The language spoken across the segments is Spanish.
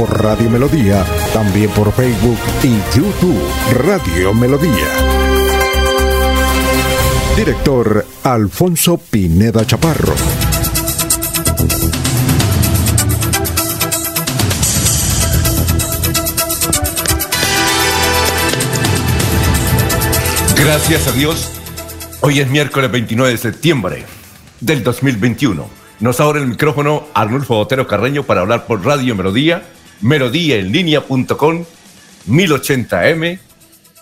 por Radio Melodía, también por Facebook y YouTube Radio Melodía. Director Alfonso Pineda Chaparro. Gracias a Dios, hoy es miércoles 29 de septiembre del 2021 nos abre el micrófono Arnulfo Botero Carreño para hablar por Radio Melodía, melodíaenlínea.com, 1080m,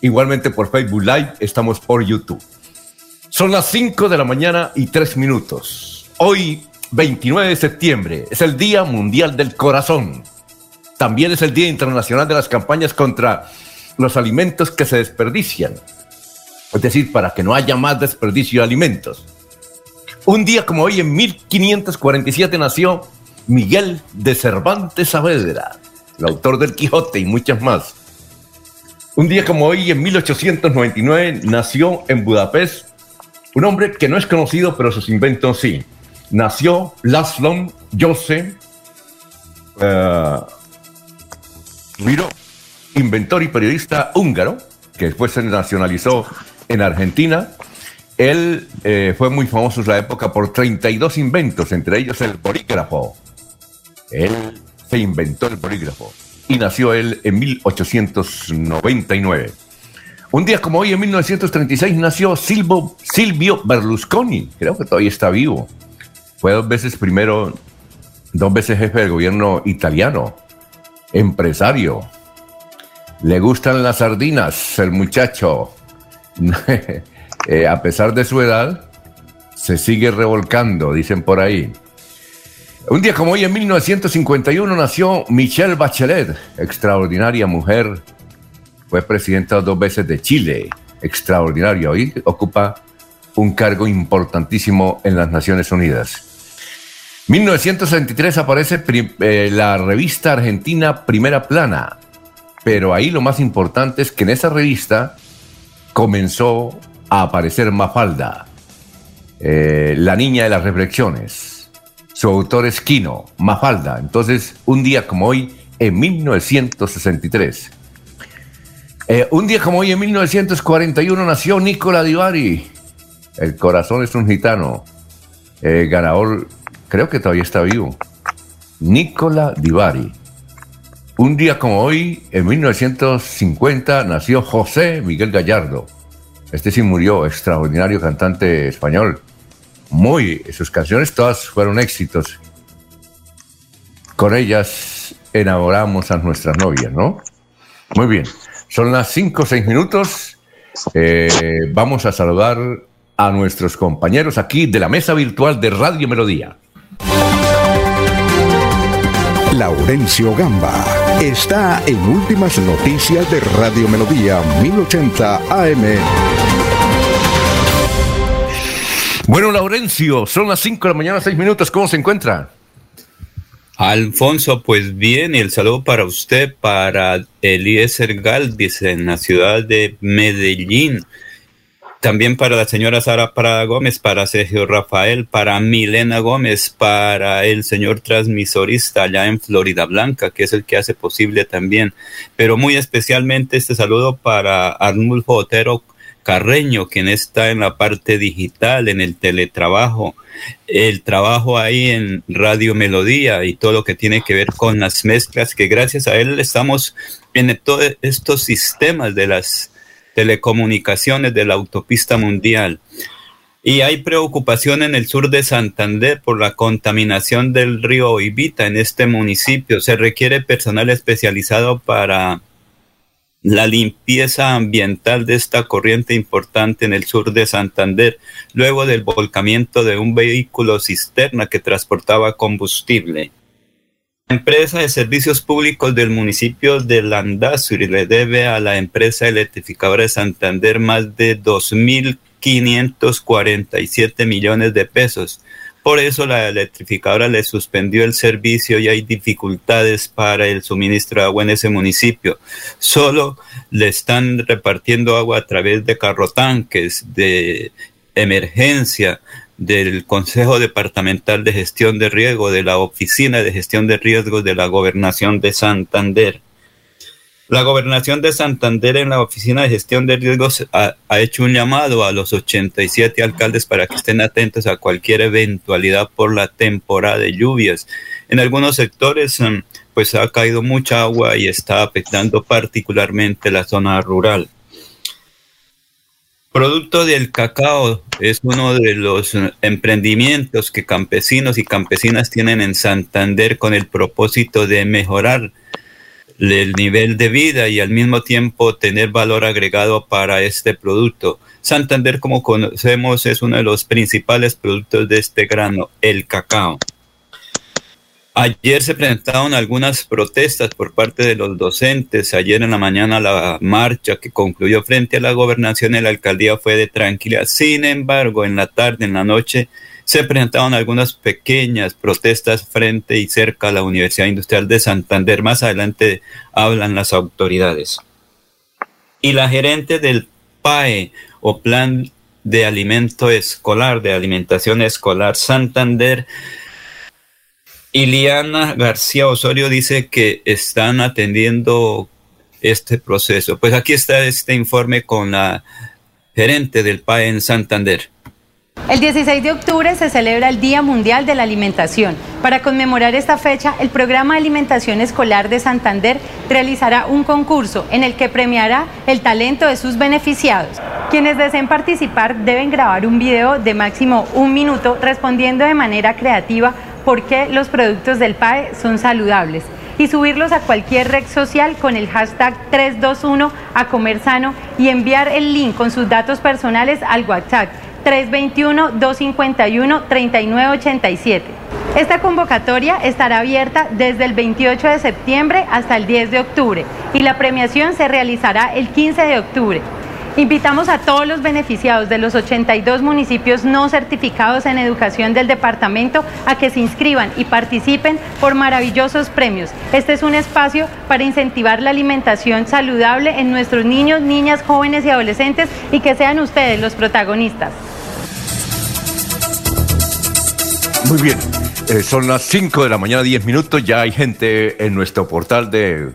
igualmente por Facebook Live, estamos por YouTube. Son las 5 de la mañana y 3 minutos. Hoy, 29 de septiembre, es el Día Mundial del Corazón. También es el Día Internacional de las campañas contra los alimentos que se desperdician. Es decir, para que no haya más desperdicio de alimentos. Un día como hoy, en 1547, nació Miguel de Cervantes Saavedra, el autor del Quijote y muchas más. Un día como hoy, en 1899, nació en Budapest un hombre que no es conocido, pero sus inventos sí. Nació Laszlo Joseph uh, inventor y periodista húngaro, que después se nacionalizó en Argentina él eh, fue muy famoso en la época por 32 inventos, entre ellos el bolígrafo. Él se inventó el bolígrafo y nació él en 1899. Un día como hoy, en 1936, nació Silvio, Silvio Berlusconi. Creo que todavía está vivo. Fue dos veces primero, dos veces jefe del gobierno italiano, empresario. Le gustan las sardinas, el muchacho. Eh, a pesar de su edad, se sigue revolcando, dicen por ahí. Un día como hoy, en 1951, nació Michelle Bachelet, extraordinaria mujer. Fue presidenta dos veces de Chile, extraordinaria. Hoy ocupa un cargo importantísimo en las Naciones Unidas. 1963 aparece eh, la revista argentina Primera Plana, pero ahí lo más importante es que en esa revista comenzó a aparecer Mafalda, eh, la niña de las reflexiones. Su autor es Quino, Mafalda. Entonces, un día como hoy, en 1963. Eh, un día como hoy, en 1941, nació Nicola Divari. El corazón es un gitano. Eh, ganador, creo que todavía está vivo. Nicola Divari. Un día como hoy, en 1950, nació José Miguel Gallardo este sí murió, extraordinario cantante español. Muy, sus canciones todas fueron éxitos. Con ellas enamoramos a nuestras novias, ¿no? Muy bien, son las 5 o 6 minutos. Eh, vamos a saludar a nuestros compañeros aquí de la mesa virtual de Radio Melodía. Laurencio Gamba está en Últimas Noticias de Radio Melodía 1080 AM. Bueno, Laurencio, son las 5 de la mañana, 6 minutos. ¿Cómo se encuentra? Alfonso, pues bien, y el saludo para usted, para Eliezer Galvis en la ciudad de Medellín también para la señora Sara Prada Gómez, para Sergio Rafael, para Milena Gómez, para el señor transmisorista allá en Florida Blanca, que es el que hace posible también. Pero muy especialmente este saludo para Arnulfo Otero Carreño, quien está en la parte digital, en el teletrabajo, el trabajo ahí en Radio Melodía y todo lo que tiene que ver con las mezclas, que gracias a él estamos en todos estos sistemas de las telecomunicaciones de la autopista mundial. Y hay preocupación en el sur de Santander por la contaminación del río Ibita en este municipio. Se requiere personal especializado para la limpieza ambiental de esta corriente importante en el sur de Santander, luego del volcamiento de un vehículo cisterna que transportaba combustible. empresa de servicios públicos del municipio de Landazuri le debe a la empresa electrificadora de Santander más de 2.547 millones de pesos. Por eso la electrificadora le suspendió el servicio y hay dificultades para el suministro de agua en ese municipio. Solo le están repartiendo agua a través de carrotanques de emergencia del Consejo Departamental de Gestión de Riesgo, de la Oficina de Gestión de Riesgos de la Gobernación de Santander. La Gobernación de Santander en la Oficina de Gestión de Riesgos ha, hecho un llamado a los 87 alcaldes para que estén atentos a cualquier eventualidad por la temporada de lluvias. En algunos sectores mm, pues ha caído mucha agua y está afectando particularmente la zona rural. Producto del cacao es uno de los emprendimientos que campesinos y campesinas tienen en Santander con el propósito de mejorar el nivel de vida y al mismo tiempo tener valor agregado para este producto. Santander, como conocemos, es uno de los principales productos de este grano, el cacao. Ayer se presentaron algunas protestas por parte de los docentes. Ayer en la mañana la marcha que concluyó frente a la gobernación y la alcaldía fue de tranquilidad. Sin embargo, en la tarde, en la noche, se presentaron algunas pequeñas protestas frente y cerca a la Universidad Industrial de Santander. Más adelante hablan las autoridades. Y la gerente del PAE o Plan de Alimento Escolar, de Alimentación Escolar Santander, Iliana García Osorio dice que están atendiendo este proceso. Pues aquí está este informe con la gerente del PAE en Santander. El 16 de octubre se celebra el Día Mundial de la Alimentación. Para conmemorar esta fecha, el programa alimentación escolar de Santander realizará un concurso en el que premiará el talento de sus beneficiados. Quienes deseen participar deben grabar un video de máximo un minuto respondiendo de manera creativa por qué los productos del PAE son saludables y subirlos a cualquier red social con el hashtag 321 a comer sano y enviar el link con sus datos personales al WhatsApp 321-251-3987. Esta convocatoria estará abierta desde el 28 de septiembre hasta el 10 de octubre y la premiación se realizará el 15 de octubre. Invitamos a todos los beneficiados de los 82 municipios no certificados en educación del departamento a que se inscriban y participen por maravillosos premios. Este es un espacio para incentivar la alimentación saludable en nuestros niños, niñas, jóvenes y adolescentes y que sean ustedes los protagonistas. Muy bien, eh, son las 5 de la mañana, 10 minutos, ya hay gente en nuestro portal de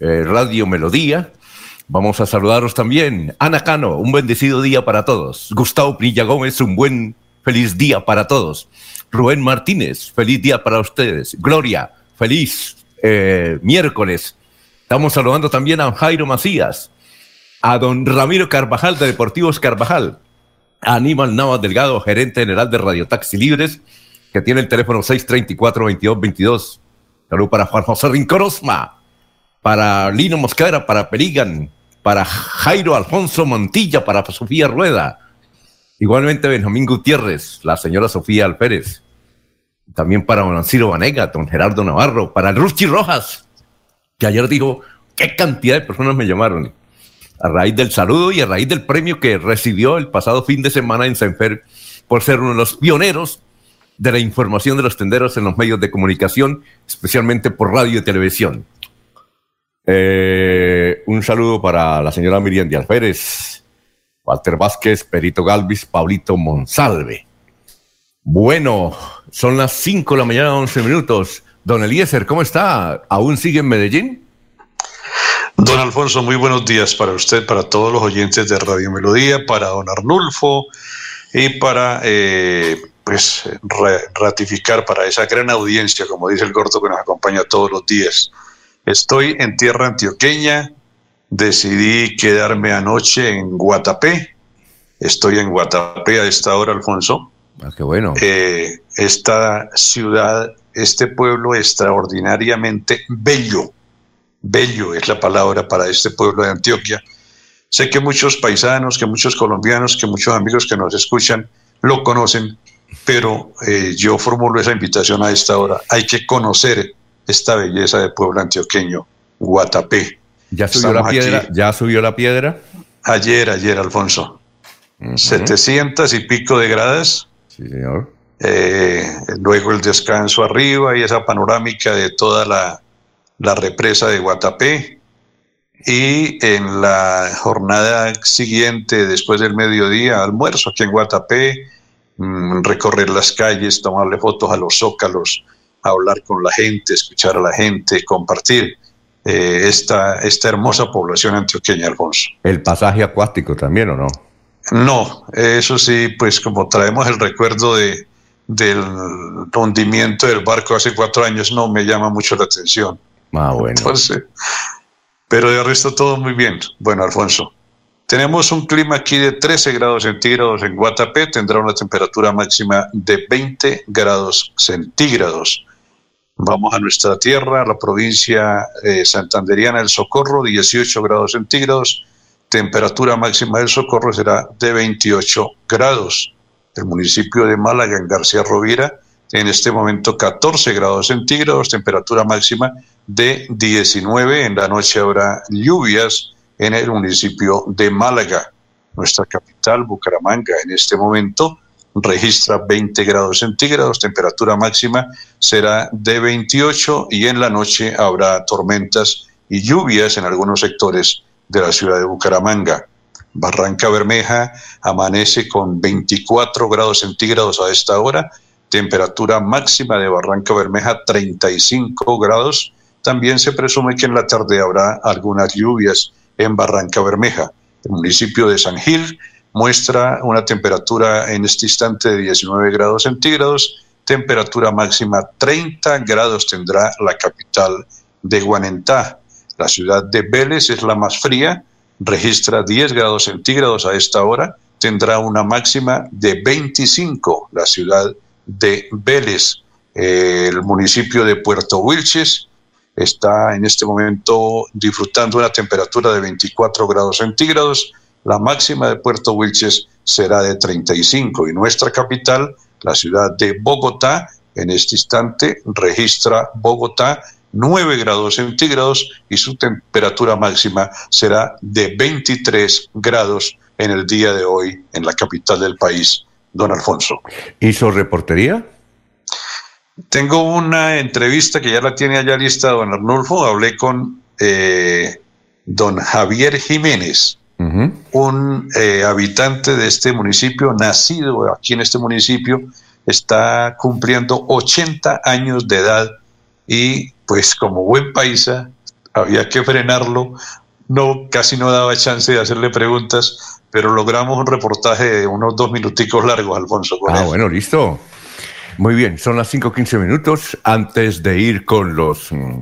eh, Radio Melodía Vamos a saludaros también. Ana Cano, un bendecido día para todos. Gustavo Prilla Gómez, un buen feliz día para todos. Rubén Martínez, feliz día para ustedes. Gloria, feliz eh, miércoles. Estamos saludando también a Jairo Macías, a don Ramiro Carvajal de Deportivos Carvajal, a Aníbal Navas Delgado, gerente general de Radio Taxi Libres, que tiene el teléfono 634-2222. Salud para Juan José Rincorosma, para Lino Mosquera, para Perigan, para Jairo Alfonso Montilla, para Sofía Rueda. Igualmente Benjamín Gutiérrez, la señora Sofía Alpérez. También para don Ciro Vanega, don Gerardo Navarro, para Ruchi Rojas, que ayer dijo, qué cantidad de personas me llamaron. A raíz del saludo y a raíz del premio que recibió el pasado fin de semana en Senfer por ser uno de los pioneros de la información de los tenderos en los medios de comunicación, especialmente por radio y televisión. Eh, un saludo para la señora Miriam de Alférez, Walter Vázquez, Perito Galvis, Pablito Monsalve. Bueno, son las 5 de la mañana, 11 minutos. Don Eliezer, ¿cómo está? ¿Aún sigue en Medellín? Don Alfonso, muy buenos días para usted, para todos los oyentes de Radio Melodía, para don Arnulfo y para eh, pues ratificar para esa gran audiencia, como dice el gordo que nos acompaña todos los días. Estoy en tierra antioqueña, decidí quedarme anoche en Guatapé. Estoy en Guatapé a esta hora, Alfonso. Ah, qué bueno. Eh, esta ciudad, este pueblo extraordinariamente bello. Bello es la palabra para este pueblo de Antioquia. Sé que muchos paisanos, que muchos colombianos, que muchos amigos que nos escuchan lo conocen, pero eh, yo formulo esa invitación a esta hora. Hay que conocer esta belleza de pueblo antioqueño, Guatapé. ¿Ya subió la piedra? ¿Ya subió la piedra? Ayer, ayer, Alfonso. 700 y pico de gradas. Sí, señor. Eh, luego el descanso arriba y esa panorámica de toda la, la represa de Guatapé. Y en la jornada siguiente, después del mediodía, almuerzo aquí en Guatapé, mm, recorrer las calles, tomarle fotos a los zócalos, hablar con la gente, escuchar a la gente, compartir eh, esta, esta hermosa población antioqueña, Alfonso. ¿El pasaje acuático también o no? No, eso sí, pues como traemos el recuerdo de, del hundimiento del barco hace cuatro años, no me llama mucho la atención. Ah, bueno. Entonces, pero de resto todo muy bien. Bueno, Alfonso, tenemos un clima aquí de 13 grados centígrados en Guatapé, tendrá una temperatura máxima de 20 grados centígrados. Vamos a nuestra tierra, la provincia eh, santanderiana del Socorro, 18 grados centígrados. Temperatura máxima del Socorro será de 28 grados. El municipio de Málaga, en García Rovira, en este momento 14 grados centígrados, temperatura máxima de 19. En la noche habrá lluvias en el municipio de Málaga. Nuestra capital, Bucaramanga, en este momento registra 20 grados centígrados, temperatura máxima será de 28 y en la noche habrá tormentas y lluvias en algunos sectores de la ciudad de Bucaramanga. Barranca Bermeja amanece con 24 grados centígrados a esta hora, temperatura máxima de Barranca Bermeja 35 grados. También se presume que en la tarde habrá algunas lluvias en Barranca Bermeja. El municipio de San Gil muestra una temperatura en este instante de 19 grados centígrados, temperatura máxima 30 grados tendrá la capital de Guanentá. La ciudad de Vélez es la más fría, registra 10 grados centígrados a esta hora, tendrá una máxima de 25 la ciudad de Vélez. el municipio de Puerto Wilches está en este momento disfrutando una temperatura de 24 grados centígrados, la máxima de Puerto Wilches será de 35 y nuestra capital, la ciudad de Bogotá, en este instante registra Bogotá 9 grados centígrados y su temperatura máxima será de 23 grados en el día de hoy en la capital del país, don Alfonso. ¿Hizo reportería? Tengo una entrevista que ya la tiene allá lista don Arnulfo. Hablé con eh, don Javier Jiménez, un eh, habitante de este municipio, nacido aquí en este municipio, está cumpliendo 80 años de edad y pues como buen paisa había que frenarlo, no casi no daba chance de hacerle preguntas, pero logramos un reportaje de unos dos minuticos largos, Alfonso. ah, bueno, listo. Muy bien, son las 5.15 minutos antes de ir con los mm,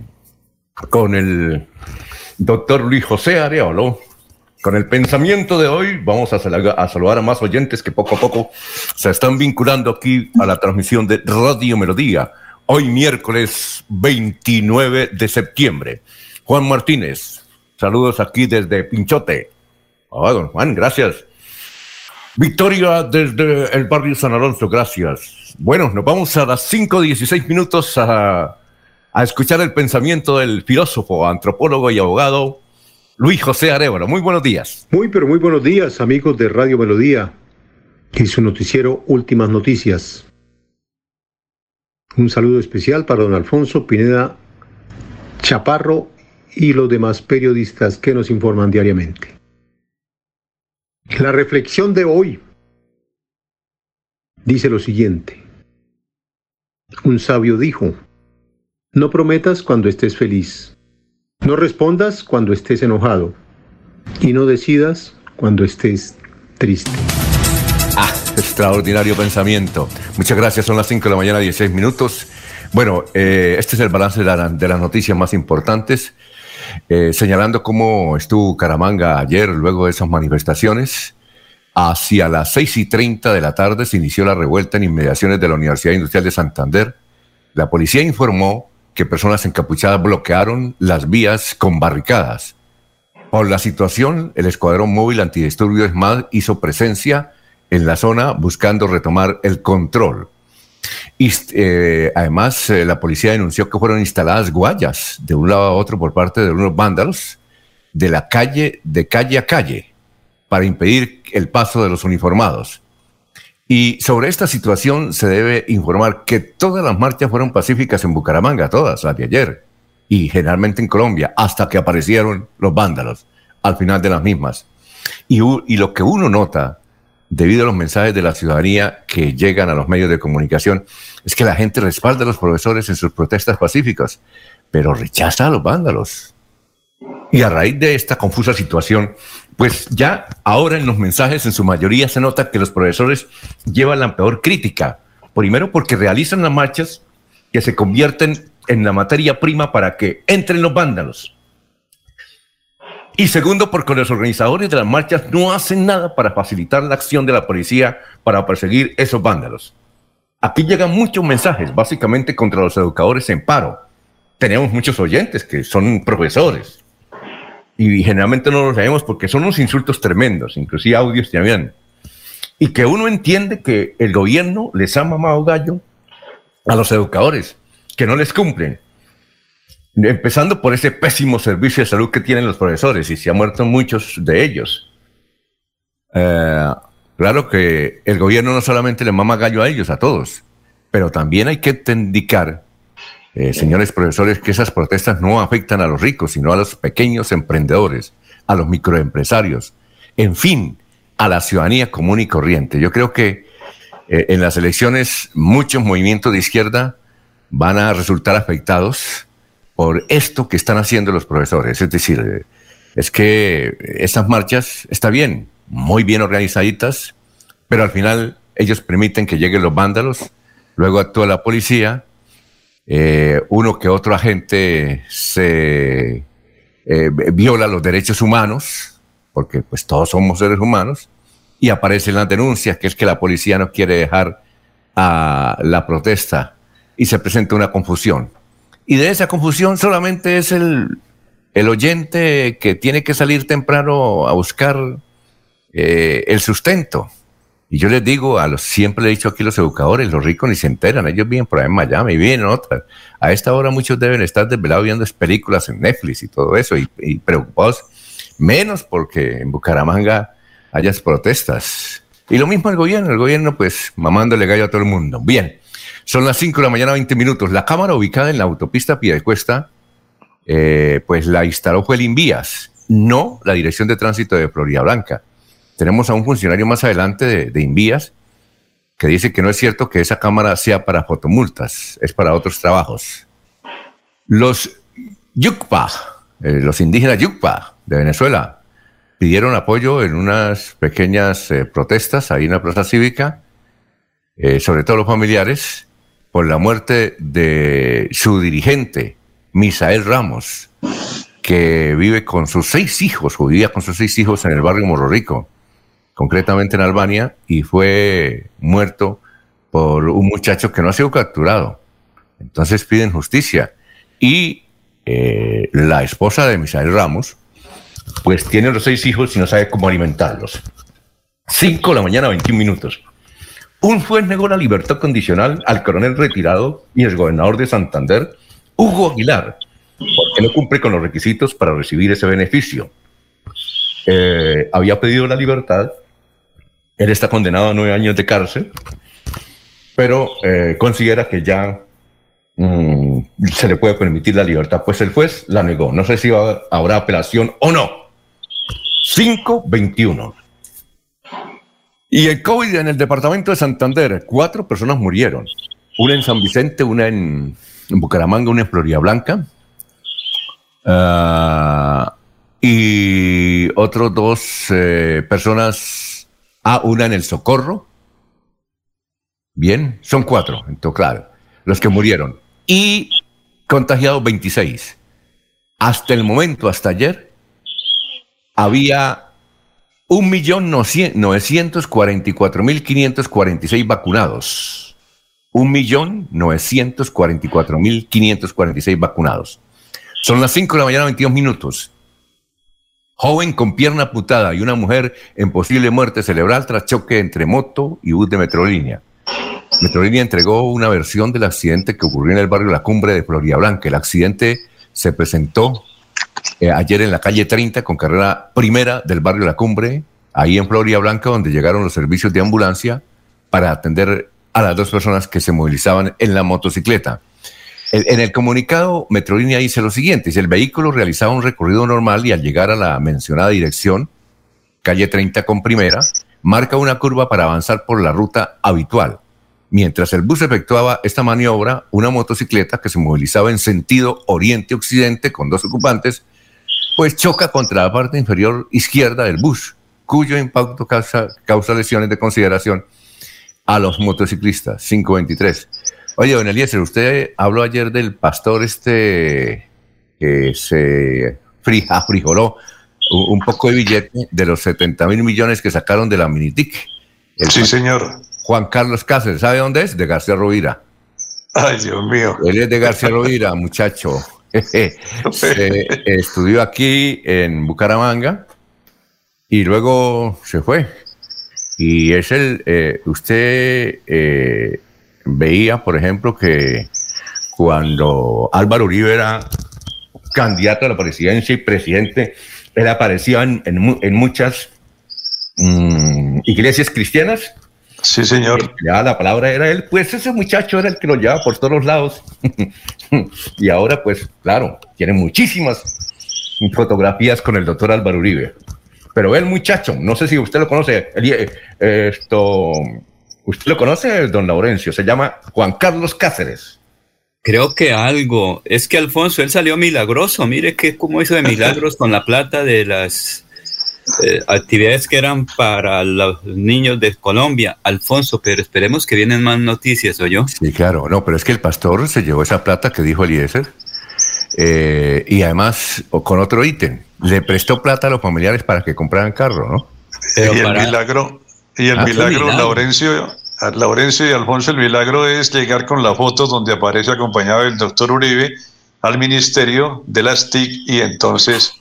con el doctor Luis José Areolo con el pensamiento de hoy vamos a, saludar a más oyentes que poco a poco se están vinculando aquí a la transmisión de Radio Melodía. Hoy miércoles 29 de septiembre. Juan Martínez, saludos aquí desde Pinchote. Ah, don Juan, gracias. Victoria desde el barrio San Alonso, gracias. Bueno, nos vamos a las 5.16 minutos a, a escuchar el pensamiento del filósofo, antropólogo y abogado Luis José Arevalo. Muy buenos días. Muy, pero muy buenos días, amigos de Radio Melodía y su noticiero Últimas Noticias. Un saludo especial para don Alfonso Pineda Chaparro y los demás periodistas que nos informan diariamente. La reflexión de hoy dice lo siguiente. Un sabio dijo, no prometas cuando estés feliz no respondas cuando estés enojado y no decidas cuando estés triste. Ah, extraordinario pensamiento. Muchas gracias. Son las 5 de la mañana, 16 minutos. Bueno, eh, este es el balance de, las noticias más importantes, eh, señalando cómo estuvo Caramanga ayer, luego de esas manifestaciones. Hacia las 6 y 30 de la tarde se inició la revuelta en inmediaciones de la Universidad Industrial de Santander. La policía informó que personas encapuchadas bloquearon las vías con barricadas. Por la situación, el Escuadrón Móvil Antidisturbios MAD hizo presencia en la zona buscando retomar el control. Y eh, además eh, la policía denunció que fueron instaladas guayas de un lado a otro por parte de unos vándalos de la calle, de calle a calle, para impedir el paso de los uniformados. Y sobre esta situación se debe informar que todas las marchas fueron pacíficas en Bucaramanga, todas las de ayer, y generalmente en Colombia, hasta que aparecieron los vándalos al final de las mismas. Y, y lo que uno nota, debido a los mensajes de la ciudadanía que llegan a los medios de comunicación, es que la gente respalda a los profesores en sus protestas pacíficas, pero rechaza a los vándalos. Y a raíz de esta confusa situación, pues ya ahora en los mensajes en su mayoría se nota que los profesores llevan la peor crítica. Primero porque realizan las marchas que se convierten en la materia prima para que entren los vándalos. Y segundo, porque los organizadores de las marchas no hacen nada para facilitar la acción de la policía para perseguir esos vándalos. Aquí llegan muchos mensajes, básicamente contra los educadores en paro. Tenemos muchos oyentes que son profesores, y generalmente no lo sabemos porque son unos insultos tremendos, inclusive audios también. Y que uno entiende que el gobierno les ha mamado gallo a los educadores, que no les cumplen. Empezando por ese pésimo servicio de salud que tienen los profesores, y se han muerto muchos de ellos. Eh, claro que el gobierno no solamente le mama gallo a ellos, a todos, pero también hay que indicar eh, señores profesores, que esas protestas no afectan a los ricos, sino a los pequeños emprendedores, a los microempresarios, en fin, a la ciudadanía común y corriente. Yo creo que eh, en las elecciones muchos movimientos de izquierda van a resultar afectados por esto que están haciendo los profesores. Es decir, eh, es que esas marchas está bien, muy bien organizaditas, pero al final ellos permiten que lleguen los vándalos, luego actúa la policía, eh, uno que otro agente se eh, viola los derechos humanos, porque pues todos somos seres humanos, y aparecen las denuncias, que es que la policía no quiere dejar a la protesta y se presenta una confusión. Y de esa confusión solamente es el, el oyente que tiene que salir temprano a buscar eh, el sustento. Y yo les digo, a los, siempre le he dicho aquí los educadores, los ricos ni se enteran, ellos viven por ahí en Miami, viven en otras. A esta hora muchos deben estar desvelados viendo películas en Netflix y todo eso, y, preocupados, menos porque en Bucaramanga hayas protestas. Y lo mismo el gobierno, el gobierno pues mamándole gallo a todo el mundo. Bien, son las 5 de la mañana, 20 minutos. La cámara ubicada en la autopista Piedecuesta, eh, pues la instaló fue el Invías, no la Dirección de Tránsito de Florida Blanca tenemos a un funcionario más adelante de, Invías que dice que no es cierto que esa cámara sea para fotomultas, es para otros trabajos. Los Yucpa, eh, los indígenas Yucpa de Venezuela, pidieron apoyo en unas pequeñas eh, protestas ahí en la plaza cívica, eh, sobre todo los familiares, por la muerte de su dirigente, Misael Ramos, que vive con sus seis hijos, vivía con sus seis hijos en el barrio Morro Rico concretamente en Albania, y fue muerto por un muchacho que no ha sido capturado. Entonces piden justicia. Y eh, la esposa de Misael Ramos, pues tiene los seis hijos y no sabe cómo alimentarlos. Cinco de la mañana, 21 minutos. Un juez negó la libertad condicional al coronel retirado y el gobernador de Santander, Hugo Aguilar, porque no cumple con los requisitos para recibir ese beneficio. Eh, había pedido la libertad él está condenado a nueve años de cárcel, pero eh, considera que ya mm, se le puede permitir la libertad. Pues el juez la negó. No sé si habrá apelación o no. 521. Y el COVID en el departamento de Santander, cuatro personas murieron. Una en San Vicente, una en, Bucaramanga, una en Florida Blanca. Ah, y otros dos eh, personas Ah, una en el Socorro. Bien, son cuatro, entonces, claro, los que murieron. Y contagiados 26. Hasta el momento, hasta ayer, había 1.944.546 vacunados. 1.944.546 vacunados. Son las 5 de la mañana, 22 minutos. Joven con pierna putada y una mujer en posible muerte cerebral tras choque entre moto y bus de Metrolínea. Metrolínea entregó una versión del accidente que ocurrió en el barrio La Cumbre de Florida Blanca. El accidente se presentó eh, ayer en la calle 30 con carrera primera del barrio La Cumbre, ahí en Florida Blanca, donde llegaron los servicios de ambulancia para atender a las dos personas que se movilizaban en la motocicleta. en el comunicado, Metrolínea dice lo siguiente, si el vehículo realizaba un recorrido normal y al llegar a la mencionada dirección, calle 30 con primera, marca una curva para avanzar por la ruta habitual. Mientras el bus efectuaba esta maniobra, una motocicleta que se movilizaba en sentido oriente-occidente con dos ocupantes, pues choca contra la parte inferior izquierda del bus, cuyo impacto causa, causa lesiones de consideración a los motociclistas. 523. Oye, don Eliezer, usted habló ayer del pastor este que se afrijoló un poco de billete de los 70 mil millones que sacaron de la Minitic. sí, señor. Juan Carlos Cáceres, ¿sabe dónde es? De García Rovira. Ay, Dios mío. Él es de García Rovira, muchacho. Estudió aquí en Bucaramanga y luego se fue. Y es el, eh, usted eh, veía, por ejemplo, que cuando Álvaro Uribe era candidato a la presidencia y presidente, él aparecía en, muchas mm, iglesias cristianas Sí, señor. Ya la palabra era él, pues ese muchacho era el que lo llevaba por todos lados. y ahora, pues, claro, tiene muchísimas fotografías con el doctor Álvaro Uribe. Pero el muchacho, no sé si usted lo conoce, esto, usted lo conoce, don Laurencio, se llama Juan Carlos Cáceres. Creo que algo. Es que Alfonso, él salió milagroso. Mire que cómo hizo de milagros con la plata de las eh, actividades que eran para los niños de Colombia, Alfonso, pero esperemos que vienen más noticias, ¿o yo? Sí, claro, no, pero es que el pastor se llevó esa plata que dijo Eliezer, eh, y además con otro ítem, le prestó plata a los familiares para que compraran carro, ¿no? y el milagro, y el ah, milagro, Laurencio, Laurencio y Alfonso, el milagro es llegar con la foto donde aparece acompañado el doctor Uribe al ministerio de las TIC y entonces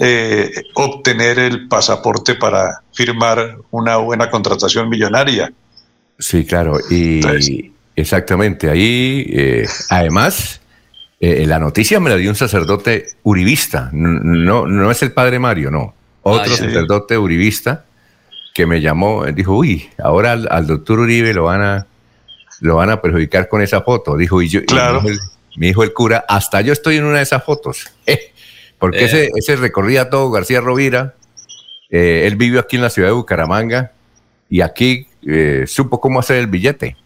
eh, obtener el pasaporte para firmar una buena contratación millonaria. Sí, claro, y exactamente, ahí eh, además eh, la noticia me la dio un sacerdote uribista, no, no es el padre Mario, no, otro sacerdote uribista que me llamó, dijo, uy, ahora al, doctor Uribe lo van a lo van a perjudicar con esa foto, dijo, y yo, claro. me dijo el cura, hasta yo estoy en una de esas fotos. Porque ese, eh. ese recorría todo García Rovira. Eh, él vivió aquí en la ciudad de Bucaramanga y aquí eh, supo cómo hacer el billete.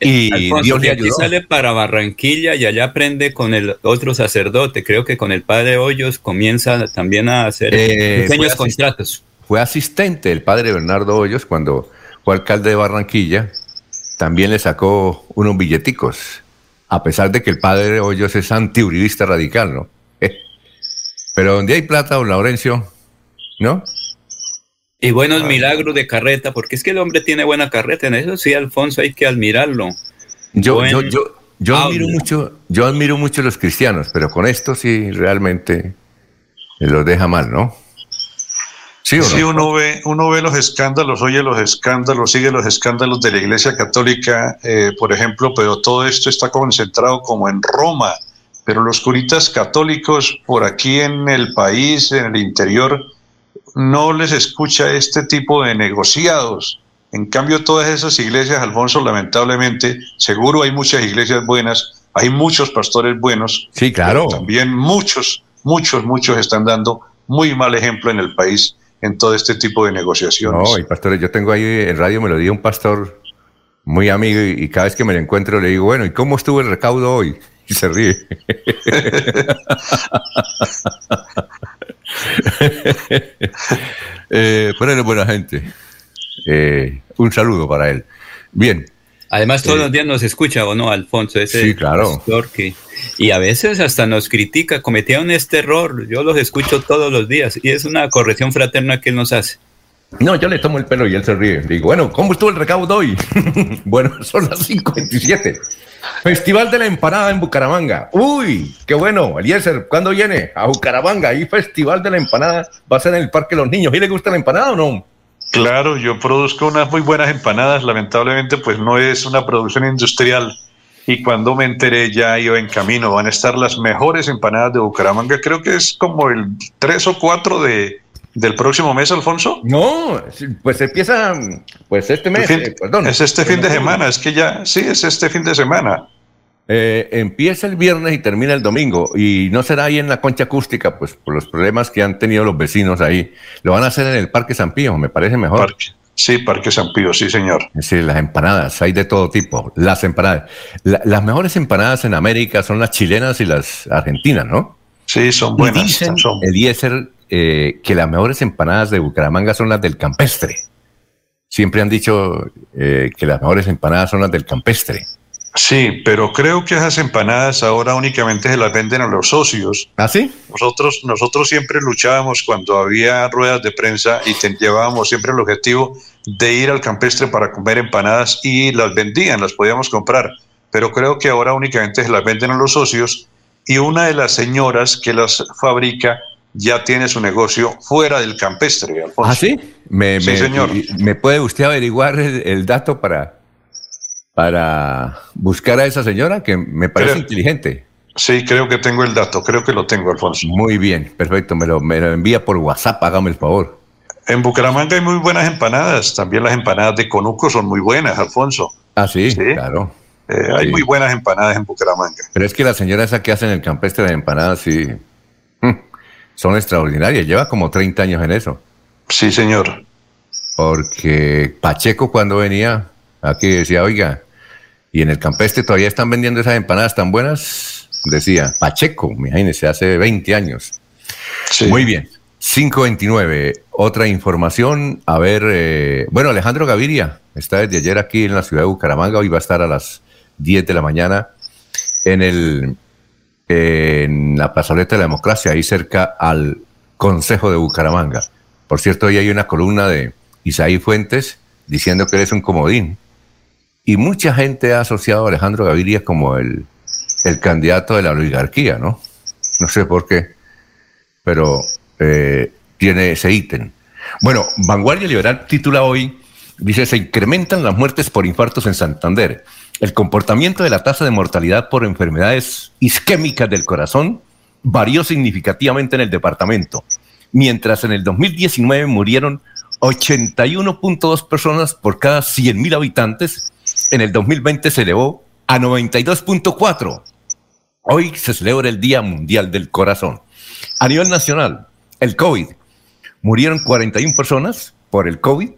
Y Dios le ayudó. Aquí sale para Barranquilla y allá aprende con el otro sacerdote. Creo que con el padre Hoyos comienza también a hacer pequeños contratos. Fue asistente del padre Bernardo Hoyos cuando fue alcalde de Barranquilla. También le sacó unos billeticos, a pesar de que el padre Hoyos es antiuribista radical, ¿no? Pero donde hay plata, don Laurencio, ¿no? Y buenos milagros de carreta, porque es que el hombre tiene buena carreta, en eso sí, Alfonso, hay que admirarlo. Yo, yo, yo, yo admiro mucho, yo admiro mucho a los cristianos, pero con esto sí realmente los deja mal, ¿no? Sí, uno ve, uno ve los escándalos, oye los escándalos, sigue los escándalos de la Iglesia Católica, eh, por ejemplo, pero todo esto está concentrado como en Roma pero los curitas católicos por aquí en el país, en el interior, no les escucha este tipo de negociados. En cambio, todas esas iglesias, Alfonso, lamentablemente, seguro hay muchas iglesias buenas, hay muchos pastores buenos. Sí, claro. También muchos, muchos, muchos están dando muy mal ejemplo en el país en todo este tipo de negociaciones. No, y pastores, yo tengo ahí en Radio Melodía un pastor muy amigo y, y cada vez que me lo encuentro le digo, bueno, ¿y cómo estuvo el recaudo hoy? y se ríe. eh, buena gente. Eh, un saludo para él. Bien. Además, todos los eh, días nos escucha, ¿o no, Alfonso? Ese sí, claro. y a veces hasta nos critica, cometieron este error. Yo los escucho todos los días y es una corrección fraterna que él nos hace. No, yo le tomo el pelo y él se ríe. Digo, bueno, ¿cómo estuvo el recaudo hoy? bueno, son las 5.27. Festival de la Empanada en Bucaramanga. Uy, qué bueno. Eliezer, ¿cuándo viene? A Bucaramanga. Ahí Festival de la Empanada va a ser en el Parque de los Niños. ¿Y le gusta la empanada o no? Claro, yo produzco unas muy buenas empanadas, lamentablemente pues no es una producción industrial y cuando me enteré ya iba en camino, van a estar las mejores empanadas de Bucaramanga, creo que es como el 3 o 4 de, del próximo mes, Alfonso. No, pues empieza pues este mes, eh, perdón. Es este fin de semana, es que ya, sí, es este fin de semana. Eh, empieza el viernes y termina el domingo. Y no será ahí en la concha acústica, pues por los problemas que han tenido los vecinos ahí. Lo van a hacer en el Parque San Pío, me parece mejor. Sí, Parque San Pío, sí, señor. Sí, las empanadas, hay de todo tipo. Las empanadas. las mejores empanadas en América son las chilenas y las argentinas, ¿no? Sí, son buenas. Y dicen, Eliezer, eh, que las mejores empanadas de Bucaramanga son las del campestre. Siempre han dicho eh, que las mejores empanadas son las del campestre. Sí, pero creo que esas empanadas ahora únicamente se las venden a los socios. ¿Ah, sí? Nosotros, nosotros siempre luchábamos cuando había ruedas de prensa y llevábamos siempre el objetivo de ir al campestre para comer empanadas y las vendían, las podíamos comprar. Pero creo que ahora únicamente se las venden a los socios y una de las señoras que las fabrica ya tiene su negocio fuera del campestre. ¿Ah, sí? Me, sí, señor. ¿Me puede usted averiguar el dato para para buscar a esa señora que me parece inteligente. Sí, creo que tengo el dato, creo que lo tengo, Alfonso. Muy bien, perfecto, me lo, me lo envía por WhatsApp, hágame el favor. En Bucaramanga hay muy buenas empanadas, también las empanadas de Conuco son muy buenas, Alfonso. Ah, sí, claro. Eh, hay muy buenas empanadas en Bucaramanga. Pero es que la señora esa que hace en el campestre de empanadas, sí, son extraordinarias, lleva como 30 años en eso. Sí, señor. Porque Pacheco cuando venía aquí decía, oiga, y en el campestre todavía están vendiendo esas empanadas tan buenas, decía Pacheco, imagínense, hace 20 años. Muy bien. 529, otra información. A ver, eh, bueno, Alejandro Gaviria está desde ayer aquí en la ciudad de Bucaramanga. Hoy va a estar a las 10 de la mañana en, el, en la plazoleta de la democracia, ahí cerca al Consejo de Bucaramanga. Por cierto, hoy hay una columna de Isaí Fuentes diciendo que él es un comodín y mucha gente ha asociado a Alejandro Gaviria como el, candidato de la oligarquía, ¿no? No sé por qué, pero eh, tiene ese ítem. Bueno, Vanguardia Liberal titula hoy, dice, se incrementan las muertes por infartos en Santander. El comportamiento de la tasa de mortalidad por enfermedades isquémicas del corazón varió significativamente en el departamento, mientras en el 2019 murieron 81.2 personas por cada 100.000 habitantes en el 2020 se elevó a 92.4. Hoy se celebra el Día Mundial del Corazón. A nivel nacional, el COVID. Murieron 41 personas por el COVID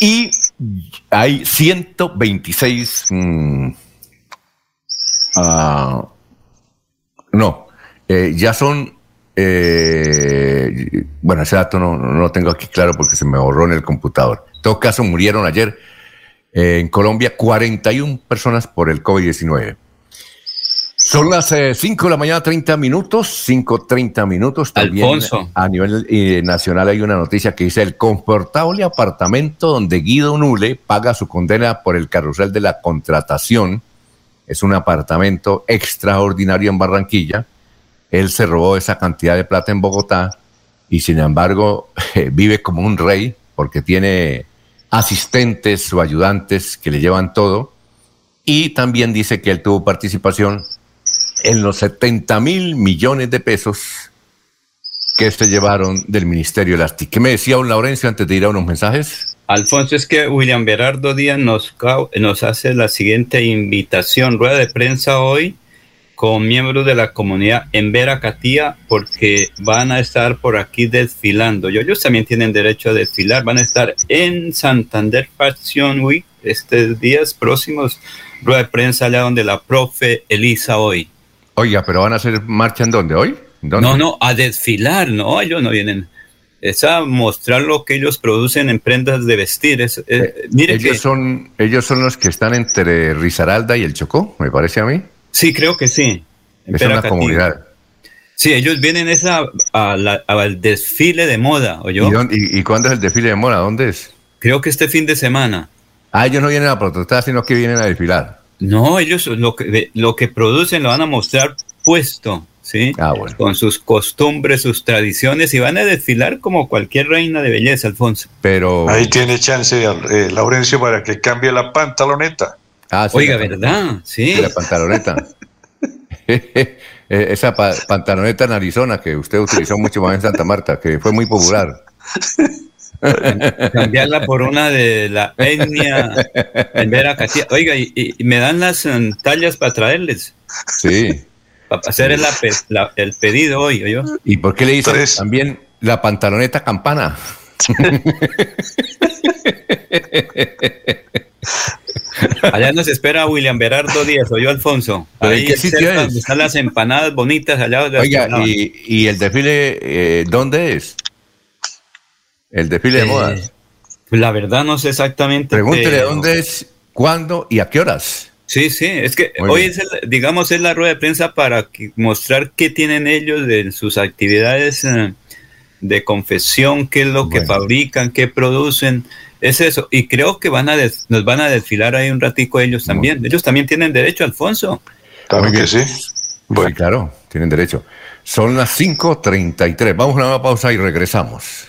y hay 126... Mm, ah, no, eh, ya son... Eh, bueno, ese dato no, no lo tengo aquí claro porque se me borró en el computador. En todo caso, murieron ayer en Colombia 41 personas por el COVID-19. Son las 5 eh, de la mañana, 30 minutos, 5.30 minutos. También a nivel eh, nacional hay una noticia que dice el confortable apartamento donde Guido Nule paga su condena por el carrusel de la contratación. Es un apartamento extraordinario en Barranquilla. Él se robó esa cantidad de plata en Bogotá y sin embargo vive como un rey porque tiene asistentes o ayudantes que le llevan todo. Y también dice que él tuvo participación en los 70 mil millones de pesos que se llevaron del Ministerio de las ¿Qué me decía un Laurencio antes de ir a unos mensajes? Alfonso, es que William Berardo Díaz nos, nos hace la siguiente invitación, rueda de prensa hoy con miembros de la comunidad en Veracatía porque van a estar por aquí desfilando. Y ellos también tienen derecho a desfilar. Van a estar en Santander Fashion Week estos días próximos. Rueda de prensa allá donde la profe Elisa hoy. Oiga, pero van a hacer marcha en dónde hoy? No, no, a desfilar, no, ellos no vienen. Es a mostrar lo que ellos producen en prendas de vestir. Es, eh, ellos, son, ellos son los que están entre Risaralda y el Chocó, me parece a mí. Sí, creo que sí. Es una comunidad. Sí, ellos vienen esa, al desfile de moda, ¿o yo? ¿Y, cuándo es el desfile de moda? ¿Dónde es? Creo que este fin de semana. Ah, ellos no vienen a protestar, sino que vienen a desfilar. No, ellos lo que, lo que producen lo van a mostrar puesto. ¿sí? Ah, con sus costumbres, sus tradiciones y van a desfilar como cualquier reina de belleza, Alfonso. Pero ahí tiene chance eh, Laurencio para que cambie la pantaloneta. Ah, Oiga, ¿verdad? Sí. La pantaloneta. Esa pantaloneta en Arizona que usted utilizó mucho más en Santa Marta, que fue muy popular. Cambiarla por una de la etnia Vera Oiga, y, me dan las um, tallas para traerles. Sí. Para hacer el, el pedido hoy, yo. ¿Y por qué le hizo también la pantaloneta campana? Allá nos espera William Berardo Díaz, o yo Alfonso. Ahí qué sitio es? Están las empanadas bonitas allá. Oiga, y, y, el desfile eh, dónde es? El desfile de eh, modas. La verdad no sé exactamente. Pregúntele dónde es, cuándo y a qué horas. Sí, sí, es que hoy es, digamos, es la rueda de prensa para mostrar qué tienen ellos de sus actividades eh, de confesión, qué es lo que fabrican, qué producen. Es eso. Y creo que van a nos van a desfilar ahí un ratico ellos también. Ellos también tienen derecho, Alfonso. Claro que sí. Bueno. claro, tienen derecho. Son las 5.33. Vamos a una pausa y regresamos.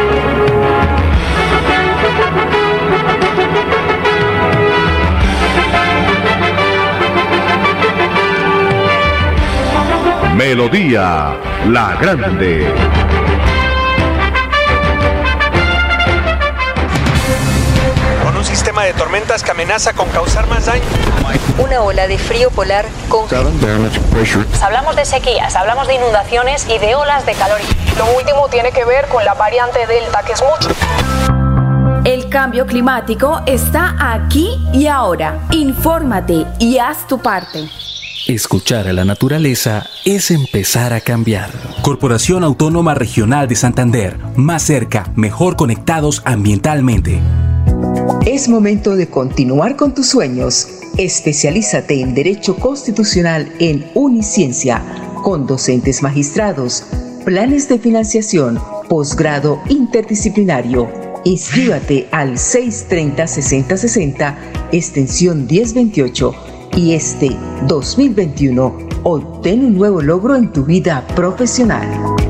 Melodía La Grande. Con un sistema de tormentas que amenaza con causar más daño. Una ola de frío polar con... Hablamos de sequías, hablamos de inundaciones y de olas de calor. Lo último tiene que ver con la variante Delta, que es mucho. El cambio climático está aquí y ahora. Infórmate y haz tu parte. Escuchar a la naturaleza es empezar a cambiar. Corporación Autónoma Regional de Santander. Más cerca, mejor conectados ambientalmente. Es momento de continuar con tus sueños. Especialízate en Derecho Constitucional en Uniciencia, con docentes magistrados, planes de financiación, posgrado interdisciplinario. Inscríbate al 630-6060, extensión 1028 y este 2021 obtén un nuevo logro en tu vida profesional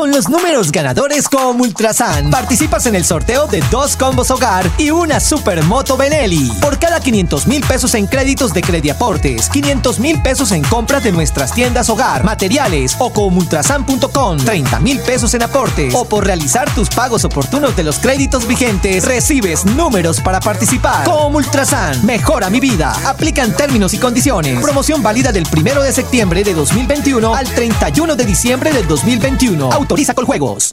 con los números ganadores como Ultrasan. Participas en el sorteo de dos combos hogar y una supermoto Benelli. Por cada 500 mil pesos en créditos de Crediaportes, 500 mil pesos en compras de nuestras tiendas hogar, materiales o comultrasan.com, 30 mil pesos en aportes o por realizar tus pagos oportunos de los créditos vigentes, recibes números para participar. Comultrasan, mejora mi vida. Aplican términos y condiciones. Promoción válida del 1 de septiembre de 2021 al 31 de diciembre del 2021 con juegos.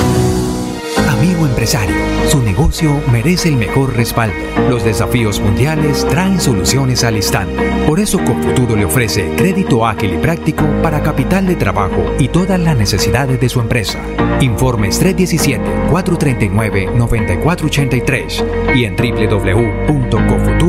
Su negocio merece el mejor respaldo. Los desafíos mundiales traen soluciones al instante. Por eso Confuturo le ofrece crédito ágil y práctico para capital de trabajo y todas las necesidades de su empresa. Informes 317-439-9483 y en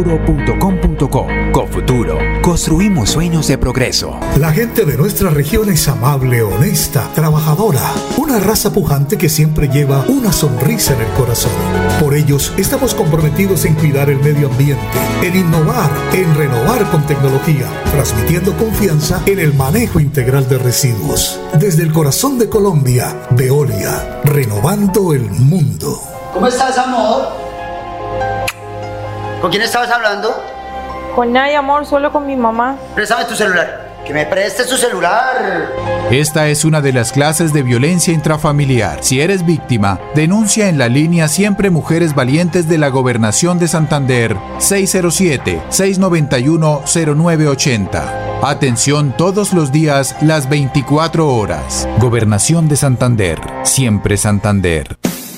www.cofuturo.com.co. Cofuturo, construimos sueños de progreso. La gente de nuestra región es amable, honesta, trabajadora, una raza pujante que siempre lleva una sonrisa en el corazón. Por ellos estamos comprometidos en cuidar el medio ambiente, en innovar, en renovar con tecnología, transmitiendo confianza en el manejo integral de residuos. Desde el corazón de Colombia, Veolia, renovando el mundo. ¿Cómo estás, amor? ¿Con quién estabas hablando? Con nadie, amor, solo con mi mamá. Préstame tu celular. Que me preste su celular. Esta es una de las clases de violencia intrafamiliar. Si eres víctima, denuncia en la línea Siempre Mujeres Valientes de la Gobernación de Santander 607-691-0980. Atención todos los días, las 24 horas. Gobernación de Santander. Siempre Santander.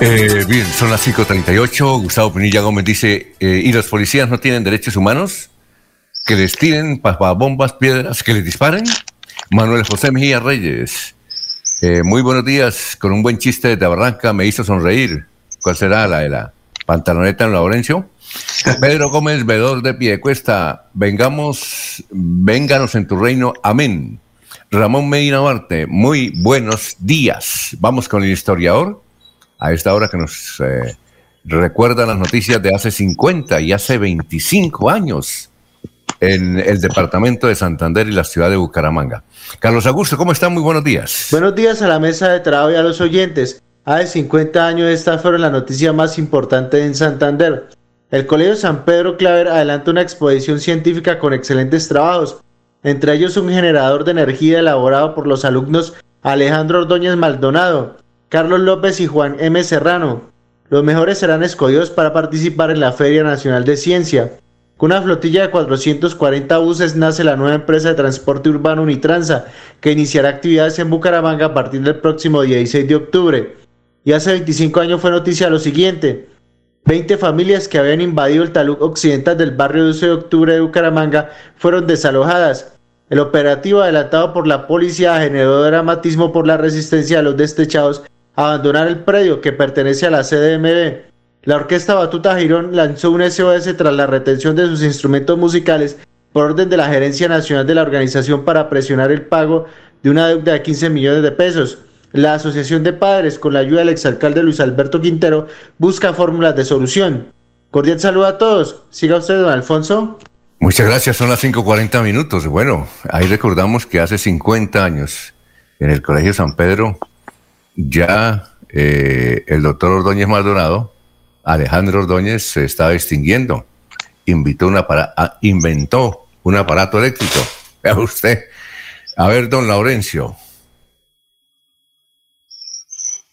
Eh, bien, son las 5.38. Gustavo Pinilla Gómez dice, eh, ¿y los policías no tienen derechos humanos? Que les tiren bombas, piedras, que les disparen. Manuel José Mejía Reyes, eh, muy buenos días. Con un buen chiste de Tabarranca me hizo sonreír. ¿Cuál será la de la pantaloneta en Laurencio? Pedro Gómez, vedor de pie cuesta, vengamos, vénganos en tu reino, amén. Ramón Medina Marte, muy buenos días. Vamos con el historiador a esta hora que nos eh, recuerda las noticias de hace 50 y hace 25 años en el departamento de Santander y la ciudad de Bucaramanga. Carlos Augusto, ¿cómo están? Muy buenos días. Buenos días a la mesa de trabajo y a los oyentes. Hace 50 años esta fueron la noticia más importante en Santander. El Colegio San Pedro Claver adelanta una exposición científica con excelentes trabajos, entre ellos un generador de energía elaborado por los alumnos Alejandro Ordóñez Maldonado, Carlos López y Juan M. Serrano. Los mejores serán escogidos para participar en la Feria Nacional de Ciencia. Con una flotilla de 440 buses nace la nueva empresa de transporte urbano Unitransa, que iniciará actividades en Bucaramanga a partir del próximo 16 de octubre. Y hace 25 años fue noticia lo siguiente. 20 familias que habían invadido el talud occidental del barrio 12 de octubre de Bucaramanga fueron desalojadas. El operativo adelantado por la policía generó dramatismo por la resistencia de los destechados abandonar el predio que pertenece a la CDMB. La Orquesta Batuta Girón lanzó un SOS tras la retención de sus instrumentos musicales por orden de la Gerencia Nacional de la organización para presionar el pago de una deuda de 15 millones de pesos. La Asociación de Padres, con la ayuda del exalcalde Luis Alberto Quintero, busca fórmulas de solución. Cordial saludo a todos. Siga usted, don Alfonso. Muchas gracias, son las 5.40 minutos. Bueno, ahí recordamos que hace 50 años en el Colegio San Pedro ya eh, el doctor Ordóñez Maldonado, Alejandro Ordóñez, se estaba extinguiendo. Invitó una para, inventó un aparato eléctrico. Vea usted. A ver, don Laurencio.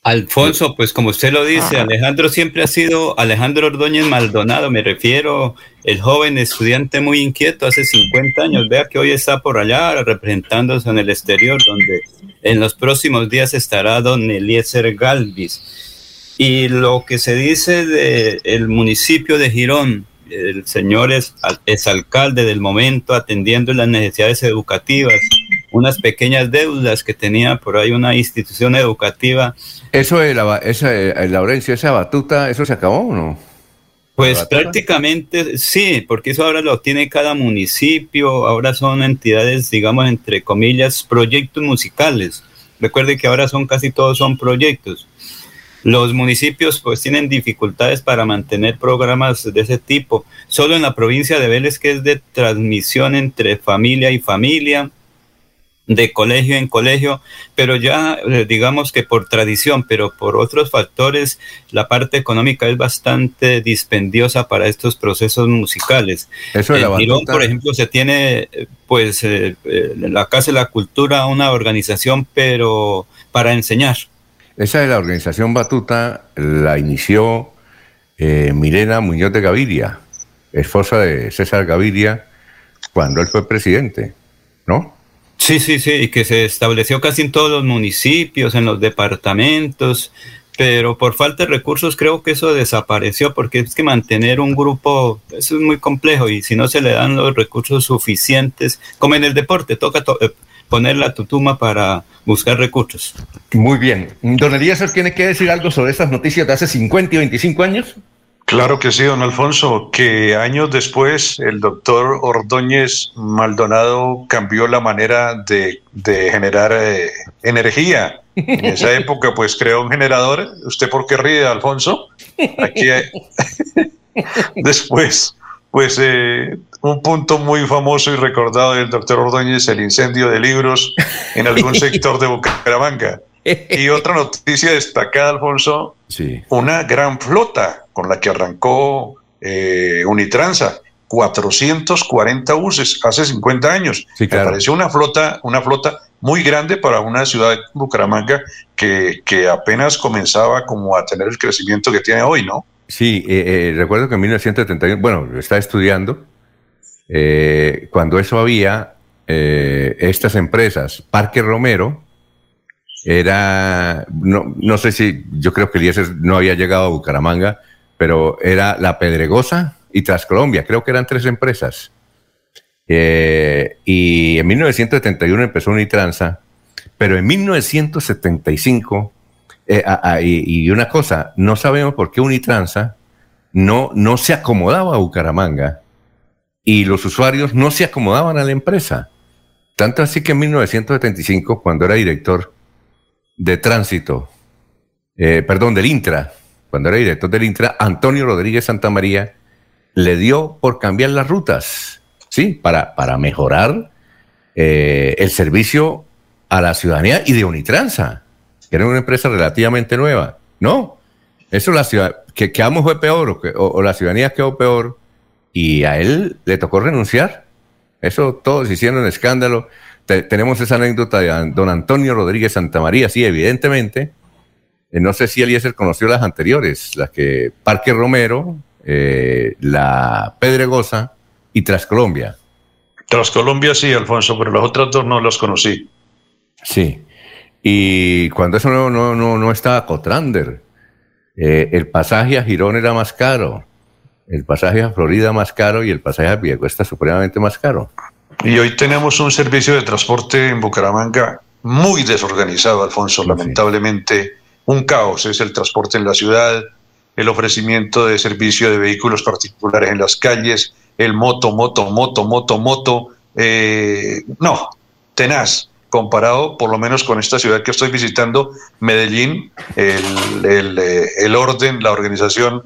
Alfonso, pues como usted lo dice, Alejandro siempre ha sido Alejandro Ordóñez Maldonado, me refiero, el joven estudiante muy inquieto hace 50 años, vea que hoy está por allá representándose en el exterior, donde en los próximos días estará don Eliezer Galvis. Y lo que se dice del municipio de Girón, el señor es, es alcalde del momento atendiendo las necesidades educativas, unas pequeñas deudas que tenía por ahí una institución educativa eso de la, esa, eh, Laurencio, esa batuta, ¿eso se acabó o no? Pues prácticamente sí, porque eso ahora lo tiene cada municipio, ahora son entidades, digamos, entre comillas, proyectos musicales. Recuerde que ahora son casi todos son proyectos. Los municipios pues tienen dificultades para mantener programas de ese tipo. Solo en la provincia de Vélez, que es de transmisión entre familia y familia, de colegio en colegio, pero ya eh, digamos que por tradición, pero por otros factores, la parte económica es bastante dispendiosa para estos procesos musicales. Eso en Girón, por ejemplo, se tiene eh, pues eh, la Casa de la Cultura, una organización, pero para enseñar. Esa de la organización Batuta la inició Mirena Muñoz de Gaviria, esposa de César Gaviria, cuando él fue presidente, ¿no? Sí, sí, sí, y que se estableció casi en todos los municipios, en los departamentos, pero por falta de recursos creo que eso desapareció, porque es que mantener un grupo, eso es muy complejo, y si no se le dan los recursos suficientes, como en el deporte, toca to eh, poner la tutuma para buscar recursos. Muy bien. Don Elías, ¿tiene que decir algo sobre estas noticias de hace 50 y 25 años? Claro que sí, don Alfonso, que años después el doctor Ordóñez Maldonado cambió la manera de, generar eh, energía. En esa época, pues creó un generador. ¿Usted por qué ríe, Alfonso? Aquí después, pues eh, un punto muy famoso y recordado del doctor Ordóñez, el incendio de libros en algún sector de Bucaramanga. Y otra noticia destacada, Alfonso, sí. una gran flota con la que arrancó eh, Unitransa, 440 buses hace 50 años. Sí, Me pareció una flota, una flota muy grande para una ciudad de Bucaramanga que, que, apenas comenzaba como a tener el crecimiento que tiene hoy, ¿no? Sí, eh, eh, recuerdo que en 1971, bueno, estaba estudiando, cuando eso había, estas empresas, Parque Romero, era, no, no sé si, yo creo que Eliezer no había llegado a Bucaramanga, pero era La Pedregosa y Transcolombia, creo que eran tres empresas. Eh, y en 1971 empezó Unitransa, pero en 1975, eh, y, una cosa, no sabemos por qué Unitransa no, no se acomodaba a Bucaramanga y los usuarios no se acomodaban a la empresa. Tanto así que en 1975, cuando era director, de tránsito, eh, perdón, del Intra, cuando era director del Intra, Antonio Rodríguez Santamaría, le dio por cambiar las rutas, ¿sí? Para, para mejorar eh, el servicio a la ciudadanía y de Unitransa, que era una empresa relativamente nueva. No, eso la ciudad, que quedamos fue peor o, la ciudadanía quedó peor y a él le tocó renunciar. Eso todos hicieron escándalo tenemos esa anécdota de don Antonio Rodríguez Santamaría, sí, evidentemente. Eh, no sé si Eliezer conoció las anteriores, las que Parque Romero, eh, la Pedregosa y Trascolombia. Trascolombia sí, Alfonso, pero las otras dos no las conocí. Sí. Y cuando eso no, no, no, estaba Cotrander, eh, el pasaje a Girón era más caro, el pasaje a Florida más caro y el pasaje a Viejo supremamente más caro. Y hoy tenemos un servicio de transporte en Bucaramanga muy desorganizado, Alfonso, lamentablemente. Un caos es el transporte en la ciudad, el ofrecimiento de servicio de vehículos particulares en las calles, el moto, moto, moto, moto, moto. Eh, no, tenaz, comparado por lo menos con esta ciudad que estoy visitando, Medellín, el, el, eh, el orden, la organización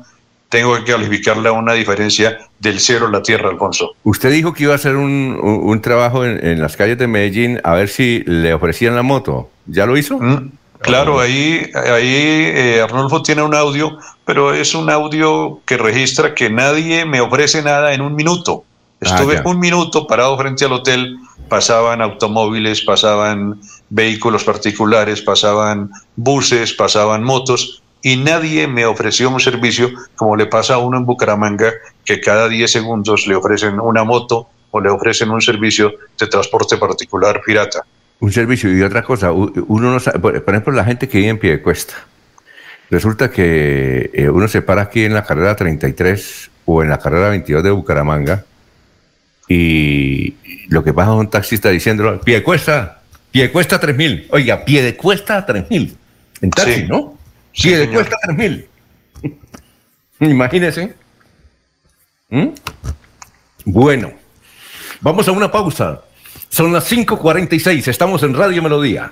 tengo que calificarle a una diferencia del cielo a la tierra, Alfonso. Usted dijo que iba a hacer un, trabajo en, las calles de Medellín a ver si le ofrecían la moto. ¿Ya lo hizo? Mm, claro, ahí, ahí eh, Arnulfo tiene un audio, pero es un audio que registra que nadie me ofrece nada en un minuto. Ah, Estuve un minuto parado frente al hotel, pasaban automóviles, pasaban vehículos particulares, pasaban buses, pasaban motos, y nadie me ofreció un servicio como le pasa a uno en Bucaramanga, que cada 10 segundos le ofrecen una moto o le ofrecen un servicio de transporte particular pirata. Un servicio y otra cosa, uno no sabe, por ejemplo, la gente que vive en pie de cuesta. Resulta que eh, uno se para aquí en la carrera 33 o en la carrera 22 de Bucaramanga y lo que pasa es un taxista diciendo, pie de cuesta, pie de cuesta 3000. Oiga, pie de cuesta 3000. En taxi, ¿no? Sí, le cuesta 3 mil. Imagínense. ¿Mm? Bueno, vamos a una pausa. Son las 5:46, estamos en Radio Melodía.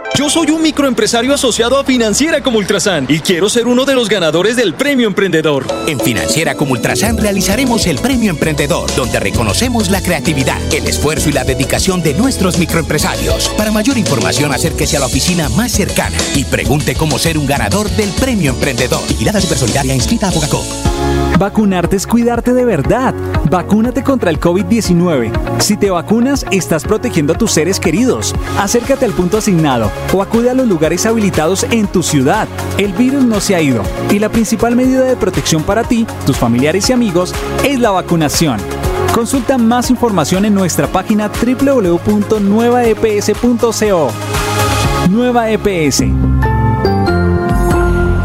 Yo soy un microempresario asociado a Financiera como Ultrasan y quiero ser uno de los ganadores del Premio Emprendedor. En Financiera como Ultrasan realizaremos el Premio Emprendedor, donde reconocemos la creatividad, el esfuerzo y la dedicación de nuestros microempresarios. Para mayor información, acérquese a la oficina más cercana y pregunte cómo ser un ganador del Premio Emprendedor. Vigilada Supersolidaria inscrita a Bogacop. Vacunarte es cuidarte de verdad. Vacúnate contra el COVID-19. Si te vacunas, estás protegiendo a tus seres queridos. Acércate al punto asignado o acude a los lugares habilitados en tu ciudad. El virus no se ha ido y la principal medida de protección para ti, tus familiares y amigos es la vacunación. Consulta más información en nuestra página www.nuevaeps.co. Nueva EPS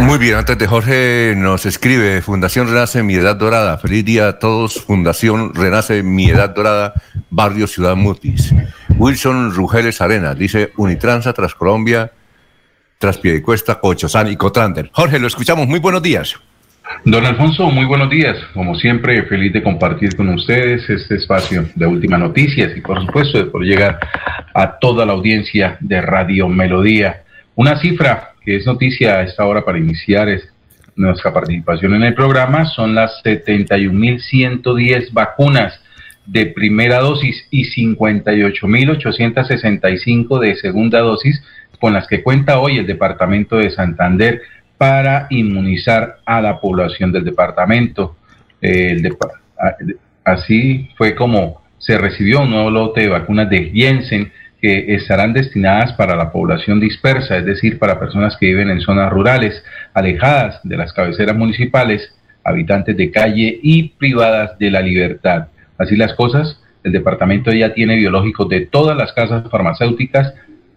Muy bien, antes de Jorge nos escribe Fundación Renace Mi Edad Dorada. Feliz día a todos. Fundación Renace Mi Edad Dorada, Barrio Ciudad Mutis. Wilson Rugeles Arena dice Unitransa tras Colombia, tras Piedecuesta, Cochosán y Cotrander. Jorge, lo escuchamos. Muy buenos días. Don Alfonso, muy buenos días. Como siempre, feliz de compartir con ustedes este espacio de últimas noticias y por supuesto de poder llegar a toda la audiencia de Radio Melodía. Una cifra que es noticia a esta hora para iniciar nuestra participación en el programa son las 71.110 vacunas de primera dosis y 58.865 de segunda dosis con las que cuenta hoy el departamento de Santander para inmunizar a la población del departamento. así fue como se recibió un nuevo lote de vacunas de Jensen que estarán destinadas para la población dispersa, es decir, para personas que viven en zonas rurales, alejadas de las cabeceras municipales, habitantes de calle y privadas de la libertad. Así las cosas, el departamento ya tiene biológicos de todas las casas farmacéuticas,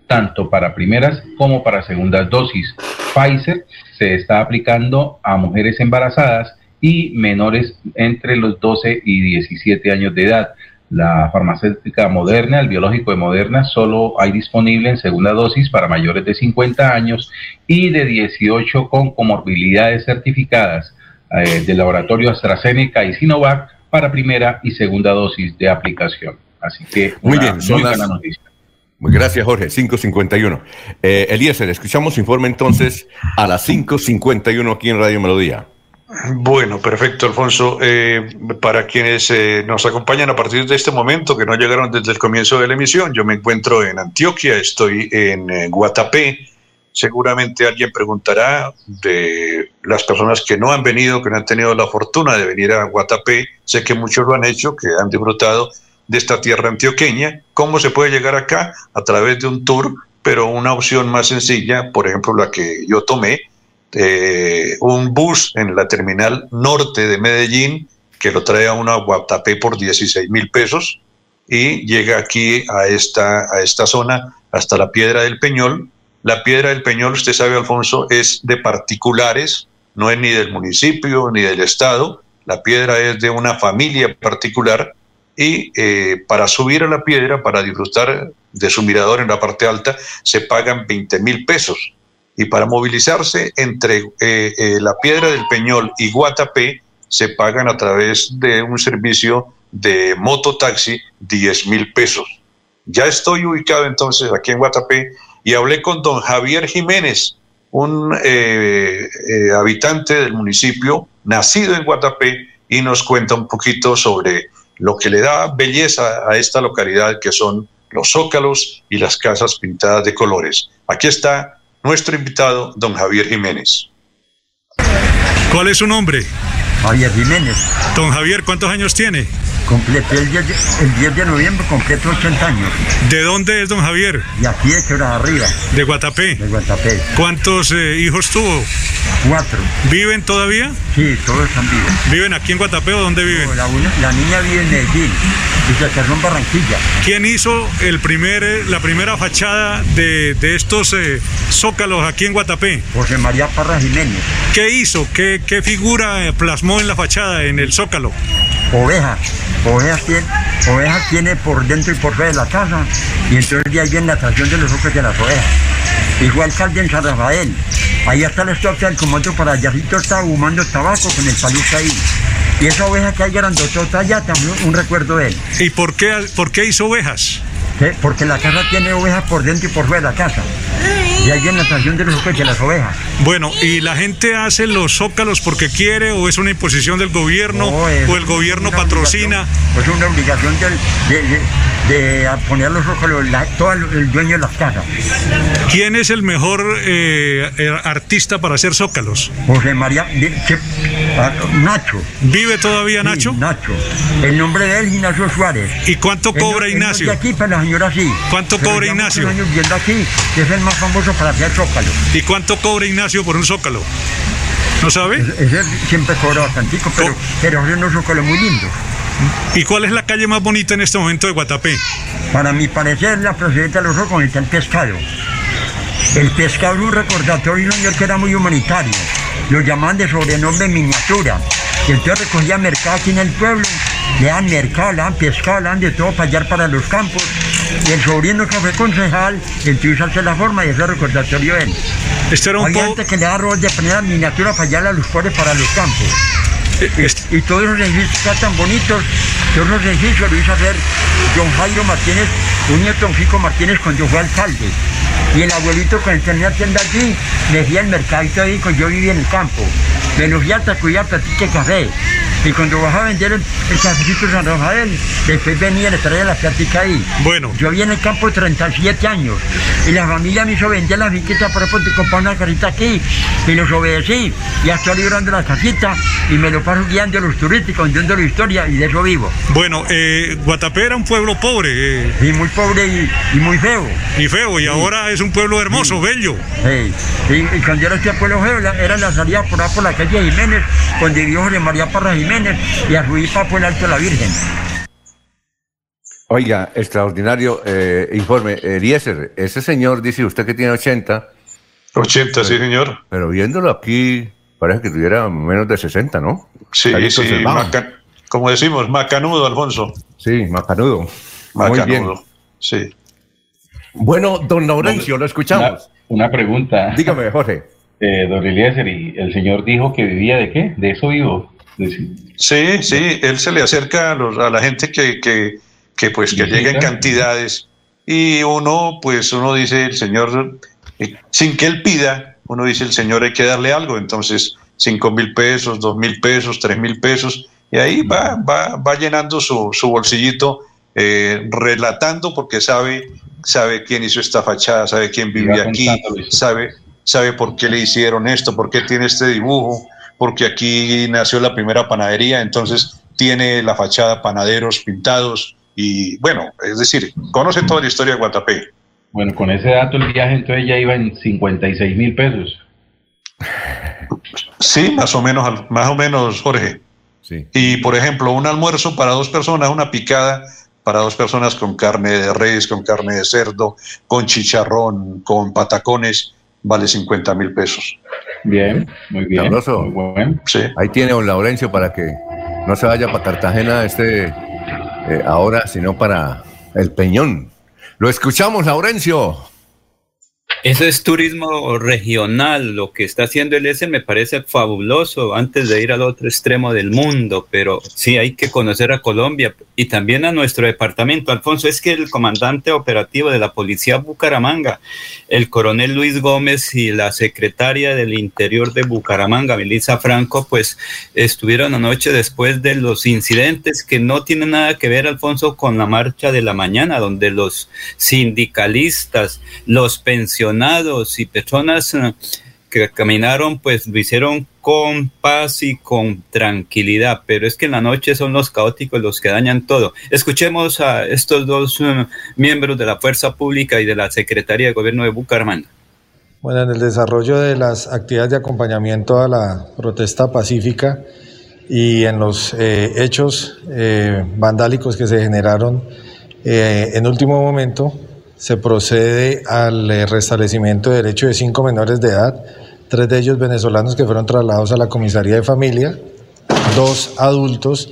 tanto para primeras como para segundas dosis. Pfizer se está aplicando a mujeres embarazadas y menores entre los 12 y 17 años de edad. La farmacéutica Moderna, el biológico de Moderna, solo hay disponible en segunda dosis para mayores de 50 años y de 18 con comorbilidades certificadas eh, del laboratorio AstraZeneca y Sinovac para primera y segunda dosis de aplicación. Así que muy bien, son muy buena noticia. Gracias, Jorge. 551. Eh, Eliezer, escuchamos informe entonces a las 551 aquí en Radio Melodía. Bueno, perfecto, Alfonso. Eh, para quienes eh, nos acompañan a partir de este momento, que no llegaron desde el comienzo de la emisión, yo me encuentro en Antioquia, estoy en eh, Guatapé. Seguramente alguien preguntará de las personas que no han venido, que no han tenido la fortuna de venir a Guatapé. Sé que muchos lo han hecho, que han disfrutado de esta tierra antioqueña. ¿Cómo se puede llegar acá? A través de un tour, pero una opción más sencilla, por ejemplo, la que yo tomé, eh, un bus en la terminal norte de Medellín que lo trae a una Guatapé por 16 mil pesos. y llega aquí a esta, a esta zona, hasta la Piedra del Peñol. La Piedra del Peñol, usted sabe, Alfonso, es de particulares, no es ni del municipio ni del Estado, la piedra es de una familia particular y eh, para subir a la piedra, para disfrutar de su mirador en la parte alta, se pagan 20 mil pesos. Y para movilizarse entre eh, eh, la piedra del Peñol y Guatapé, se pagan a través de un servicio de mototaxi 10 mil pesos. Ya estoy ubicado entonces aquí en Guatapé y hablé con don Javier Jiménez, un habitante del municipio, nacido en Guatapé, y nos cuenta un poquito sobre lo que le da belleza a esta localidad, que son los zócalos y las casas pintadas de colores. Aquí está nuestro invitado, don Javier Jiménez. ¿Cuál es su nombre? Javier Jiménez. Don Javier, ¿cuántos años tiene? Completé el 10, de, el 10 de noviembre, completo 80 años. ¿De dónde es don Javier? De aquí de Quebra Arriba. ¿De Guatapé? De Guatapé. ¿Cuántos eh, hijos tuvo? Cuatro. ¿Viven todavía? Sí, todos están vivos. ¿Viven aquí en Guatapé o dónde viven? No, la, una, la, niña vive en Medellín y se casó en Barranquilla. ¿Quién hizo el primer, eh, la primera fachada de, de estos eh, zócalos aquí en Guatapé? José María Parra Jiménez. ¿Qué hizo? ¿Qué, qué figura plasmó en la fachada, en el zócalo? Ovejas. Ovejas tiene, ovejas tiene por dentro y por fuera de la casa y entonces de ahí viene la atracción de los ojos de las ovejas. Igual alcalde en San Rafael. Ahí está la estatua del comando para Allarrito está fumando tabaco con el paluca ahí. Y esa oveja que hay grandotota allá también un recuerdo de él. ¿Y por qué, por qué hizo ovejas? ¿Sí? Porque la casa tiene ovejas por dentro y por fuera de la casa. Y ahí viene la atracción de los de las ovejas. Bueno, ¿y la gente hace los zócalos porque quiere o es una imposición del gobierno No, o el gobierno patrocina? Es una obligación del- de, de- de poner los ojos la- todo el, el dueño de las casas. ¿Quién es el mejor eh, eh, artista para hacer zócalos? José María que- ah, Nacho. ¿Vive todavía Sí, Nacho? Nacho. El nombre de él es Ignacio Suárez. ¿Y cuánto cobra Ignacio? de aquí, pero la señora sí. ¿Cuánto Pero cobra Ignacio? años aquí, que es el más famoso para hacer zócalo. ¿Y cuánto cobra Ignacio por un zócalo? ¿No sabe? Ese siempre cobra bastantico, pero, pero es unos zócalos muy lindos. ¿Y cuál es la calle más bonita en este momento de Guatapé? Para mi parecer, la procedente de los ojos está el pescado. El pescado es un recordatorio, que era muy humanitario. Lo llamaban de sobrenombre miniatura. Y entonces recogía mercado aquí en el pueblo. Le dan mercado, le dan pescado, le dan de todo para hallar para los campos. Y el sobrino que fue concejal, entonces usarse la forma y ese recordatorio de él. Este era un Había gente que le da rol de poner miniatura para hallar a los pobres para los campos. Eh, Y, y todos esos edificios están tan bonitos, todos esos edificios lo hizo hacer John Jairo Martínez, un nieto Fico Martínez cuando yo fui alcalde. Y el abuelito cuando tenía tienda allí, me hacía el mercadito ahí cuando yo vivía en el campo. Me lo fui a Tacuyá a platique café. Y cuando bajaba a vender el, el cafecito San Rafael, después venía le traía la plática ahí. Bueno. Yo vivía en el campo 37 años. Y la familia me hizo vender la finquita para poder comprar una casita aquí. Y los obedecí. Ya estoy librando la casita y me lo paso guiando a los turistas, contando la historia y de eso vivo. Bueno, eh, Guatapé era un pueblo pobre eh, Y muy pobre y, y muy feo. y feo, y ahora es un pueblo hermoso, bello. Sí. Y, y cuando yo era este pueblo feo, era la salida por ahí por la calle Jiménez, José María Parra Jiménez, y a subir para por el Alto de la Virgen. Oiga, extraordinario eh, informe. Eliezer, ese señor dice usted que tiene 80. 80, sí, señor. Pero viéndolo aquí, parece que tuviera menos de 60, ¿no? Sí, sí, maca- como decimos, macanudo, Alfonso. Sí, macanudo. Muy bien. Macanudo. Sí. Bueno, don Laurencio, lo escuchamos. Una, una pregunta. Dígame, Jorge. Eh, don Eliezer, ¿y el señor dijo que vivía de qué? ¿De eso vivo? De- Sí, sí, él se le acerca a, los- a la gente que, que, que, pues que llega en cantidades y uno, pues uno dice, el señor, eh, sin que él pida, uno dice, el señor hay que darle algo, entonces cinco mil pesos, dos mil pesos, tres mil pesos, y ahí va, va, va llenando su, su bolsillito, eh, relatando porque sabe, sabe quién hizo esta fachada, sabe quién vive va aquí, sabe, sabe por qué le hicieron esto, por qué tiene este dibujo, porque aquí nació la primera panadería, entonces tiene la fachada panaderos pintados y bueno, es decir, conoce toda la historia de Guatapé. Bueno, con ese dato el viaje entonces ya iba en 56 mil pesos. Sí, más o menos, al- más o menos, Jorge. Sí. Y por ejemplo, un almuerzo para dos personas, una picada para dos personas con carne de res, con carne de cerdo, con chicharrón, con patacones, vale 50 mil pesos. Bien, muy bien. Sabroso. Muy bueno. Sí. Ahí tiene don Laurencio para que no se vaya para Cartagena este eh, ahora, sino para el Peñón. Lo escuchamos, Laurencio. Eso es turismo regional. Lo que está haciendo el ESE me parece fabuloso antes de ir al otro extremo del mundo, pero sí hay que conocer a Colombia y también a nuestro departamento. Alfonso, es que el comandante operativo de la Policía Bucaramanga, el coronel Luis Gómez y la secretaria del Interior de Bucaramanga, Melissa Franco, pues estuvieron anoche después de los incidentes que no tienen nada que ver, Alfonso, con la marcha de la mañana, donde los sindicalistas, los y personas eh, que caminaron, pues lo hicieron con paz y con tranquilidad, pero es que en la noche son los caóticos los que dañan todo. Escuchemos a estos dos eh, miembros de la Fuerza Pública y de la Secretaría de Gobierno de Bucaramanga. Bueno, en el desarrollo de las actividades de acompañamiento a la protesta pacífica y en los eh, hechos vandálicos que se generaron en último momento, se procede al eh, restablecimiento de derecho de cinco menores de edad, tres de ellos venezolanos que fueron trasladados a la comisaría de familia, dos adultos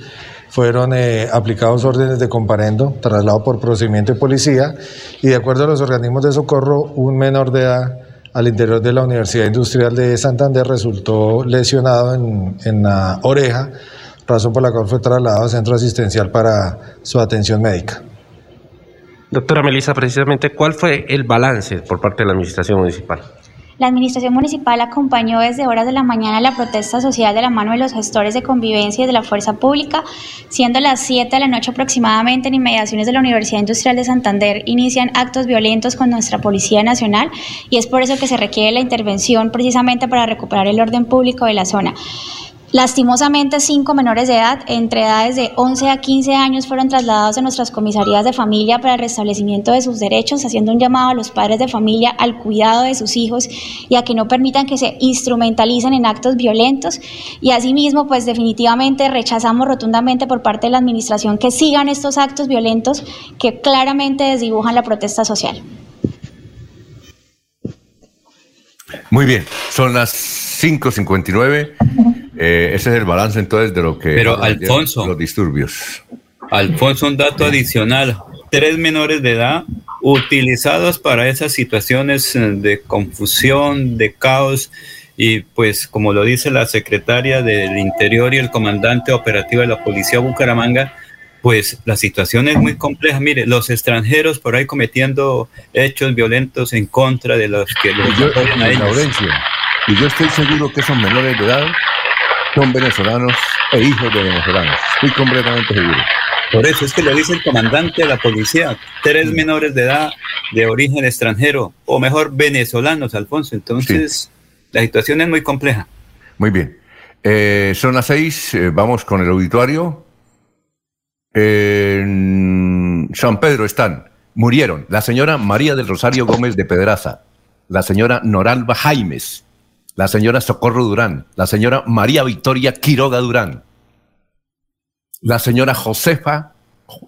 fueron eh, aplicados órdenes de comparendo, traslado por procedimiento de policía, y de acuerdo a los organismos de socorro, un menor de edad al interior de la Universidad Industrial de Santander resultó lesionado en, en la oreja, razón por la cual fue trasladado al centro asistencial para su atención médica. Doctora Melissa, precisamente, ¿cuál fue el balance por parte de la Administración Municipal? La Administración Municipal acompañó desde horas de la mañana la protesta social de la mano de los gestores de convivencia y de la fuerza pública, siendo las 7 de la noche aproximadamente en inmediaciones de la Universidad Industrial de Santander inician actos violentos con nuestra Policía Nacional y es por eso que se requiere la intervención precisamente para recuperar el orden público de la zona. Lastimosamente, cinco menores de edad, entre edades de 11 a 15 años, fueron trasladados a nuestras comisarías de familia para el restablecimiento de sus derechos, haciendo un llamado a los padres de familia al cuidado de sus hijos y a que no permitan que se instrumentalicen en actos violentos. Y asimismo, pues definitivamente rechazamos rotundamente por parte de la Administración que sigan estos actos violentos que claramente desdibujan la protesta social. Muy bien, son las 5.59. Eh, ese es el balance entonces de lo que... Pero Alfonso... Los disturbios. Alfonso, un dato adicional. Tres menores de edad utilizados para esas situaciones eh, de confusión, de caos, y pues como lo dice la secretaria del Interior y el comandante operativo de la Policía Bucaramanga, pues la situación es muy compleja. Mire, los extranjeros por ahí cometiendo hechos violentos en contra de los que los yo, y yo estoy seguro que esos menores de edad son venezolanos e hijos de venezolanos. Estoy completamente seguro. Por eso es que lo dice el comandante de la policía, tres mm. menores de edad de origen extranjero, o mejor, venezolanos, Alfonso. Entonces, la situación es muy compleja. Muy bien. Eh, son las seis, eh, vamos con el auditorio. En San Pedro están, murieron la señora María del Rosario Gómez de Pedraza, la señora Noralba Jaimes, la señora Socorro Durán, la señora María Victoria Quiroga Durán, la señora Josefa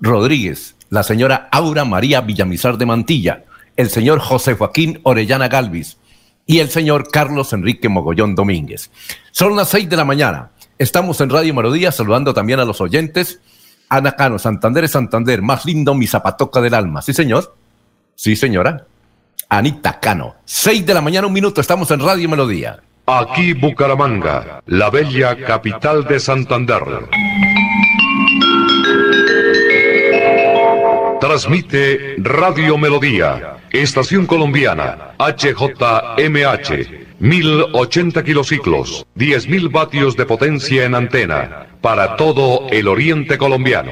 Rodríguez, la señora Aura María Villamizar de Mantilla, el señor José Joaquín Orellana Galvis y el señor Carlos Enrique Mogollón Domínguez. Son las seis de la mañana. Estamos en Radio Melodía saludando también a los oyentes. Ana Cano, Santander es Santander, más lindo mi zapatoca del alma. Sí, señor. Sí, señora. Anita Cano. Seis de la mañana, un minuto, estamos en Radio Melodía. Aquí Bucaramanga, la bella capital de Santander. Transmite Radio Melodía, Estación Colombiana, HJMH, 1080 kilociclos, 10.000 vatios de potencia en antena, para todo el oriente colombiano.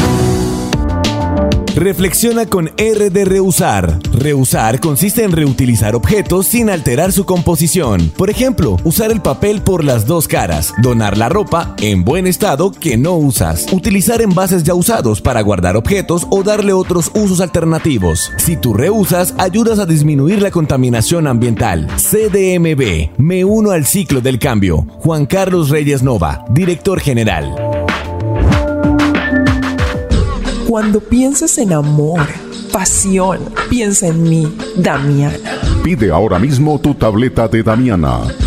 Reflexiona con R de reusar. Reusar consiste en reutilizar objetos sin alterar su composición. Por ejemplo, usar el papel por las dos caras, donar la ropa en buen estado que no usas, utilizar envases ya usados para guardar objetos o darle otros usos alternativos. Si tú reusas, ayudas a disminuir la contaminación ambiental. CDMB, me uno al ciclo del cambio. Juan Carlos Reyes Nova, director general. Cuando pienses en amor, pasión, piensa en mí, Damiana. Pide ahora mismo tu tableta de Damiana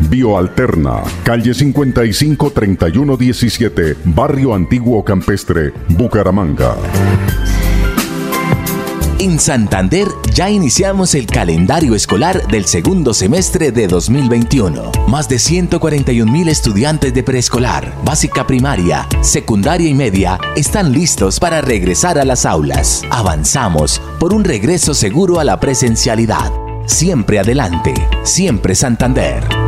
Bioalterna, calle 55 3117, Barrio Antiguo Campestre, Bucaramanga. En Santander ya iniciamos el calendario escolar del segundo semestre de 2021. Más de 141 mil estudiantes de preescolar, básica primaria, secundaria y media están listos para regresar a las aulas. Avanzamos por un regreso seguro a la presencialidad. Siempre adelante, siempre Santander.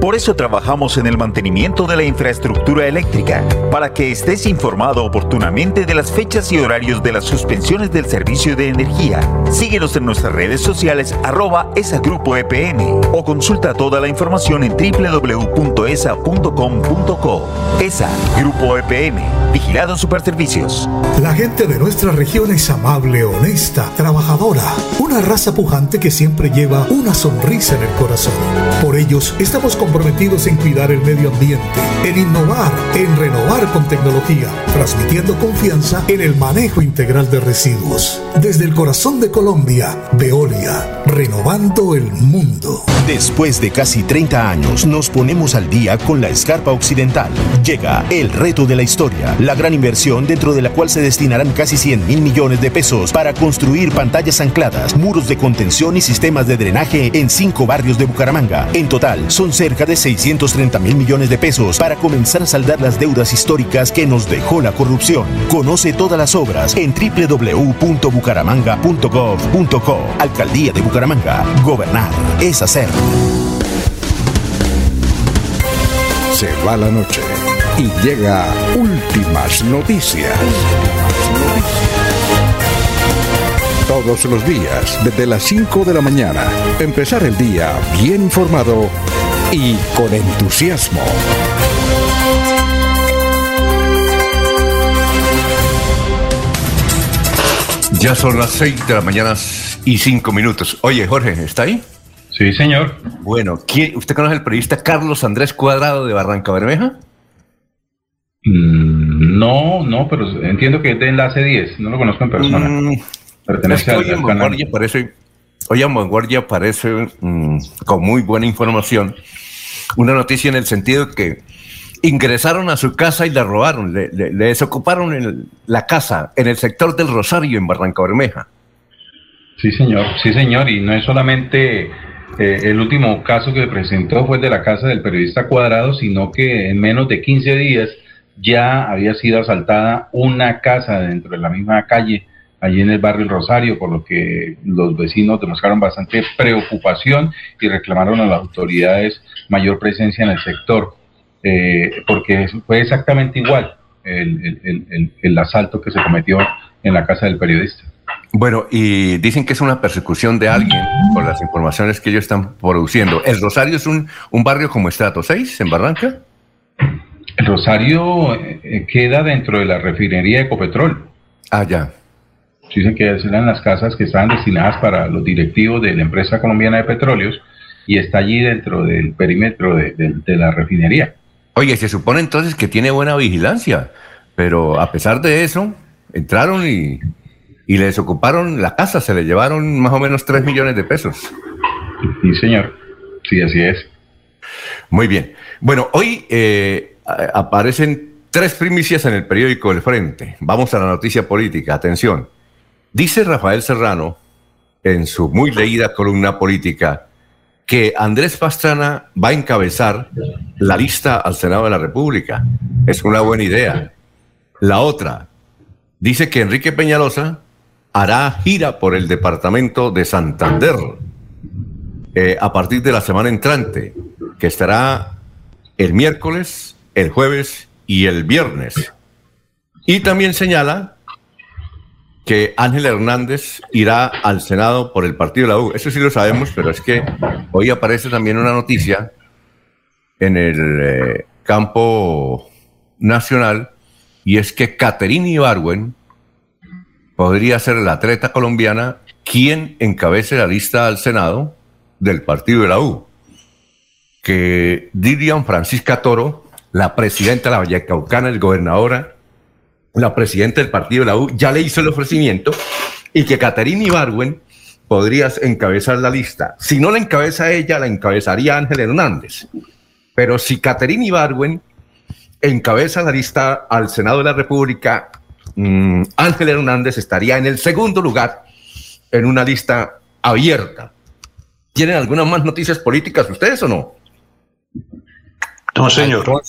Por eso trabajamos en el mantenimiento de la infraestructura eléctrica, para que estés informado oportunamente de las fechas y horarios de las suspensiones del servicio de energía. Síguenos en nuestras redes sociales arroba esa grupo EPN o consulta toda la información en www.esa.com.co. ESA Grupo EPN, Vigilado Superservicios. La gente de nuestra región es amable, honesta, trabajadora, una raza pujante que siempre lleva una sonrisa en el corazón. Por ellos estamos comprometidos en cuidar el medio ambiente, en innovar, en renovar con tecnología, transmitiendo confianza en el manejo integral de residuos. Desde el corazón de Colombia, Veolia, renovando el mundo. Después de casi 30 años, nos ponemos al día con la escarpa occidental. Llega el reto de la historia, la gran inversión dentro de la cual se destinarán casi 100 mil millones de pesos para construir pantallas ancladas, muros de contención y sistemas de drenaje en cinco barrios de Bucaramanga. En total, son cerca de 630 mil millones de pesos para comenzar a saldar las deudas históricas que nos dejó la corrupción. Conoce todas las obras en www.bucaramanga.gov.co. Alcaldía de Bucaramanga. Gobernar es hacer. Se va la noche y llega últimas noticias. Todos los días, desde las 5 de la mañana, empezar el día bien informado y con entusiasmo. Ya son las 6 de la mañana y 5 minutos. Oye, Jorge, ¿está ahí? Sí, señor. Bueno, ¿quién, ¿usted conoce al periodista Carlos Andrés Cuadrado de Barranca Bermeja? Mm, no, no, pero entiendo que es de Enlace 10. No lo conozco en persona. Mm, Pertenece es que al, hoy en al canal. Vanguardia aparece, hoy en Vanguardia aparece mm, con muy buena información una noticia en el sentido que ingresaron a su casa y la robaron, le, le- le desocuparon el- la casa en el sector del Rosario en Barranca Bermeja. Sí, señor, sí, señor, y no es solamente eh, el último caso que se presentó fue de la casa del periodista Cuadrado, sino que en menos de 15 días ya había sido asaltada una casa dentro de la misma calle, allí en el barrio El Rosario, por lo que los vecinos demostraron bastante preocupación y reclamaron a las autoridades mayor presencia en el sector, eh, porque fue exactamente igual el- el- el- el- asalto que se cometió en la casa del periodista. Bueno, y dicen que es una persecución de alguien por las informaciones que ellos están produciendo. ¿El Rosario es un, un barrio como Estrato 6 en Barranca? El Rosario eh, queda dentro de la refinería de Ecopetrol. Ah, ya. Dicen que eran las casas que estaban destinadas para los directivos de la empresa colombiana de petróleos y está allí dentro del perímetro de, de la refinería. Oye, se supone entonces que tiene buena vigilancia, pero a pesar de eso, entraron y, y les ocuparon la casa, se le llevaron más o menos 3 millones de pesos. Sí, señor. Sí, así es. Muy bien. Bueno, hoy eh, aparecen tres primicias en el periódico El Frente. Vamos a la noticia política. Atención. Dice Rafael Serrano en su muy leída columna política que Andrés Pastrana va a encabezar la lista al Senado de la República. Es una buena idea. La otra, dice que Enrique Peñalosa hará gira por el departamento de Santander eh, a partir de la semana entrante, que estará el miércoles, el jueves y el viernes. Y también señala que Ángel Hernández irá al Senado por el partido de la U. Eso sí lo sabemos, pero es que hoy aparece también una noticia en el eh, campo nacional y es que Caterina Ibarwen, podría ser la atleta colombiana quien encabece la lista al Senado del partido de la U. Que Didion Francisca Toro, la presidenta de la Vallecaucana, el gobernadora, la presidenta del partido de la U, ya le hizo el ofrecimiento y que Caterina Ibarwen podría encabezar la lista. Si no la encabeza ella, la encabezaría Ángel Hernández. Pero si Caterina Ibarwen encabeza la lista al Senado de la República, Mm, Ángel Hernández estaría en el segundo lugar en una lista abierta. ¿Tienen algunas más noticias políticas ustedes o no? No, señor.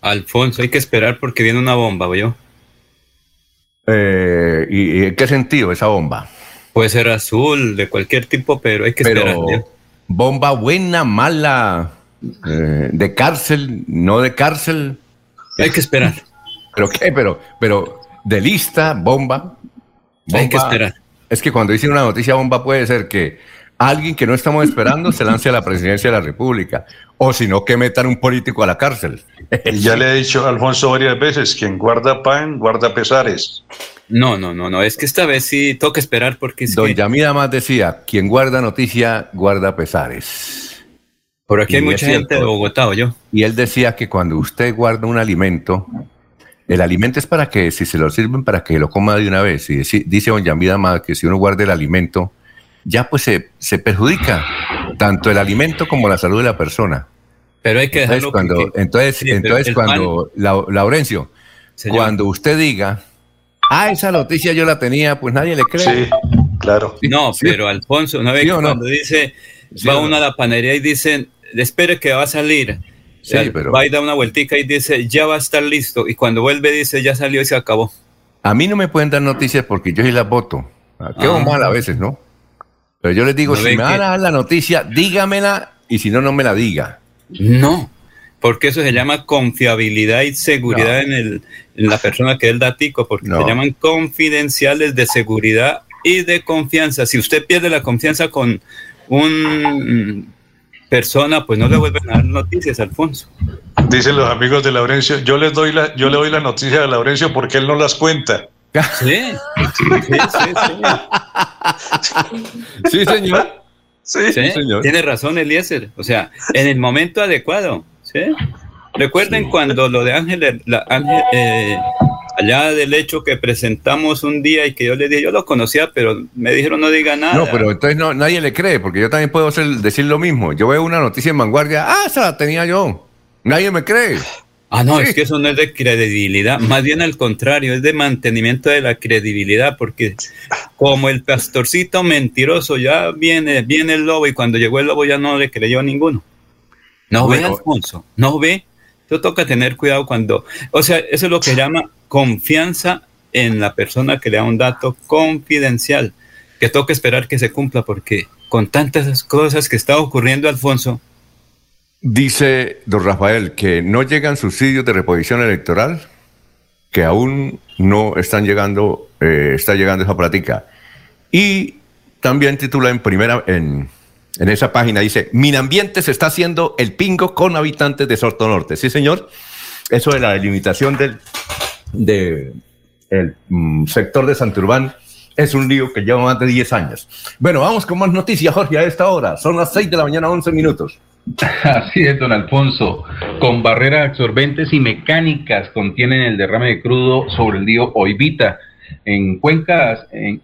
Alfonso, hay que esperar porque viene una bomba, yo. Eh, ¿y, en qué sentido esa bomba? Puede ser azul, de cualquier tipo, pero hay que esperar. Bomba buena, mala, eh, de cárcel, no de cárcel. Hay que esperar. ¿Pero qué? Pero, pero de lista, bomba. Hay que esperar. Es que cuando dicen una noticia bomba puede ser que alguien que no estamos esperando se lance a la presidencia de la República. O si no, que metan un político a la cárcel. ya le he dicho a Alfonso varias veces, quien guarda pan, guarda pesares. No, no, no, no, es que esta vez sí toca esperar porque... Es Don Yamida más decía, quien guarda noticia, guarda pesares. Por aquí hay mucha gente de Bogotá, yo. Y él decía que cuando usted guarda un alimento, el alimento es para que, si se lo sirven, para que lo coma de una vez. Y dice don Yamida más que si uno guarda el alimento, ya pues se, perjudica tanto el alimento como la salud de la persona. Pero hay que dejarlo entonces, cuando, entonces, entonces cuando, Laurencio, cuando usted diga, ah, esa noticia yo la tenía, pues nadie le cree. Sí, claro. No, pero Alfonso, ¿no ve cuando dice, va uno a la panería y dicen, espere que va a salir Sí, pero... Va y da una vueltica y dice, ya va a estar listo. Y cuando vuelve dice, ya salió y se acabó. A mí no me pueden dar noticias porque yo sí las voto. Ah, qué ah. mal a veces, ¿no? Pero yo les digo, si me van a dar la noticia, dígamela y si no, no me la diga. No, porque eso se llama confiabilidad y seguridad en, el, en la persona que es el datico, porque se llaman confidenciales de seguridad y de confianza. Si usted pierde la confianza con un persona, pues no le vuelven a dar noticias, Alfonso. Dicen los amigos de Laurencio, yo les doy la, yo le doy la noticia a Laurencio porque él no las cuenta. Sí, sí, sí, sí. señor. Sí, señor. Tiene razón, Eliezer. O sea, en el momento adecuado. ¿sí? Recuerden cuando lo de Ángel, la, Ángel eh, allá del hecho que presentamos un día y que yo le dije, yo lo conocía, pero me dijeron no diga nada. No, pero entonces no, nadie le cree, porque yo también puedo decir lo mismo. Yo veo una noticia en vanguardia, ah, esa la tenía yo. Nadie me cree. Ah, no, es que eso no es de credibilidad, más bien al contrario, es de mantenimiento de la credibilidad, porque como el pastorcito mentiroso ya viene, viene el lobo y cuando llegó el lobo ya no le creyó a ninguno. No ve, Alfonso, no ve. Tú toca tener cuidado cuando, o sea, eso es lo que llama confianza en la persona que le da un dato confidencial, que toca esperar que se cumpla, porque con tantas cosas que está ocurriendo, Alfonso. Dice don Rafael que no llegan subsidios de reposición electoral, que aún no están llegando, eh, está llegando esa práctica. Y también titula en primera, en, en esa página, dice, Minambiente se está haciendo el pingo con habitantes de Sorto Norte. Sí, señor. Eso de la delimitación del, de el mm, sector de Santurbán es un lío que lleva más de 10 años. Bueno, vamos con más noticias, Jorge, a esta hora. Son las 6 de la mañana, 11 minutos. Así es, don Alfonso. Con barreras absorbentes y mecánicas contienen el derrame de crudo sobre el río Oibita. En cuencas, en,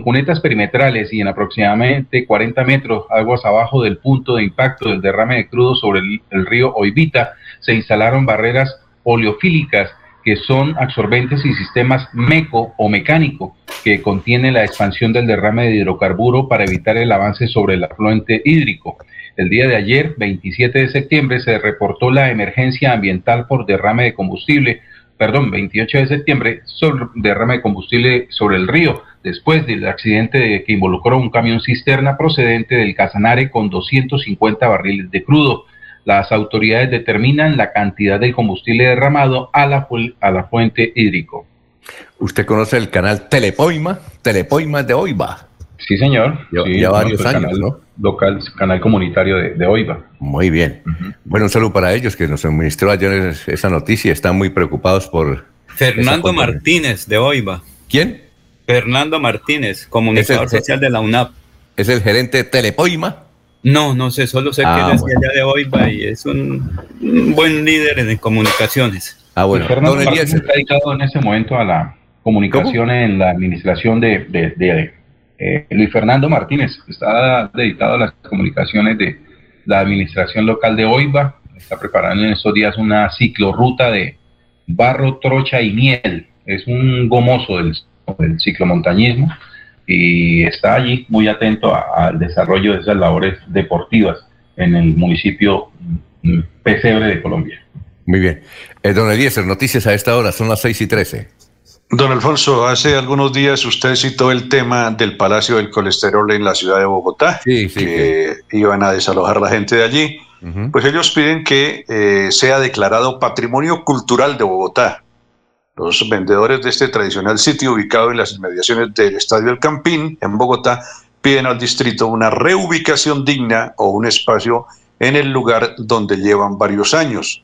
cunetas perimetrales y en aproximadamente 40 metros aguas abajo del punto de impacto del derrame de crudo sobre el, río Oibita, se instalaron barreras oleofílicas que son absorbentes y sistemas meco o mecánico que contienen la expansión del derrame de hidrocarburo para evitar el avance sobre el afluente hídrico. El día de ayer, 27 de septiembre, se reportó la emergencia ambiental por derrame de combustible, perdón, 28 de septiembre, sobre derrame de combustible sobre el río, después del accidente que involucró un camión cisterna procedente del Casanare con 250 barriles de crudo. Las autoridades determinan la cantidad de combustible derramado a la, a la fuente hídrico. ¿Usted conoce el canal Telepoima? Telepoima de Oiva. Sí, señor. Ya, varios años, ¿no? Local, canal comunitario de, Oiva. Muy bien. Bueno, un saludo para ellos que nos administró ayer esa noticia. Están muy preocupados por. Fernando Martínez de Oiva. ¿Quién? Fernando Martínez, comunicador social de la UNAP. ¿Es el gerente de Telepoima? No, no sé, solo sé que ah, es allá de Oiva y es un, buen líder en comunicaciones. Ah, bueno. Fernando Martínez está dedicado en ese momento a la comunicación en la administración de, de, de eh, Luis Fernando Martínez está dedicado a las comunicaciones de la administración local de Oiva. Está preparando en estos días una ciclorruta de barro, trocha y miel. Es un gomoso del, ciclomontañismo y está allí muy atento al desarrollo de esas labores deportivas en el municipio mm, pesebre de Colombia. Muy bien. Eh, don Eliezer, noticias a esta hora, son las 6 y 13. Don Alfonso, hace algunos días usted citó el tema del Palacio del Colesterol en la ciudad de Bogotá, que iban a desalojar la gente de allí. Pues ellos piden que eh, sea declarado Patrimonio Cultural de Bogotá. Los vendedores de este tradicional sitio ubicado en las inmediaciones del Estadio El Campín, en Bogotá, piden al distrito una reubicación digna o un espacio en el lugar donde llevan varios años.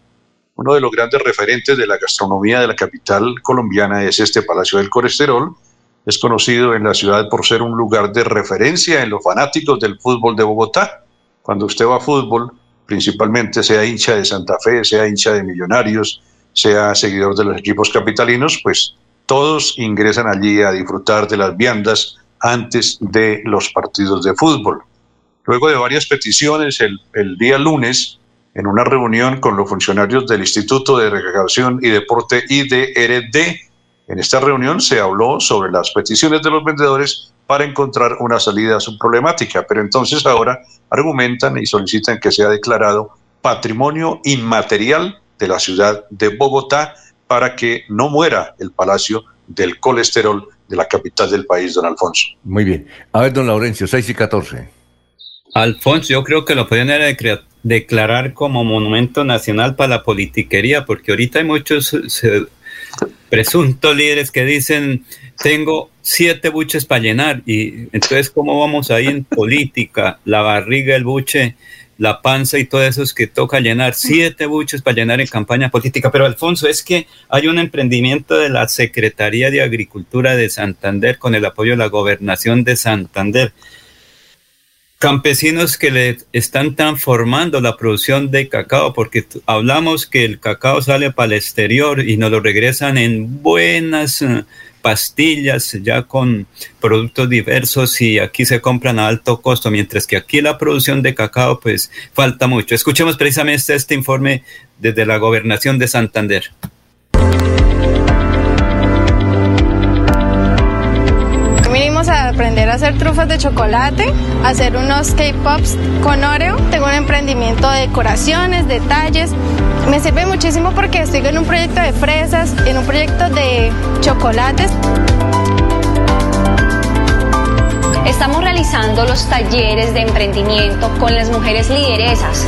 Uno de los grandes referentes de la gastronomía de la capital colombiana es este Palacio del Colesterol. Es conocido en la ciudad por ser un lugar de referencia en los fanáticos del fútbol de Bogotá. Cuando usted va a fútbol, principalmente sea hincha de Santa Fe, sea hincha de Millonarios, sea seguidor de los equipos capitalinos, pues todos ingresan allí a disfrutar de las viandas antes de los partidos de fútbol. Luego de varias peticiones, el, día lunes, en una reunión con los funcionarios del Instituto de Recreación y Deporte IDRD. En esta reunión se habló sobre las peticiones de los vendedores para encontrar una salida a su problemática, pero entonces ahora argumentan y solicitan que sea declarado patrimonio inmaterial de la ciudad de Bogotá para que no muera el Palacio del Colesterol de la capital del país, don Alfonso. Muy bien. A ver, don Laurencio, 6 y 14. Alfonso, yo creo que lo podrían declarar como monumento nacional para la politiquería, porque ahorita hay muchos presuntos líderes que dicen, tengo siete buches para llenar, y entonces, ¿cómo vamos ahí en política? La barriga, el buche, la panza y todo eso es que toca llenar siete buches para llenar en campaña política. Pero Alfonso, es que hay un emprendimiento de la Secretaría de Agricultura de Santander con el apoyo de la Gobernación de Santander campesinos que le están transformando la producción de cacao, porque hablamos que el cacao sale para el exterior y nos lo regresan en buenas eh, pastillas, ya con productos diversos y aquí se compran a alto costo, mientras que aquí la producción de cacao pues falta mucho. Escuchemos precisamente este informe desde la gobernación de Santander. Aprender a hacer trufas de chocolate, hacer unos K-Pops con Oreo. Tengo un emprendimiento de decoraciones, detalles. Me sirve muchísimo porque estoy en un proyecto de fresas, en un proyecto de chocolates. Estamos realizando los talleres de emprendimiento con las mujeres lideresas,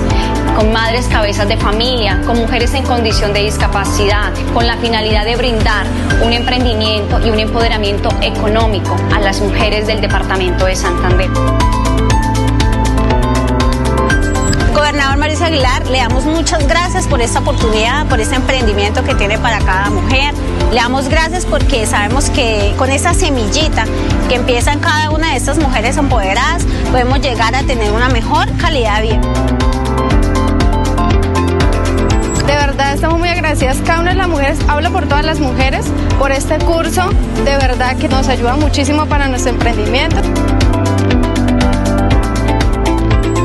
con madres cabezas de familia, con mujeres en condición de discapacidad, con la finalidad de brindar un emprendimiento y un empoderamiento económico a las mujeres del departamento de Santander. Gobernador Mauricio Aguilar, le damos muchas gracias por esta oportunidad, por este emprendimiento que tiene para cada mujer. Le damos gracias porque sabemos que con esa semillita que empieza en cada una de estas mujeres empoderadas, podemos llegar a tener una mejor calidad de vida. De verdad estamos muy agradecidas. Cada una de las mujeres, hablo por todas las mujeres, por este curso. De verdad que nos ayuda muchísimo para nuestro emprendimiento.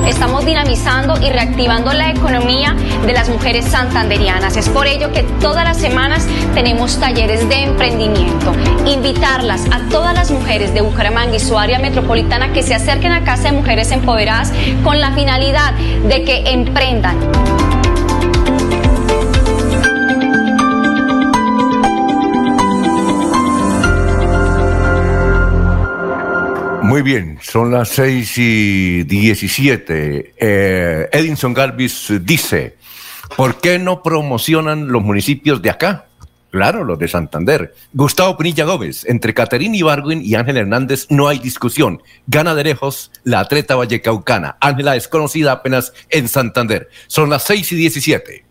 Estamos dinamizando y reactivando la economía de las mujeres santanderianas. Es por ello que todas las semanas tenemos talleres de emprendimiento. Invitarlas a todas las mujeres de Bucaramanga y su área metropolitana que se acerquen a Casa de Mujeres Empoderadas con la finalidad de que emprendan. Muy bien, son las 6 y 17. Eh, Edinson Galvis dice, ¿por qué no promocionan los municipios de acá? Claro, los de Santander. Gustavo Pinilla Gómez, entre Caterina Ibargüen y Ángel Hernández no hay discusión. Gana de lejos la atleta vallecaucana. Ángela es conocida apenas en Santander. Son las 6 y 17.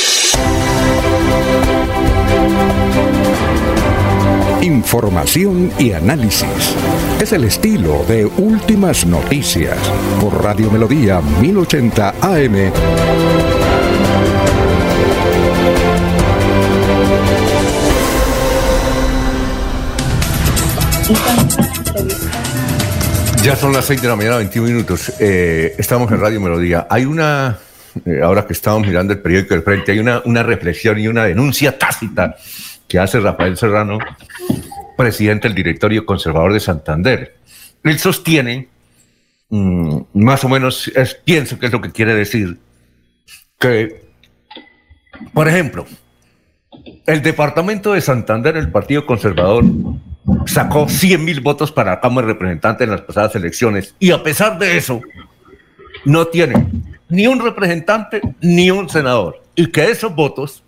Información y análisis. Es el estilo de Últimas Noticias por Radio Melodía 1080 AM. Ya son las 6 de la mañana, 21 minutos. Eh, estamos en Radio Melodía. Hay una, eh, ahora que estamos mirando el periódico del Frente, hay una, una reflexión y una denuncia tácita que hace Rafael Serrano, presidente del directorio conservador de Santander. Él sostiene, mm, más o menos, pienso que es lo que quiere decir, que, por ejemplo, el departamento de Santander, el Partido Conservador, sacó 100 mil votos para la Cámara de Representantes en las pasadas elecciones y a pesar de eso no tiene ni un representante ni un senador y que esos votos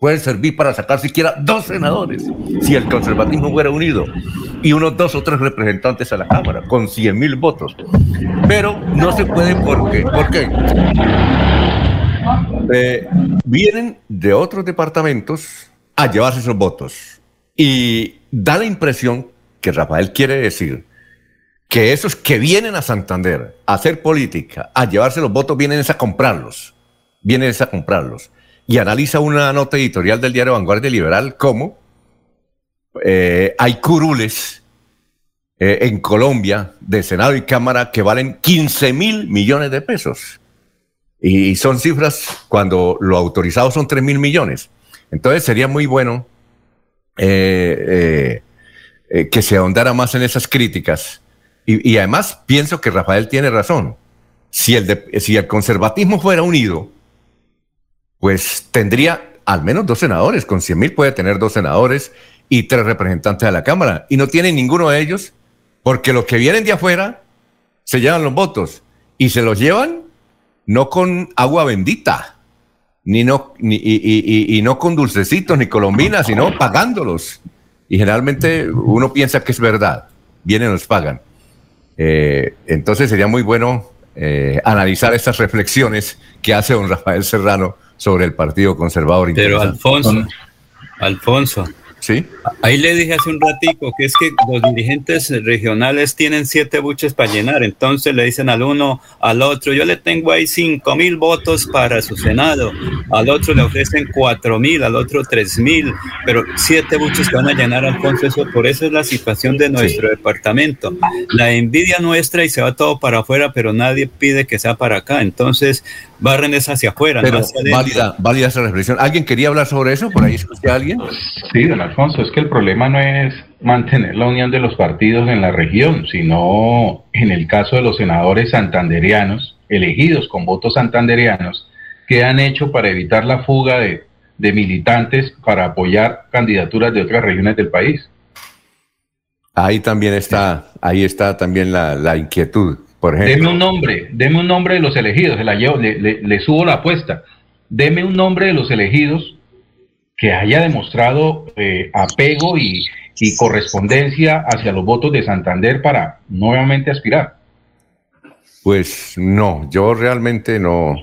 pueden servir para sacar siquiera dos senadores si el conservatismo fuera unido y unos dos o tres representantes a la Cámara con 100 mil votos. Pero no se puede porque, ¿por qué? Eh, vienen de otros departamentos a llevarse esos votos y da la impresión que Rafael quiere decir que esos que vienen a Santander a hacer política, a llevarse los votos, vienen a comprarlos. Vienen a comprarlos. Y analiza una nota editorial del diario Vanguardia Liberal como eh, hay curules eh, en Colombia de Senado y Cámara que valen 15 mil millones de pesos. Y son cifras cuando lo autorizado son 3 mil millones. Entonces sería muy bueno eh, que se ahondara más en esas críticas. Y, además pienso que Rafael tiene razón. Si el, si el conservatismo fuera unido, pues tendría al menos dos senadores. Con 100 mil puede tener dos senadores y tres representantes de la Cámara. Y no tiene ninguno de ellos, porque los que vienen de afuera se llevan los votos y se los llevan no con agua bendita, ni no, ni, y, no con dulcecitos ni colombinas, sino pagándolos. Y generalmente uno piensa que es verdad, vienen los pagan. Eh, entonces sería muy bueno eh, analizar estas reflexiones que hace don Rafael Serrano sobre el Partido Conservador. Pero Alfonso, Alfonso, Sí. Ahí le dije hace un ratico que es que los dirigentes regionales tienen siete buches para llenar, entonces le dicen al uno, al otro, yo le tengo ahí cinco mil votos para su Senado, al otro le ofrecen cuatro mil, al otro tres mil, pero siete buches que van a llenar, Alfonso, eso, por eso es la situación de nuestro departamento. La envidia nuestra y se va todo para afuera, pero nadie pide que sea para acá, entonces barren es hacia afuera. Pero válida, válida esa reflexión. ¿Alguien quería hablar sobre eso? ¿Por ahí escuché a alguien? Sí, don Alfonso, es que el problema no es mantener la unión de los partidos en la región, sino en el caso de los senadores santanderianos, elegidos con votos santanderianos, que han hecho para evitar la fuga de, militantes para apoyar candidaturas de otras regiones del país. Ahí también está, ahí está también la, inquietud. Por ejemplo. Deme un nombre, deme un nombre de los elegidos, la le, le subo la apuesta. Deme un nombre de los elegidos que haya demostrado eh, apego y, correspondencia hacia los votos de Santander para nuevamente aspirar? Pues no, yo realmente no,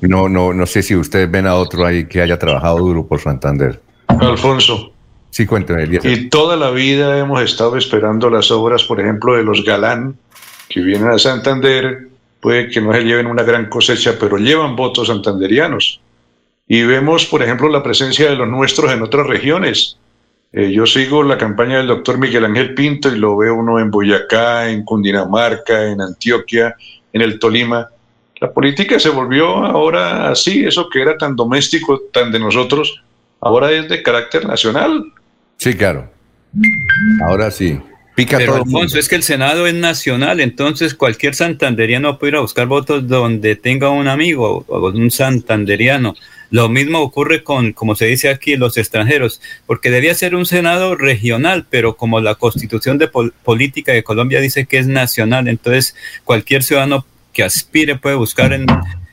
no, no, no sé si ustedes ven a otro ahí que haya trabajado duro por Santander. Alfonso. Sí, cuénteme. Y toda la vida hemos estado esperando las obras, por ejemplo, de los Galán, que vienen a Santander, puede que no se lleven una gran cosecha, pero llevan votos santanderianos y vemos, por ejemplo, la presencia de los nuestros en otras regiones. Eh, yo sigo la campaña del doctor Miguel Ángel Pinto y lo veo uno en Boyacá, en Cundinamarca, en Antioquia, en el Tolima. La política se volvió ahora así, eso que era tan doméstico, tan de nosotros, ahora es de carácter nacional. Sí, claro. Ahora sí. Pero Alfonso, es que el Senado es nacional, entonces cualquier santanderiano puede ir a buscar votos donde tenga un amigo o un santanderiano. Lo mismo ocurre con, como se dice aquí, los extranjeros, porque debía ser un Senado regional, pero como la constitución de política de Colombia dice que es nacional, entonces cualquier ciudadano que aspire puede buscar en,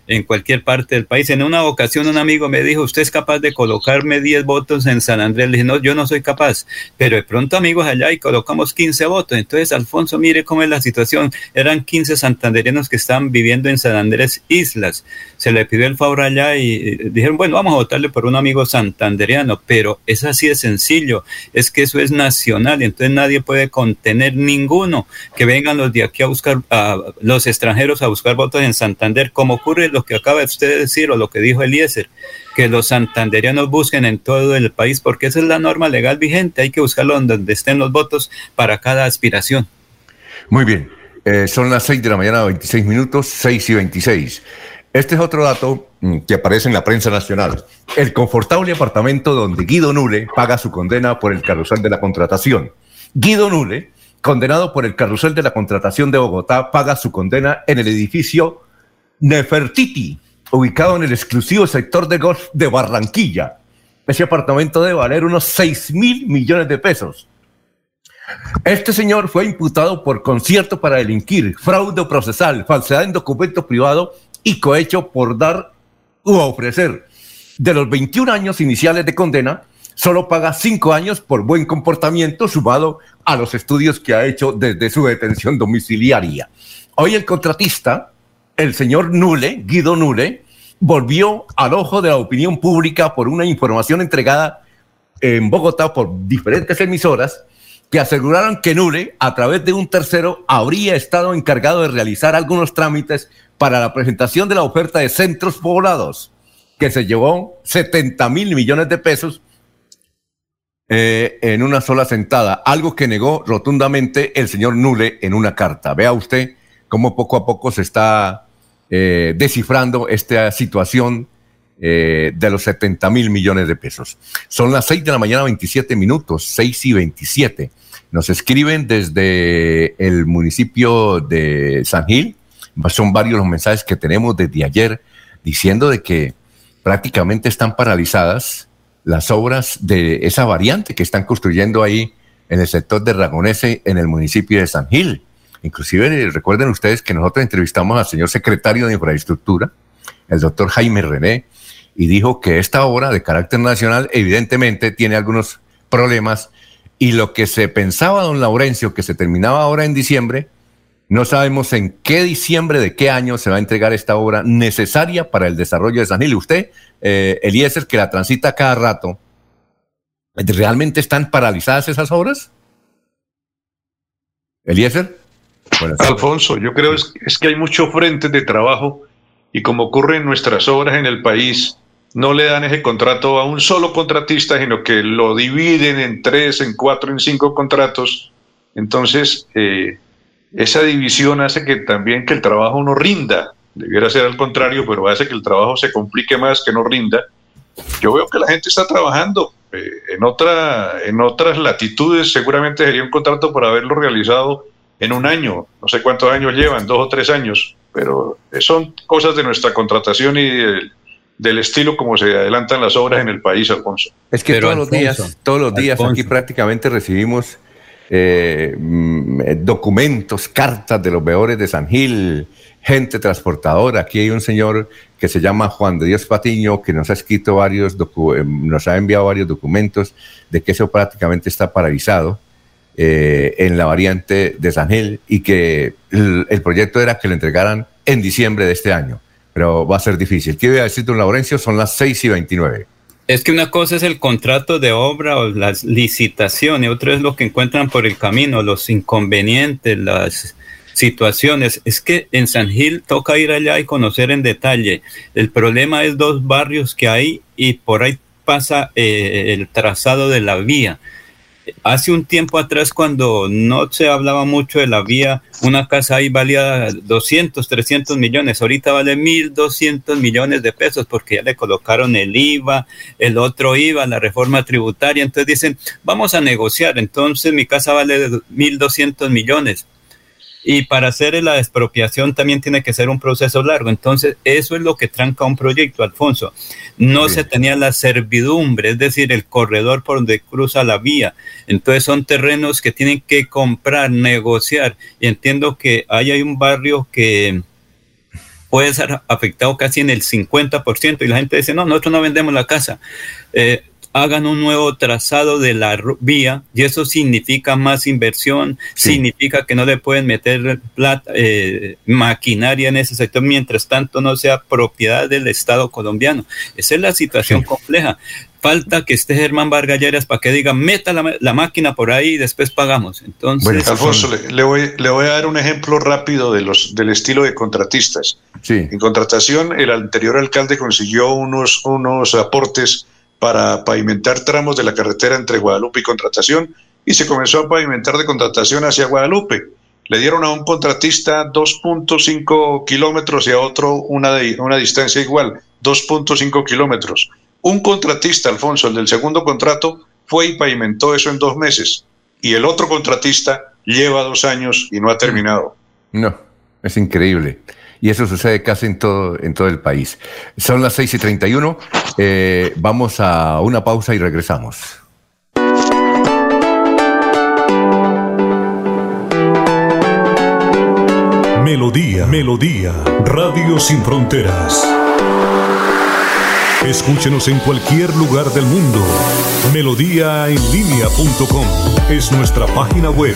en cualquier parte del país. En una ocasión un amigo me dijo, ¿usted es capaz de colocarme 10 votos en San Andrés? Le dije, no, yo no soy capaz, pero de pronto amigos allá y colocamos 15 votos. Entonces, Alfonso, mire cómo es la situación. Eran 15 santanderianos que estaban viviendo en San Andrés Islas. Se le pidió el favor allá y dijeron, bueno, vamos a votarle por un amigo santanderiano, pero es así de sencillo, es que eso es nacional entonces nadie puede contener ninguno que vengan los de aquí a buscar, a los extranjeros a buscar votos en Santander, como ocurre lo que acaba de usted decir o lo que dijo Eliezer, que los santanderianos busquen en todo el país, porque esa es la norma legal vigente, hay que buscarlo donde estén los votos para cada aspiración. Muy bien. Eh, son las 6 de la mañana, 26 minutos, 6 y 26. Este es otro dato mm, que aparece en la prensa nacional. El confortable apartamento donde Guido Nule paga su condena por el carrusel de la contratación. Guido Nule, condenado por el carrusel de la contratación de Bogotá, paga su condena en el edificio Nefertiti, ubicado en el exclusivo sector de golf de Barranquilla. Ese apartamento debe valer unos 6 mil millones de pesos. Este señor fue imputado por concierto para delinquir, fraude procesal, falsedad en documento privado y cohecho por dar u ofrecer. De los 21 años iniciales de condena, solo paga 5 años por buen comportamiento sumado a los estudios que ha hecho desde su detención domiciliaria. Hoy el contratista, el señor Nule, Guido Nule, volvió al ojo de la opinión pública por una información entregada en Bogotá por diferentes emisoras que aseguraron que Nule, a través de un tercero, habría estado encargado de realizar algunos trámites para la presentación de la oferta de centros poblados, que se llevó 70 mil millones de pesos eh, en una sola sentada, algo que negó rotundamente el señor Nule en una carta. Vea usted cómo poco a poco se está eh, descifrando esta situación eh, de los 70 mil millones de pesos. Son las 6 de la mañana, 27 minutos, 6 y 27. Nos escriben desde el municipio de San Gil. Son varios los mensajes que tenemos desde ayer diciendo de que prácticamente están paralizadas las obras de esa variante que están construyendo ahí en el sector de Ragonese, en el municipio de San Gil. Inclusive recuerden ustedes que nosotros entrevistamos al señor secretario de Infraestructura, el doctor Jaime René, y dijo que esta obra de carácter nacional evidentemente tiene algunos problemas y lo que se pensaba, don Laurencio, que se terminaba ahora en diciembre, no sabemos en qué diciembre de qué año se va a entregar esta obra necesaria para el desarrollo de San Gil. Usted, eh, Eliezer, que la transita cada rato, ¿realmente están paralizadas esas obras? Eliezer. Alfonso, yo creo es, es que hay mucho frente de trabajo y como ocurre en nuestras obras en el país, no le dan ese contrato a un solo contratista, sino que lo dividen en tres, en cuatro, en cinco contratos. Entonces, eh, esa división hace que también que el trabajo no rinda. Debiera ser al contrario, pero hace que el trabajo se complique más, que no rinda. Yo veo que la gente está trabajando. Eh, en, otra, en otras latitudes seguramente sería un contrato por haberlo realizado en un año. No sé cuántos años llevan, dos o tres años, pero son cosas de nuestra contratación y del del estilo como se adelantan las obras en el país, Alfonso. Es que todos los días, todos los días aquí prácticamente recibimos eh, mm, documentos, cartas de los veedores de San Gil, gente transportadora. Aquí hay un señor que se llama Juan de Dios Patiño que nos ha escrito varios, eh, nos ha enviado varios documentos de que eso prácticamente está paralizado. Eh, en la variante de San Gil y que el proyecto era que lo entregaran en diciembre de este año pero va a ser difícil. ¿Qué iba a decir, don Laurencio? Son las 6 y 29. Es que una cosa es el contrato de obra o las licitaciones, otra es lo que encuentran por el camino, los inconvenientes, las situaciones. Es que en San Gil toca ir allá y conocer en detalle. El problema es dos barrios que hay y por ahí pasa eh, el trazado de la vía hace un tiempo atrás, cuando no se hablaba mucho de la vía, una casa ahí valía 200, 300 millones. Ahorita vale 1.200 millones de pesos porque ya le colocaron el IVA, el otro IVA, la reforma tributaria. Entonces dicen, vamos a negociar. Entonces mi casa vale 1.200 millones y para hacer la expropiación también tiene que ser un proceso largo. Entonces, eso es lo que tranca un proyecto, Alfonso. No se tenía la servidumbre, es decir, el corredor por donde cruza la vía. Entonces, son terrenos que tienen que comprar, negociar. Y entiendo que ahí hay un barrio que puede ser afectado casi en el 50% y la gente dice, no, nosotros no vendemos la casa. Eh, hagan un nuevo trazado de la vía y eso significa más inversión, significa que no le pueden meter plata, eh, maquinaria en ese sector mientras tanto no sea propiedad del Estado colombiano. Esa es la situación compleja. Falta que esté Germán Vargas para que diga, meta la, máquina por ahí y después pagamos. Entonces, bueno, Alfonso, le, voy, le voy a dar un ejemplo rápido de los, del estilo de contratistas. Sí. En contratación, el anterior alcalde consiguió unos, unos aportes para pavimentar tramos de la carretera entre Guadalupe y Contratación y se comenzó a pavimentar de Contratación hacia Guadalupe. le dieron a un contratista 2.5 kilómetros y a otro una, una distancia igual, 2.5 kilómetros. Un contratista, Alfonso, el del segundo contrato, fue y pavimentó eso en dos meses. Y el otro contratista lleva dos años y no ha terminado. No, es increíble. Y eso sucede casi en todo, en todo el país. Son las 6 y 31. Eh, vamos a una pausa y regresamos. Melodía, Melodía, Radio Sin Fronteras. Escúchenos en cualquier lugar del mundo. Melodíaenlínea.com es nuestra página web.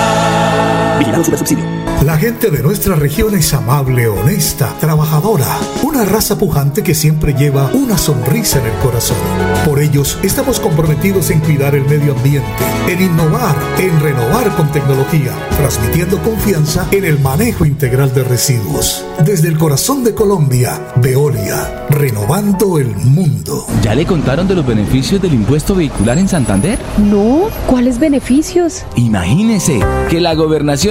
Vigilado. La gente de nuestra región es amable, honesta, trabajadora, una raza pujante que siempre lleva una sonrisa en el corazón. Por ellos estamos comprometidos en cuidar el medio ambiente, en innovar, en renovar con tecnología, transmitiendo confianza en el manejo integral de residuos. Desde el corazón de Colombia, Veolia, renovando el mundo. ¿Ya le contaron de los beneficios del impuesto vehicular en Santander? No, ¿cuáles beneficios? Imagínese que la gobernación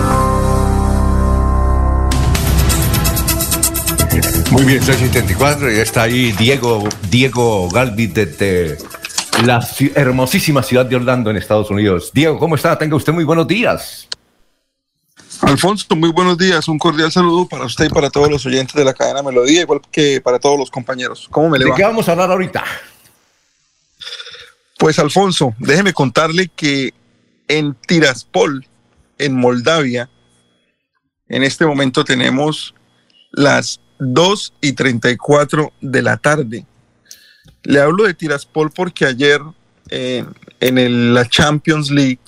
Muy bien, 674, y está ahí Diego, Diego Galvis desde la hermosísima ciudad de Orlando en Estados Unidos. Diego, ¿cómo está? Tenga usted muy buenos días. Alfonso, muy buenos días. Un cordial saludo para usted y para todos los oyentes de la cadena Melodía, igual que para todos los compañeros. ¿Cómo me le va? ¿De qué vamos a hablar ahorita? Pues Alfonso, déjeme contarle que en Tiraspol, en Moldavia, en este momento tenemos las 2 y 34 de la tarde. Le hablo de Tiraspol porque ayer eh, en la Champions League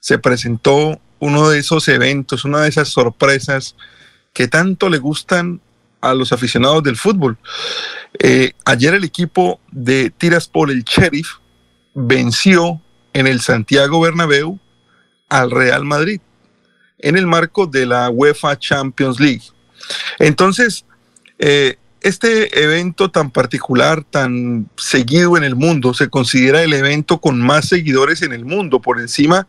se presentó uno de esos eventos, una de esas sorpresas que tanto le gustan a los aficionados del fútbol. Eh, ayer el equipo de Tiraspol, el Sheriff, venció en el Santiago Bernabéu al Real Madrid en el marco de la UEFA Champions League. Entonces, eh, este evento tan particular, tan seguido en el mundo, se considera el evento con más seguidores en el mundo, por encima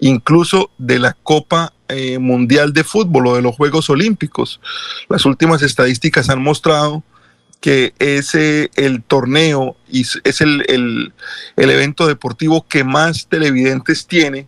incluso de la Copa eh, Mundial de Fútbol o de los Juegos Olímpicos. Las últimas estadísticas han mostrado que es el torneo y es el, el, evento deportivo que más televidentes tiene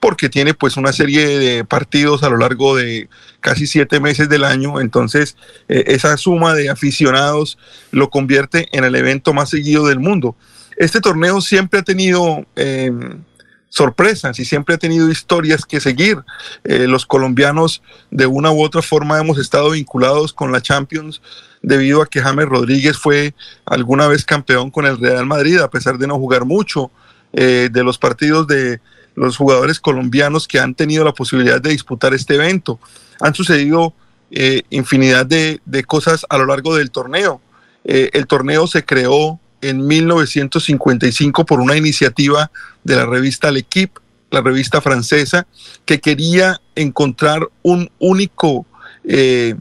porque tiene pues una serie de partidos a lo largo de casi siete meses del año, entonces eh, esa suma de aficionados lo convierte en el evento más seguido del mundo. Este torneo siempre ha tenido em, sorpresas y siempre ha tenido historias que seguir. Eh, los colombianos de una u otra forma hemos estado vinculados con la Champions debido a que James Rodríguez fue alguna vez campeón con el Real Madrid, a pesar de no jugar mucho. Eh, de los partidos de los jugadores colombianos que han tenido la posibilidad de disputar este evento. Han sucedido eh, infinidad de, cosas a lo largo del torneo. Eh, el torneo se creó en 1955 por una iniciativa de la revista L'Equipe, la revista francesa, que quería encontrar un único eh,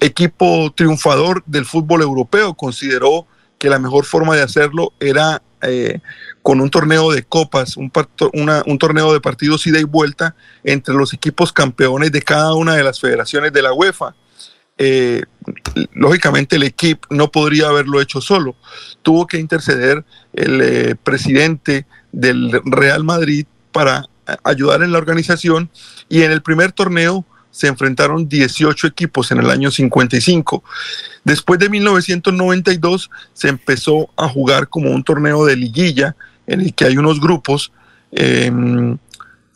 equipo triunfador del fútbol europeo. Consideró que la mejor forma de hacerlo era con un torneo de copas, un, un, torneo de partidos ida y vuelta entre los equipos campeones de cada una de las federaciones de la UEFA. Eh, lógicamente el equipo no podría haberlo hecho solo. Tuvo que interceder el eh, presidente del Real Madrid para ayudar en la organización y en el primer torneo se enfrentaron 18 equipos en el año 55. Después de 1992 se empezó a jugar como un torneo de liguilla en el que hay unos grupos eh,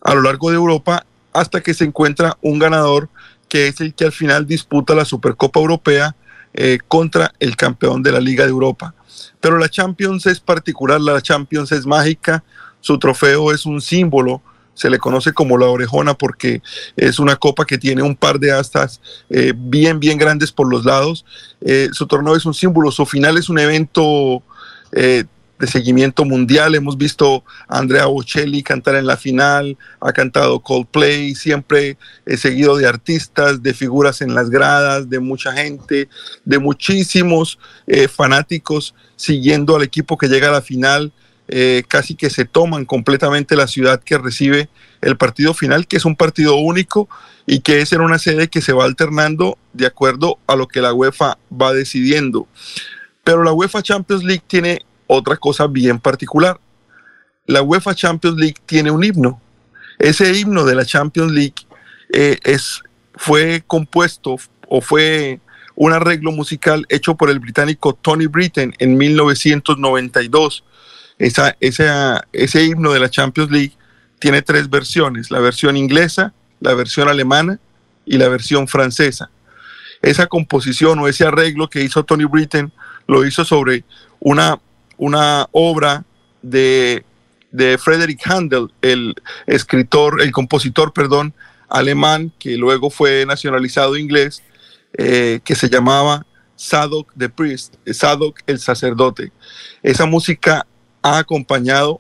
a lo largo de Europa hasta que se encuentra un ganador que es el que al final disputa la Supercopa Europea eh, contra el campeón de la Liga de Europa. Pero la Champions es particular, la Champions es mágica, su trofeo es un símbolo se le conoce como la orejona porque es una copa que tiene un par de astas eh, bien, bien grandes por los lados. Eh, su torneo es un símbolo, su final es un evento de seguimiento mundial. Hemos visto a Andrea Bocelli cantar en la final, ha cantado Coldplay, siempre seguido de artistas, de figuras en las gradas, de mucha gente, de muchísimos fanáticos siguiendo al equipo que llega a la final. Eh, casi que se toman completamente la ciudad que recibe el partido final, que es un partido único y que es en una sede que se va alternando de acuerdo a lo que la UEFA va decidiendo. Pero la UEFA Champions League tiene otra cosa bien particular. La UEFA Champions League tiene un himno. Ese himno de la Champions League eh, es, fue compuesto o fue un arreglo musical hecho por el británico Tony Britten en 1992 esa, ese himno de la Champions League tiene tres versiones, la versión inglesa, la versión alemana y la versión francesa. Esa composición o ese arreglo que hizo Tony Britten lo hizo sobre una, una obra de, de Frederick Handel, el escritor, el compositor, perdón, alemán, que luego fue nacionalizado inglés, eh, que se llamaba Sadok the Priest, Sadok el sacerdote. Esa música ha acompañado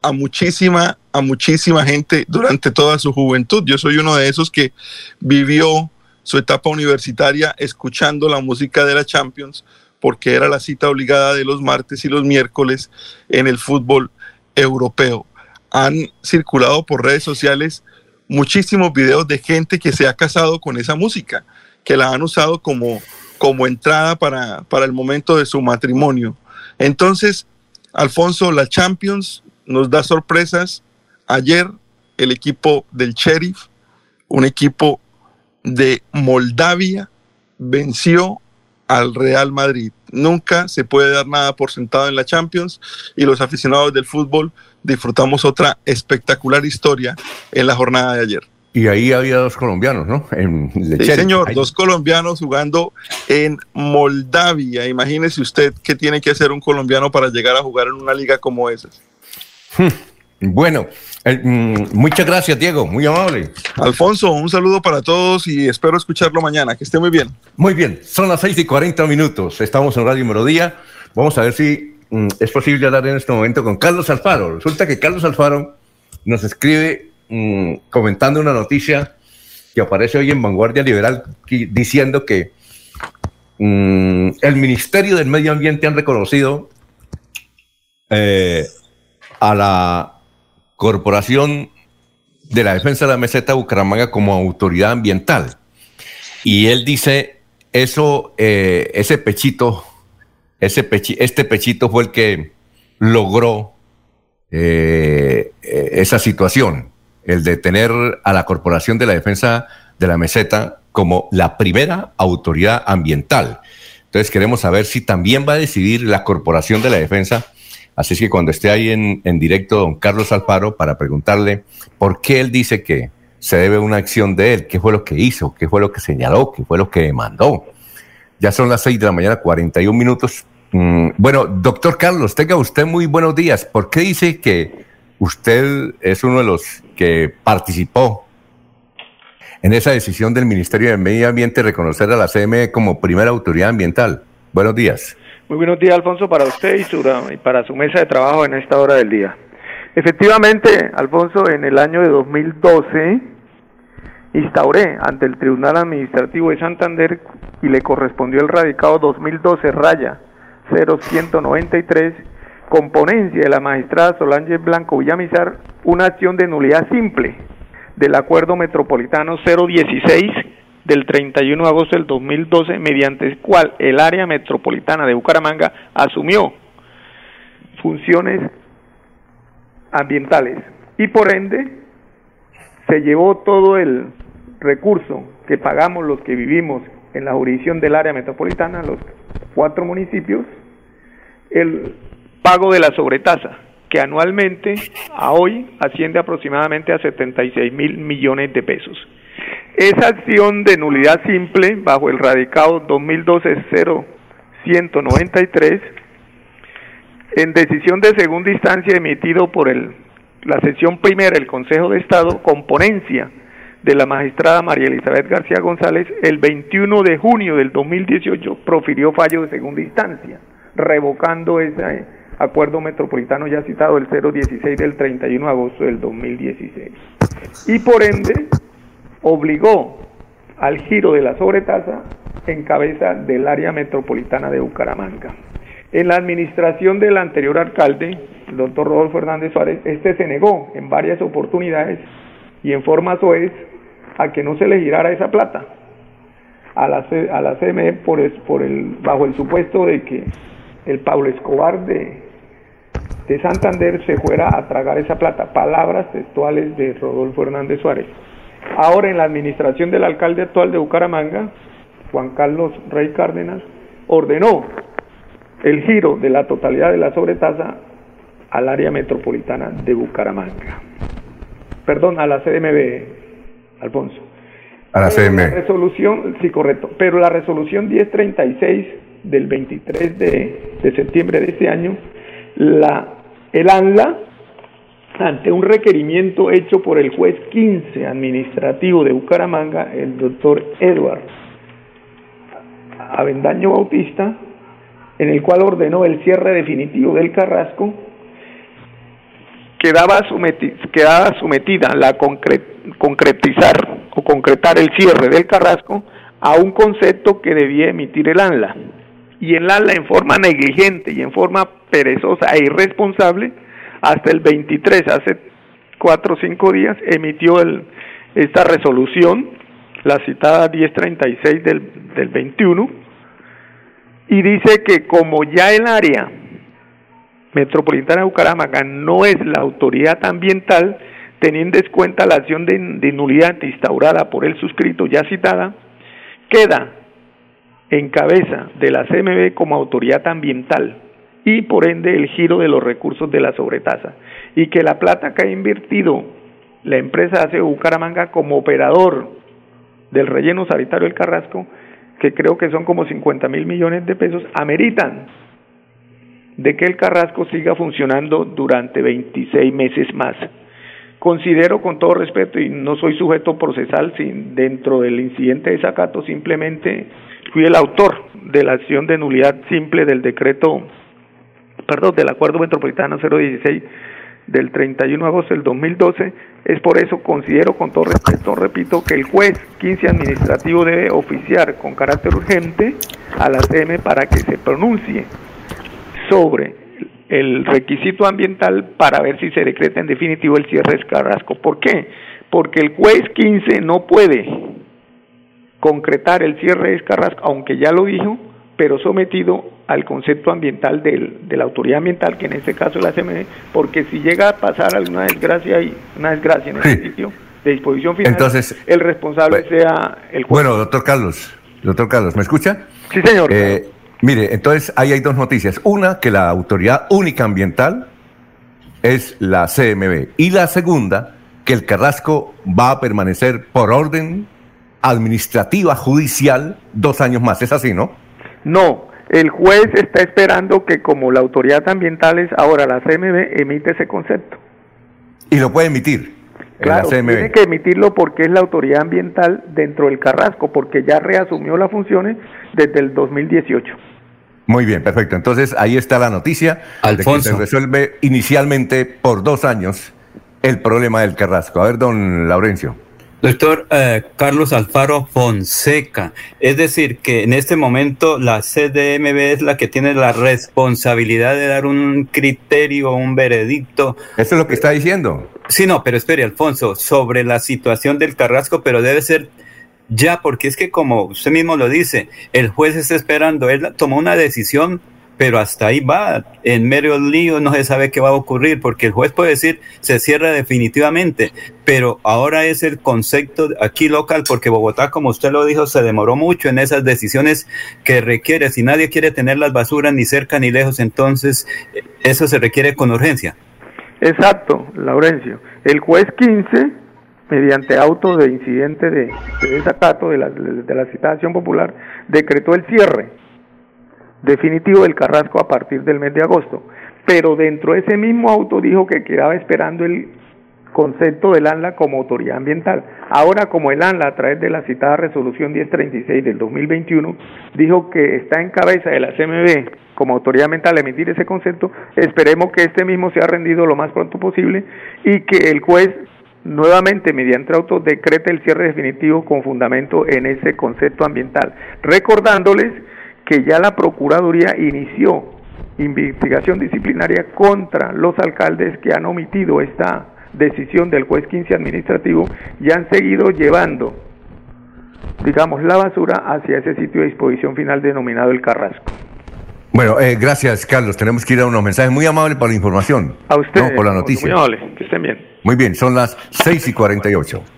a muchísima, a muchísima gente durante toda su juventud. Yo soy uno de esos que vivió su etapa universitaria escuchando la música de la Champions porque era la cita obligada de los martes y los miércoles en el fútbol europeo. Han circulado por redes sociales muchísimos videos de gente que se ha casado con esa música, que la han usado como, como entrada para, para el momento de su matrimonio. Entonces, Alfonso, la Champions nos da sorpresas. Ayer el equipo del Sheriff, un equipo de Moldavia, venció al Real Madrid. Nunca se puede dar nada por sentado en la Champions y los aficionados del fútbol disfrutamos otra espectacular historia en la jornada de ayer. Y ahí había dos colombianos, ¿no? En sí, señor, dos colombianos jugando en Moldavia. Imagínese usted qué tiene que hacer un colombiano para llegar a jugar en una liga como esa. Hmm. Bueno, eh, mm, muchas gracias, Diego, muy amable. Alfonso, un saludo para todos y espero escucharlo mañana. Que esté muy bien. Muy bien, son las 6 y 40 minutos. Estamos en Radio Melodía. Vamos a ver si mm, es posible hablar en este momento con Carlos Alfaro. Resulta que Carlos Alfaro nos escribe Mm, comentando una noticia que aparece hoy en Vanguardia Liberal diciendo que mm, el Ministerio del Medio Ambiente han reconocido eh, a la Corporación de la Defensa de la Meseta Bucaramanga como autoridad ambiental. Y él dice, eso, eh, ese pechito, ese este pechito fue el que logró eh, esa situación el de tener a la Corporación de la Defensa de la Meseta como la primera autoridad ambiental. Entonces queremos saber si también va a decidir la Corporación de la Defensa. Así es que cuando esté ahí en, en directo don Carlos Alfaro para preguntarle por qué él dice que se debe una acción de él, qué fue lo que hizo, qué fue lo que señaló, qué fue lo que demandó. Ya son las seis de la mañana, 41 minutos. Mm, bueno, doctor Carlos, tenga usted muy buenos días. ¿Por qué dice que usted es uno de los que participó en esa decisión del Ministerio de Medio Ambiente reconocer a la CME como primera autoridad ambiental. Buenos días. Muy buenos días, Alfonso, para usted y, su, y para su mesa de trabajo en esta hora del día. Efectivamente, Alfonso, en el año de 2012 instauré ante el Tribunal Administrativo de Santander y le correspondió el radicado 2012 raya 0193 con ponencia de la magistrada Solange Blanco Villamizar una acción de nulidad simple del Acuerdo Metropolitano 016 del 31 de agosto del 2012, mediante el cual el área metropolitana de Bucaramanga asumió funciones ambientales y por ende se llevó todo el recurso que pagamos los que vivimos en la jurisdicción del área metropolitana, los cuatro municipios, el pago de la sobretasa, que anualmente a hoy asciende aproximadamente a 76 mil millones de pesos. Esa acción de nulidad simple bajo el radicado 2012-0193 en decisión de segunda instancia emitido por el, la sesión primera del Consejo de Estado con ponencia de la magistrada María Elizabeth García González el 21 de junio del 2018 profirió fallo de segunda instancia revocando ese acuerdo metropolitano ya citado el 016 del 31 de agosto del 2016 y por ende obligó al giro de la sobretasa en cabeza del área metropolitana de Bucaramanga. En la administración del anterior alcalde, el doctor Rodolfo Hernández Suárez, este se negó en varias oportunidades y en forma soez a que no se le girara esa plata a la, a la CME por, por el, bajo el supuesto de que el Pablo Escobar de, de Santander se fuera a tragar esa plata. Palabras textuales de Rodolfo Hernández Suárez. Ahora en la administración del alcalde actual de Bucaramanga, Juan Carlos Rey Cárdenas, ordenó el giro de la totalidad de la sobretasa al área metropolitana de Bucaramanga. Perdón, a la CDMB, Alfonso. A la CDMB. La resolución, sí, correcto. Pero la resolución 1036 del 23 de, de septiembre de este año, la, el ANLA ante un requerimiento hecho por el juez 15 administrativo de Bucaramanga, el doctor Edward Avendaño Bautista, en el cual ordenó el cierre definitivo del Carrasco, quedaba, quedaba sometida la concretizar o concretar el cierre del Carrasco a un concepto que debía emitir el ANLA. Y el ANLA en forma negligente y en forma perezosa e irresponsable hasta el 23, hace cuatro o cinco días, emitió el, esta resolución, la citada 1036 del, del 21, y dice que como ya el área metropolitana de Bucaramanga no es la autoridad ambiental, teniendo en cuenta la acción de, de nulidad instaurada por el suscrito ya citada, queda en cabeza de la CMB como autoridad ambiental y por ende el giro de los recursos de la sobretasa y que la plata que ha invertido la empresa hace Bucaramanga como operador del relleno sanitario del Carrasco, que creo que son como 50 mil millones de pesos, ameritan de que el Carrasco siga funcionando durante 26 meses más. Considero con todo respeto, y no soy sujeto procesal, sin, dentro del incidente de Zacato, simplemente fui el autor de la acción de nulidad simple del decreto perdón, del Acuerdo Metropolitano 016 del 31 de agosto del 2012. Es por eso considero con todo respeto, repito, que el juez 15 administrativo debe oficiar con carácter urgente a la CM para que se pronuncie sobre el requisito ambiental para ver si se decreta en definitivo el cierre de Carrasco. ¿Por qué? Porque el juez 15 no puede concretar el cierre de Carrasco, aunque ya lo dijo, pero sometido al concepto ambiental del, de la autoridad ambiental, que en este caso es la CME, porque si llega a pasar alguna desgracia y una desgracia en ese sitio de disposición final, Entonces, el responsable sea el juez. Bueno, doctor Carlos, doctor Carlos, ¿me escucha? Sí, señor. Eh, mire, entonces ahí hay dos noticias. Una, que la autoridad única ambiental es la CMB. Y la segunda, que el Carrasco va a permanecer por orden administrativa, judicial, dos años más. ¿Es así, no? No, el juez está esperando que como la autoridad ambiental es ahora la CMB, emite ese concepto. ¿Y lo puede emitir? Claro, tiene que emitirlo porque es la autoridad ambiental dentro del Carrasco, porque ya reasumió las funciones desde el 2018. Muy bien, perfecto. Entonces ahí está la noticia Alfonso. de que se resuelve inicialmente por dos años el problema del Carrasco. A ver, don Laurencio. Doctor eh, Carlos Alfaro Fonseca, es decir, que en este momento la CDMB es la que tiene la responsabilidad de dar un criterio, un veredicto. Eso es lo que está diciendo. Sí, no, pero espere, Alfonso, sobre la situación del Carrasco, pero debe ser ya, porque es que como usted mismo lo dice, el juez está esperando, él tomó una decisión pero hasta ahí va, en medio del lío no se sabe qué va a ocurrir, porque el juez puede decir se cierra definitivamente, pero ahora es el concepto aquí local, porque Bogotá, como usted lo dijo, se demoró mucho en esas decisiones que requiere, si nadie quiere tener las basuras ni cerca ni lejos, entonces eh, eso se requiere con urgencia. Exacto, Laurencio. El juez 15, mediante auto de incidente de, de desacato de la, de la citación popular, decretó el cierre definitivo del Carrasco a partir del mes de agosto. Pero dentro de ese mismo auto dijo que quedaba esperando el concepto del ANLA como autoridad ambiental. Ahora, como el ANLA, a través de la citada resolución 1036 del 2021, dijo que está en cabeza de la CMB como autoridad ambiental emitir ese concepto, esperemos que este mismo sea rendido lo más pronto posible y que el juez nuevamente mediante auto decrete el cierre definitivo con fundamento en ese concepto ambiental. Recordándoles que ya la Procuraduría inició investigación disciplinaria contra los alcaldes que han omitido esta decisión del juez 15 administrativo y han seguido llevando, digamos, la basura hacia ese sitio de disposición final denominado el Carrasco. Bueno, eh, gracias Carlos. Tenemos que ir a unos mensajes muy amables por la información. A usted. por la noticia. Muy amables, que estén bien. Muy bien, son las 6 y 48.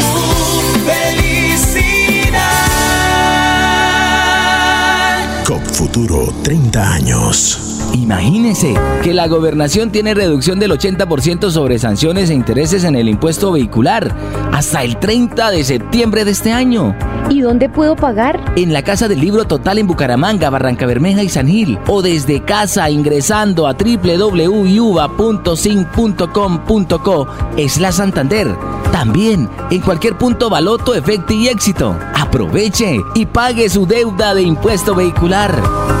Futuro 30 años. Imagínese que la gobernación tiene reducción del 80% sobre sanciones e intereses en el impuesto vehicular hasta el 30 de septiembre de este año. ¿Y dónde puedo pagar? En la Casa del Libro Total en Bucaramanga, Barranca Bermeja y San Gil. O desde casa ingresando a www.sin.com.co es la Santander. También en cualquier punto Baloto, Efecto y Éxito. Aproveche y pague su deuda de impuesto vehicular.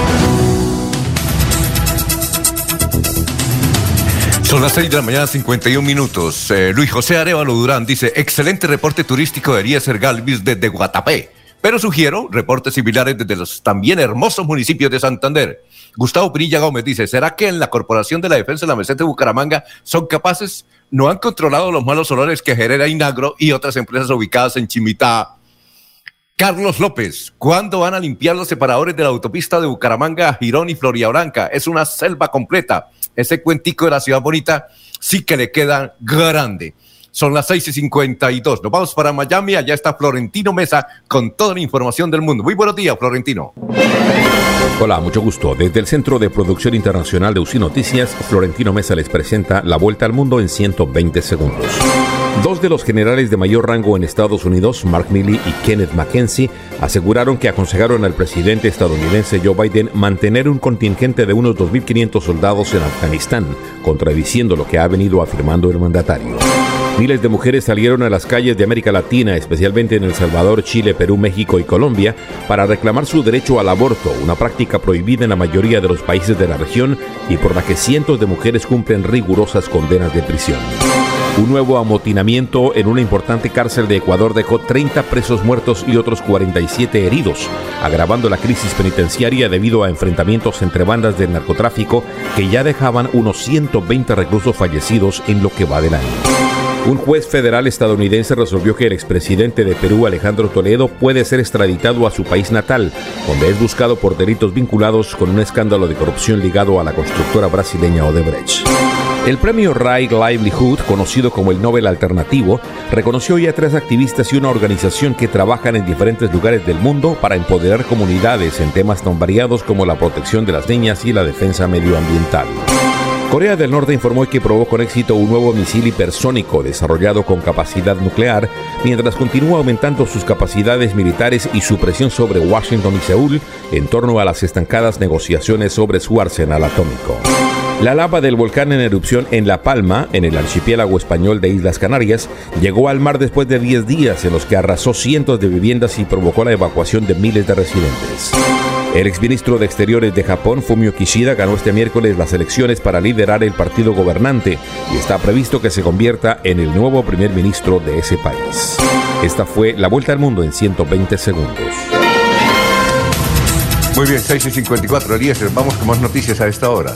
Son las 6 de la mañana, 51 minutos. Eh, Luis José Arevalo Durán dice, excelente reporte turístico debería ser Galvis desde Guatapé, pero sugiero reportes similares desde los también hermosos municipios de Santander. Gustavo Pinilla Gómez dice, ¿será que en la Corporación de la Defensa de la Meseta de Bucaramanga son capaces, no han controlado los malos olores que genera Inagro y otras empresas ubicadas en Chimitá? Carlos López, ¿cuándo van a limpiar los separadores de la autopista de Bucaramanga, Girón y Floridablanca? Es una selva completa ese cuentico de la ciudad bonita sí que le queda grande. Son las 6 y 52. Nos vamos para Miami. Allá está Florentino Mesa con toda la información del mundo. Muy buenos días, Florentino. Hola, mucho gusto. Desde el Centro de Producción Internacional de UCI Noticias, Florentino Mesa les presenta la vuelta al mundo en 120 segundos. Dos de los generales de mayor rango en Estados Unidos, Mark Milley y Kenneth McKenzie, aseguraron que aconsejaron al presidente estadounidense Joe Biden mantener un contingente de unos 2.500 soldados en Afganistán, contradiciendo lo que ha venido afirmando el mandatario. Miles de mujeres salieron a las calles de América Latina, especialmente en El Salvador, Chile, Perú, México y Colombia, para reclamar su derecho al aborto, una práctica prohibida en la mayoría de los países de la región y por la que cientos de mujeres cumplen rigurosas condenas de prisión. Un nuevo amotinamiento en una importante cárcel de Ecuador dejó 30 presos muertos y otros 47 heridos, agravando la crisis penitenciaria debido a enfrentamientos entre bandas del narcotráfico que ya dejaban unos 120 reclusos fallecidos en lo que va del año. Un juez federal estadounidense resolvió que el expresidente de Perú, Alejandro Toledo, puede ser extraditado a su país natal, donde es buscado por delitos vinculados con un escándalo de corrupción ligado a la constructora brasileña Odebrecht. El premio Right Livelihood, conocido como el Nobel Alternativo, reconoció ya a tres activistas y una organización que trabajan en diferentes lugares del mundo para empoderar comunidades en temas tan variados como la protección de las niñas y la defensa medioambiental. Corea del Norte informó que probó con éxito un nuevo misil hipersónico desarrollado con capacidad nuclear, mientras continúa aumentando sus capacidades militares y su presión sobre Washington y Seúl en torno a las estancadas negociaciones sobre su arsenal atómico. La lava del volcán en erupción en La Palma, en el archipiélago español de Islas Canarias, llegó al mar después de 10 días en los que arrasó cientos de viviendas y provocó la evacuación de miles de residentes. El exministro de Exteriores de Japón, Fumio Kishida, ganó este miércoles las elecciones para liderar el partido gobernante y está previsto que se convierta en el nuevo primer ministro de ese país. Esta fue la vuelta al mundo en 120 segundos. Muy bien, 6 y 54, Eliezer, vamos con más noticias a esta hora.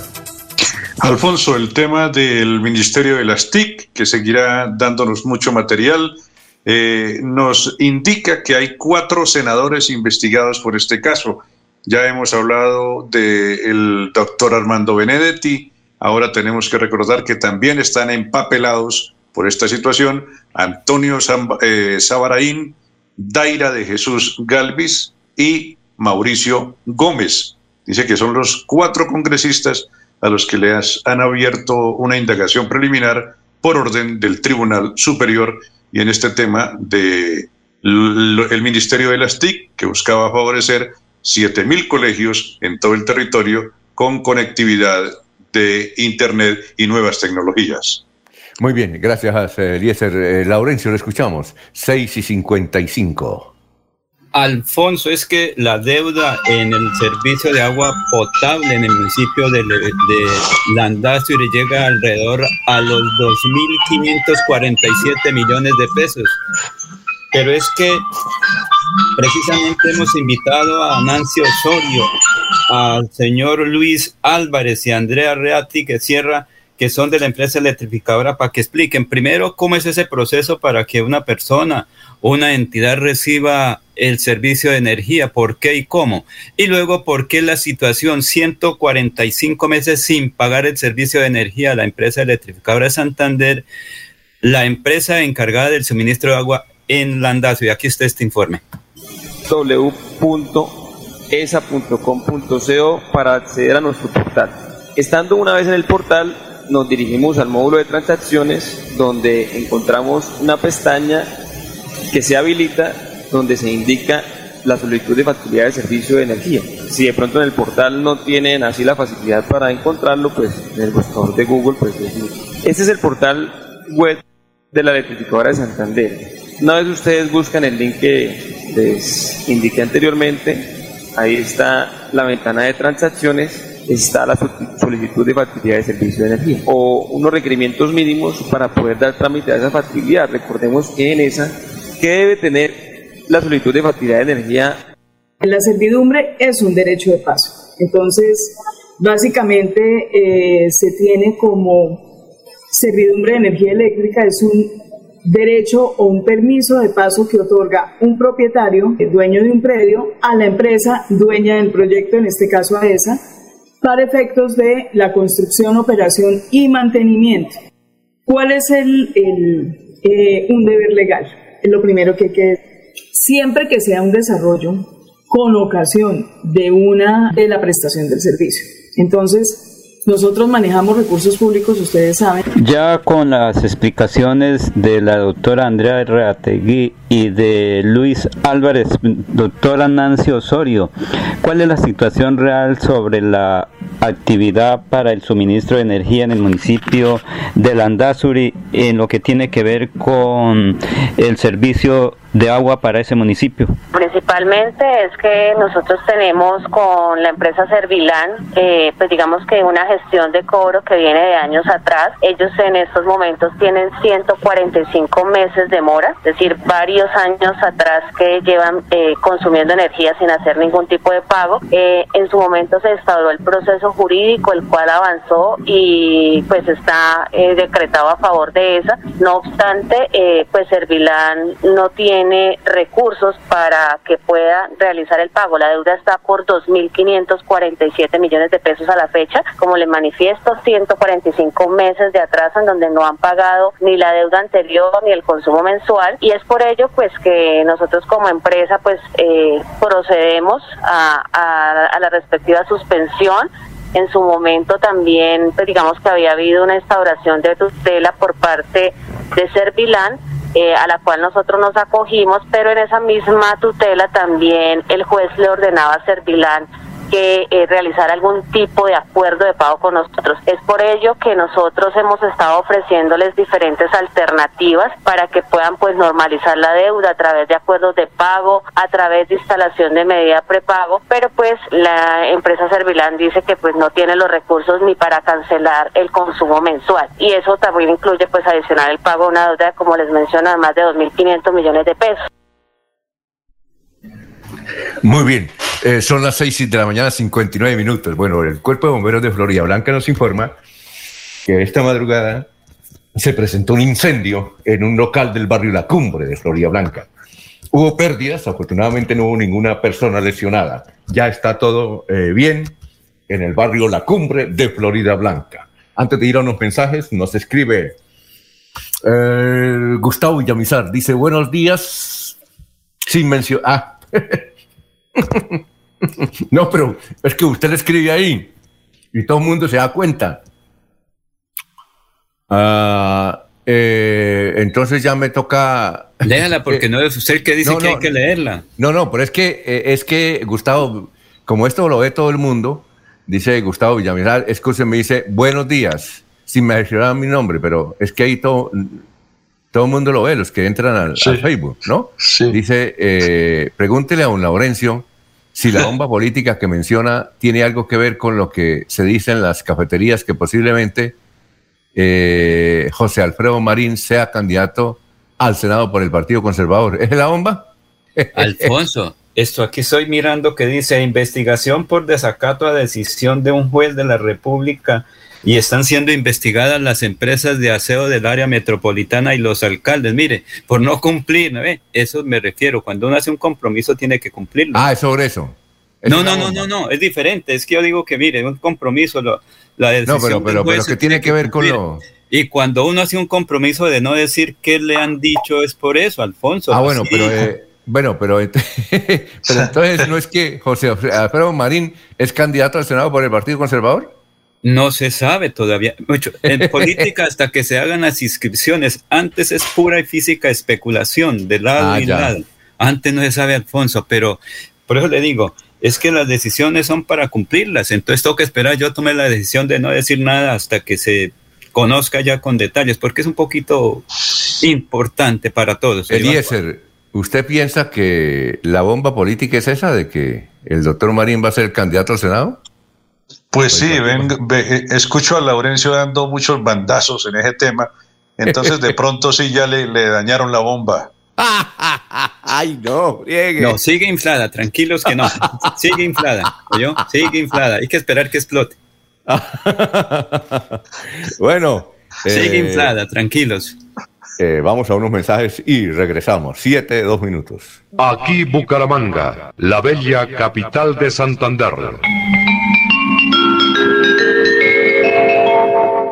Alfonso, el tema del Ministerio de las TIC, que seguirá dándonos mucho material, eh, nos indica que hay cuatro senadores investigados por este caso. Ya hemos hablado del doctor Armando Benedetti. Ahora tenemos que recordar que también están empapelados por esta situación Antonio eh, Sabaraín, Daira de Jesús Galvis y Mauricio Gómez. Dice que son los cuatro congresistas a los que les han abierto una indagación preliminar por orden del Tribunal Superior y en este tema del el Ministerio de las TIC, que buscaba favorecer 7.000 colegios en todo el territorio con conectividad de Internet y nuevas tecnologías. Muy bien, gracias, Eliezer. Eh, Laurencio, lo escuchamos. 6 y 55. Alfonso, es que la deuda en el servicio de agua potable en el municipio de, de llega alrededor a los 2.547 millones de pesos. Pero es que precisamente hemos invitado a Nancy Osorio, al señor Luis Álvarez y a Andrea Reati que cierra que son de la empresa electrificadora para que expliquen primero cómo es ese proceso para que una persona una entidad reciba el servicio de energía, por qué y cómo. Y luego, por qué la situación 145 meses sin pagar el servicio de energía a la empresa electrificadora de Santander, la empresa encargada del suministro de agua en Landazo. Y aquí está este informe. www.esa.com.co para acceder a nuestro portal. Estando una vez en el portal, nos dirigimos al módulo de transacciones donde encontramos una pestaña que se habilita donde se indica la solicitud de facilidad de servicio de energía. Si de pronto en el portal no tienen así la facilidad para encontrarlo, pues en el buscador de Google, pues Este es el portal web de la electrificadora de Santander. Una vez ustedes buscan el link que les indiqué anteriormente, ahí está la ventana de transacciones está la solicitud de facilidad de servicio de energía o unos requerimientos mínimos para poder dar trámite a esa facilidad. Recordemos que en esa, ¿qué debe tener la solicitud de facilidad de energía? La servidumbre es un derecho de paso. Entonces, básicamente eh, se tiene como servidumbre de energía eléctrica, es un derecho o un permiso de paso que otorga un propietario, el dueño de un predio, a la empresa dueña del proyecto, en este caso a esa, para efectos de la construcción, operación y mantenimiento. ¿Cuál es el, eh, un deber legal? Lo primero que hay que siempre que sea un desarrollo con ocasión de una de la prestación del servicio. Entonces, nosotros manejamos recursos públicos, ustedes saben. Ya con las explicaciones de la doctora Andrea Reategui y de Luis Álvarez, doctora Nancy Osorio, ¿cuál es la situación real sobre la actividad para el suministro de energía en el municipio de Landazuri en lo que tiene que ver con el servicio de agua para ese municipio? Principalmente es que nosotros tenemos con la empresa Servilán, eh, pues digamos que una gestión de cobro que viene de años atrás. Ellos en estos momentos tienen 145 meses de mora, es decir, varios años atrás que llevan eh, consumiendo energía sin hacer ningún tipo de pago. Eh, en su momento se instauró el proceso jurídico, el cual avanzó y pues está decretado a favor de esa. No obstante, pues Servilán no tiene tiene recursos para que pueda realizar el pago. La deuda está por 2.547 millones de pesos a la fecha. Como le manifiesto, 145 meses de atraso en donde no han pagado ni la deuda anterior ni el consumo mensual. Y es por ello pues que nosotros como empresa pues eh, procedemos a, a la respectiva suspensión en su momento también, pues digamos que había habido una instauración de tutela por parte de Servilán, eh, a la cual nosotros nos acogimos, pero en esa misma tutela también el juez le ordenaba a Servilán que eh, realizar algún tipo de acuerdo de pago con nosotros. Es por ello que nosotros hemos estado ofreciéndoles diferentes alternativas para que puedan pues normalizar la deuda a través de acuerdos de pago, a través de instalación de medida prepago, pero pues la empresa Servilán dice que pues no tiene los recursos ni para cancelar el consumo mensual y eso también incluye pues adicionar el pago de una deuda como les menciono de más de 2.500 millones de pesos. Muy bien, eh, son las 6 de la mañana, 59 minutos. Bueno, el Cuerpo de Bomberos de Florida Blanca nos informa que esta madrugada se presentó un incendio en un local del barrio La Cumbre de Florida Blanca. Hubo pérdidas, afortunadamente no hubo ninguna persona lesionada. Ya está todo eh, bien en el barrio La Cumbre de Florida Blanca. Antes de ir a unos mensajes, nos escribe eh, Gustavo Villamizar. Dice, buenos días, sin mencionar... Ah, no, pero es que usted le escribe ahí y todo el mundo se da cuenta. Ah, eh, entonces ya me toca. Léala, porque no es usted que dice que hay que leerla. No, no, pero es que, eh, es que Gustavo, como esto lo ve todo el mundo, dice Gustavo Villamizar, es que me dice buenos días, sin mencionar mi nombre, pero es que ahí todo todo el mundo lo ve, los que entran al, Facebook, ¿no? Dice, eh, pregúntele a un Laurencio si la bomba política que menciona tiene algo que ver con lo que se dice en las cafeterías, que posiblemente eh, José Alfredo Marín sea candidato al Senado por el Partido Conservador. ¿Es la bomba? Alfonso, esto aquí estoy mirando que dice investigación por desacato a decisión de un juez de la República y están siendo investigadas las empresas de aseo del área metropolitana y los alcaldes. Mire, por no cumplir, ¿no ve? Eso me refiero. Cuando uno hace un compromiso tiene que cumplirlo. Ah, es sobre eso. no, no, no, no, no, es diferente. Es que yo digo que, mire, un compromiso, lo, la No, pero, pero, pero que tiene que, ver con lo... Y cuando uno hace un compromiso de no decir qué le han dicho, es por eso, Alfonso. Ah, bueno, pero... Eh, bueno, pero, pero entonces no es que José Alfredo Marín es candidato al Senado por el Partido Conservador. No se sabe todavía. Mucho. En política, hasta que se hagan las inscripciones, antes es pura y física especulación de lado ah, y lado. Antes no se sabe, Alfonso, pero por eso le digo, es que las decisiones son para cumplirlas. Entonces tengo que esperar. Yo tomé la decisión de no decir nada hasta que se conozca ya con detalles, porque es un poquito importante para todos. Eliezer, ¿usted piensa que la bomba política es esa de que el doctor Marín va a ser candidato al Senado? Pues sí, ven, eh, escucho a Laurencio dando muchos bandazos en ese tema, entonces de pronto sí ya le, dañaron la bomba. Ay, no, No, sigue inflada, tranquilos que no. Sigue inflada, ¿oyó? Sigue inflada. Hay que esperar que explote. bueno. Sigue eh, inflada, tranquilos. Eh, vamos a unos mensajes y regresamos. Siete, dos minutos. Aquí Bucaramanga, la bella capital de Santander.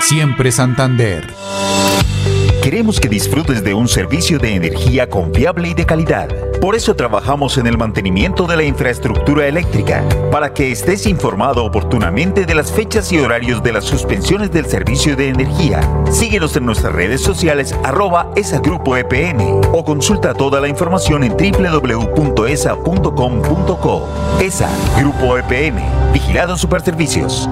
siempre Santander. Queremos que disfrutes de un servicio de energía confiable y de calidad. Por eso trabajamos en el mantenimiento de la infraestructura eléctrica, para que estés informado oportunamente de las fechas y horarios de las suspensiones del servicio de energía. Síguenos en nuestras redes sociales arroba esa grupo EPN o consulta toda la información en www.esa.com.co. ESA, Grupo EPN, Vigilado Superservicios.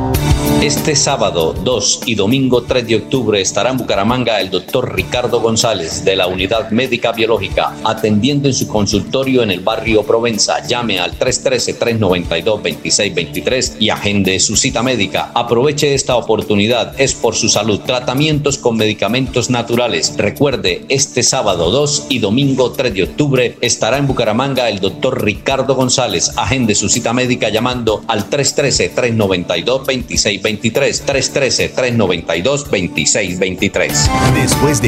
Este sábado 2 y domingo 3 de octubre estará en Bucaramanga el doctor Ricardo González de la Unidad Médica Biológica atendiendo en su consultorio en el barrio Provenza. Llame al 313-392-2623 y agende su cita médica. Aproveche esta oportunidad, es por su salud. Tratamientos con medicamentos naturales. Recuerde, este sábado 2 y domingo 3 de octubre estará en Bucaramanga el doctor Ricardo González. Agende su cita médica llamando al 313-392-2623. 313-392-2623. Después de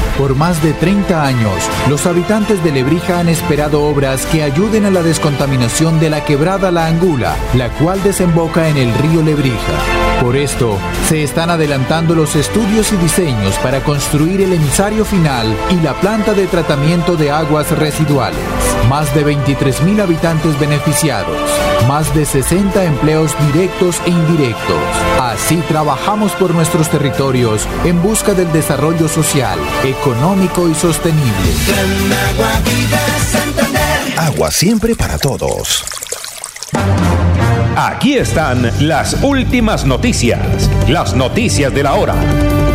Por más de 30 años, los habitantes de Lebrija han esperado obras que ayuden a la descontaminación de la quebrada La Angula, la cual desemboca en el río Lebrija. Por esto, se están adelantando los estudios y diseños para construir el emisario final y la planta de tratamiento de aguas residuales. Más de 23.000 habitantes beneficiados, más de 60 empleos directos e indirectos. Así trabajamos por nuestros territorios en busca del desarrollo social, económico y sostenible. Agua siempre para todos. Aquí están las últimas noticias, las noticias de la hora.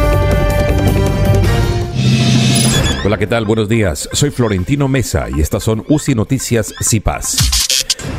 Hola, ¿qué tal? Buenos días. Soy Florentino Mesa y estas son UCI Noticias CIPAS.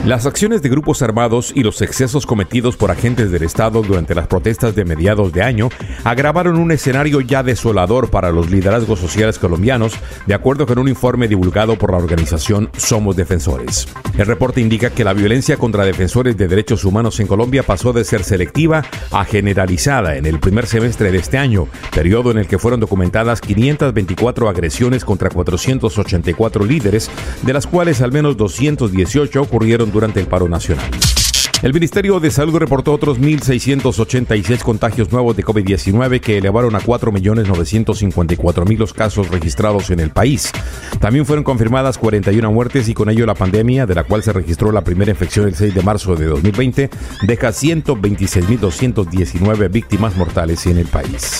Las acciones de grupos armados y los excesos cometidos por agentes del Estado durante las protestas de mediados de año agravaron un escenario ya desolador para los liderazgos sociales colombianos, de acuerdo con un informe divulgado por la organización Somos Defensores. El reporte indica que la violencia contra defensores de derechos humanos en Colombia pasó de ser selectiva a generalizada en el primer semestre de este año, periodo en el que fueron documentadas 524 agresiones contra 484 líderes, de las cuales al menos 218 ocurrieron durante el paro nacional. El Ministerio de Salud reportó otros 1.686 contagios nuevos de COVID-19 que elevaron a 4.954.000 los casos registrados en el país. También fueron confirmadas 41 muertes y con ello la pandemia, de la cual se registró la primera infección el 6 de marzo de 2020, deja 126.219 víctimas mortales en el país.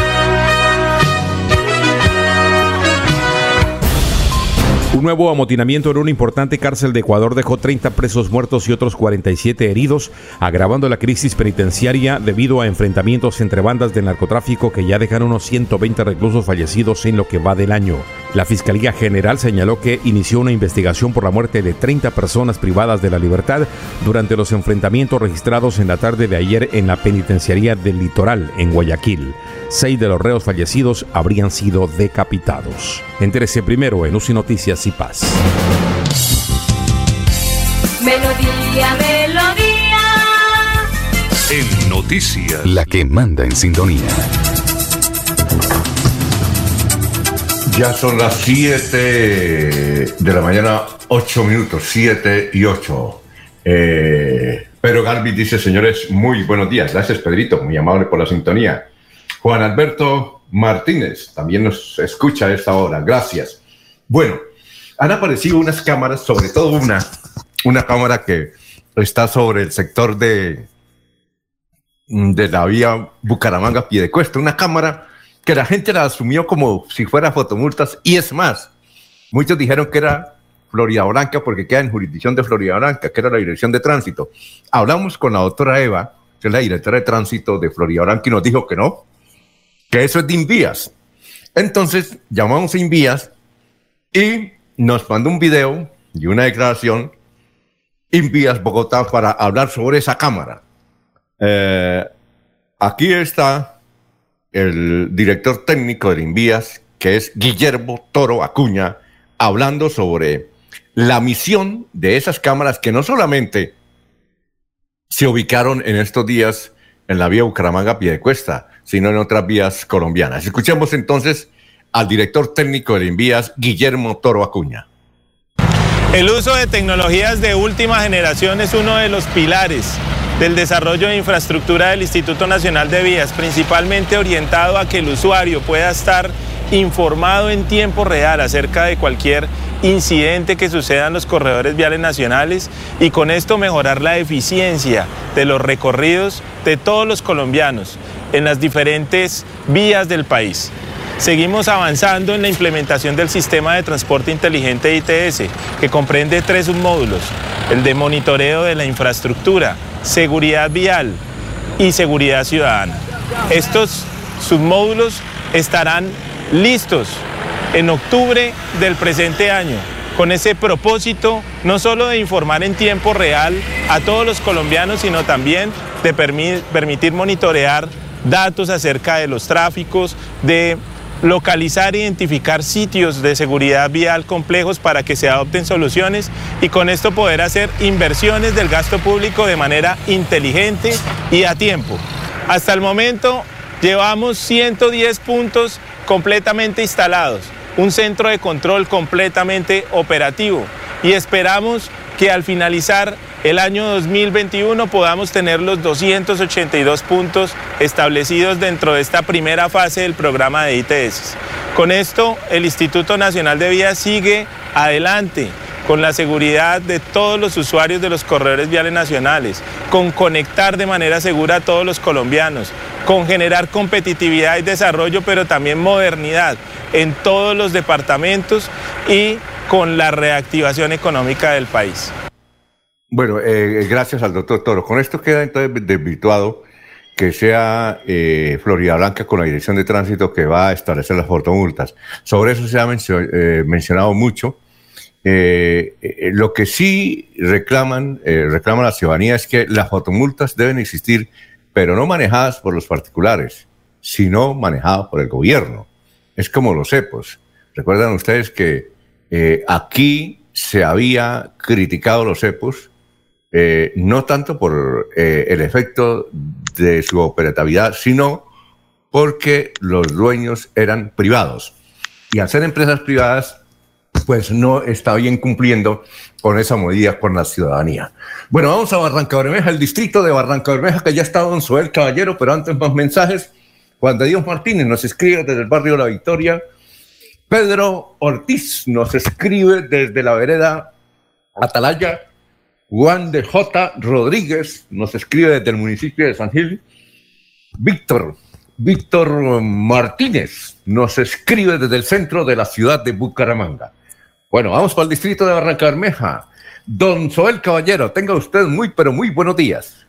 Un nuevo amotinamiento en una importante cárcel de Ecuador dejó 30 presos muertos y otros 47 heridos, agravando la crisis penitenciaria debido a enfrentamientos entre bandas de narcotráfico que ya dejan unos 120 reclusos fallecidos en lo que va del año. La Fiscalía General señaló que inició una investigación por la muerte de 30 personas privadas de la libertad durante los enfrentamientos registrados en la tarde de ayer en la penitenciaría del Litoral, en Guayaquil. Seis de los reos fallecidos habrían sido decapitados. Entérese primero en UCI Noticias y Paz. Melodía, melodía. En noticias. La que manda en sintonía. Ya son las 7 de la mañana, 8 minutos, 7 y 8. Eh, Pedro Garbi dice, señores, muy buenos días. Gracias, Pedrito, muy amable por la sintonía. Juan Alberto Martínez también nos escucha a esta hora. Gracias. Bueno, han aparecido unas cámaras, sobre todo una, una cámara que está sobre el sector de, de la vía Bucaramanga Piedecuesta, una cámara que la gente la asumió como si fuera fotomultas y es más, muchos dijeron que era Florida Blanca porque queda en jurisdicción de Florida Blanca, que era la dirección de tránsito. Hablamos con la doctora Eva, que es la directora de tránsito de Florida Blanca y nos dijo que no, que eso es de Invías. Entonces llamamos a Invías y nos mandó un video y una declaración Invías Bogotá para hablar sobre esa cámara. Eh, aquí está el director técnico de Invías, que es Guillermo Toro Acuña, hablando sobre la misión de esas cámaras que no solamente se ubicaron en estos días en la vía Bucaramanga Piedecuesta, sino en otras vías colombianas. Escuchemos entonces al director técnico de Invías, Guillermo Toro Acuña. El uso de tecnologías de última generación es uno de los pilares del desarrollo de infraestructura del Instituto Nacional de Vías, principalmente orientado a que el usuario pueda estar informado en tiempo real acerca de cualquier incidente que suceda en los corredores viales nacionales y con esto mejorar la eficiencia de los recorridos de todos los colombianos en las diferentes vías del país. Seguimos avanzando en la implementación del sistema de transporte inteligente ITS, que comprende tres submódulos, el de monitoreo de la infraestructura, seguridad vial y seguridad ciudadana. Estos submódulos estarán listos en octubre del presente año, con ese propósito no solo de informar en tiempo real a todos los colombianos, sino también de permitir monitorear datos acerca de los tráficos, de localizar e identificar sitios de seguridad vial complejos para que se adopten soluciones y con esto poder hacer inversiones del gasto público de manera inteligente y a tiempo. Hasta el momento llevamos 110 puntos completamente instalados, un centro de control completamente operativo y esperamos que al finalizar el año 2021 podamos tener los 282 puntos establecidos dentro de esta primera fase del programa de ITS. Con esto, el Instituto Nacional de Vías sigue adelante con la seguridad de todos los usuarios de los corredores viales nacionales, con conectar de manera segura a todos los colombianos, con generar competitividad y desarrollo, pero también modernidad en todos los departamentos y con la reactivación económica del país. Bueno, eh, gracias al doctor Toro. Con esto queda entonces desvirtuado que sea eh, Florida Blanca con la Dirección de Tránsito que va a establecer las fotomultas. Sobre eso se ha eh, mencionado mucho. lo que sí reclaman, reclama la ciudadanía es que las fotomultas deben existir, pero no manejadas por los particulares, sino manejadas por el gobierno. Es como los CEPOS. Recuerdan ustedes que aquí se había criticado los CEPOS eh, no tanto por eh, el efecto de su operatividad, sino porque los dueños eran privados. Y al ser empresas privadas, pues no está bien cumpliendo con esa medida con la ciudadanía. Bueno, vamos a Barranca Bermeja, el distrito de Barranca Bermeja, que ya está Don Soel Caballero, pero antes más mensajes. Juan de Dios Martínez nos escribe desde el barrio La Victoria. Pedro Ortiz nos escribe desde la vereda Atalaya. Juan de J. Rodríguez nos escribe desde el municipio de San Gil. Víctor, Víctor Martínez nos escribe desde el centro de la ciudad de Bucaramanga. Bueno, vamos para el distrito de Barranca Bermeja. Don Soel Caballero, tenga usted muy, pero muy buenos días.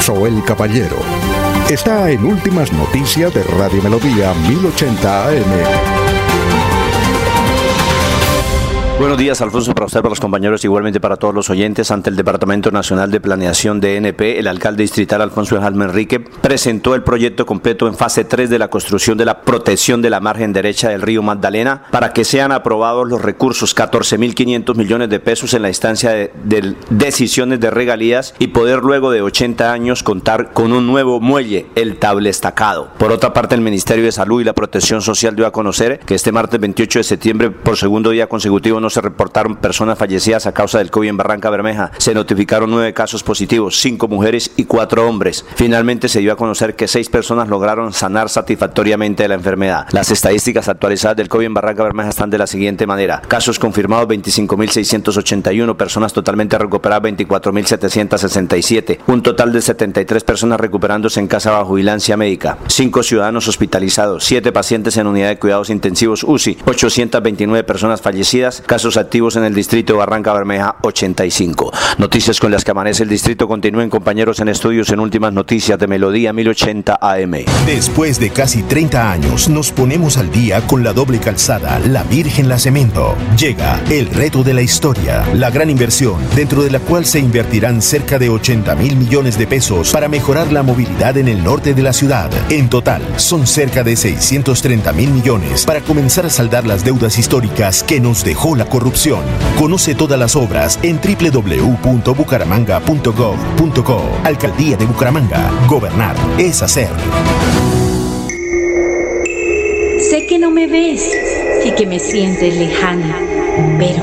Soel Caballero está en Últimas Noticias de Radio Melodía 1080 AM. Buenos días, Alfonso, para usted, para los compañeros, igualmente para todos los oyentes. Ante el Departamento Nacional de Planeación DNP, el alcalde distrital Alfonso Jalme Enrique presentó el proyecto completo en fase 3 de la construcción de la protección de la margen derecha del río Magdalena para que sean aprobados los recursos, 14.500 millones de pesos en la instancia de, de, decisiones de regalías y poder luego de 80 años contar con un nuevo muelle, el Table Estacado. Por otra parte, el Ministerio de Salud y la Protección Social dio a conocer que este martes 28 de septiembre, por segundo día consecutivo, no se reportaron personas fallecidas a causa del COVID en Barranca Bermeja. Se notificaron nueve casos positivos, cinco mujeres y cuatro hombres. Finalmente se dio a conocer que seis personas lograron sanar satisfactoriamente de la enfermedad. Las estadísticas actualizadas del COVID en Barranca Bermeja están de la siguiente manera. Casos confirmados 25.681, personas totalmente recuperadas 24.767, un total de 73 personas recuperándose en casa bajo vigilancia médica, cinco ciudadanos hospitalizados, siete pacientes en unidad de cuidados intensivos UCI, 829 personas fallecidas, casos activos en el distrito Barranca Bermeja 85. Noticias con las que amanece el distrito continúen compañeros en estudios en últimas noticias de Melodía 1080 AM. Después de casi 30 años nos ponemos al día con la doble calzada La Virgen La Cemento. Llega el reto de la historia, la gran inversión dentro de la cual se invertirán cerca de 80 mil millones de pesos para mejorar la movilidad en el norte de la ciudad. En total son cerca de 630 mil millones para comenzar a saldar las deudas históricas que nos dejó la corrupción. Conoce todas las obras en www.bucaramanga.gov.co. Alcaldía de Bucaramanga. Gobernar es hacer. Sé que no me ves y que me sientes lejana, pero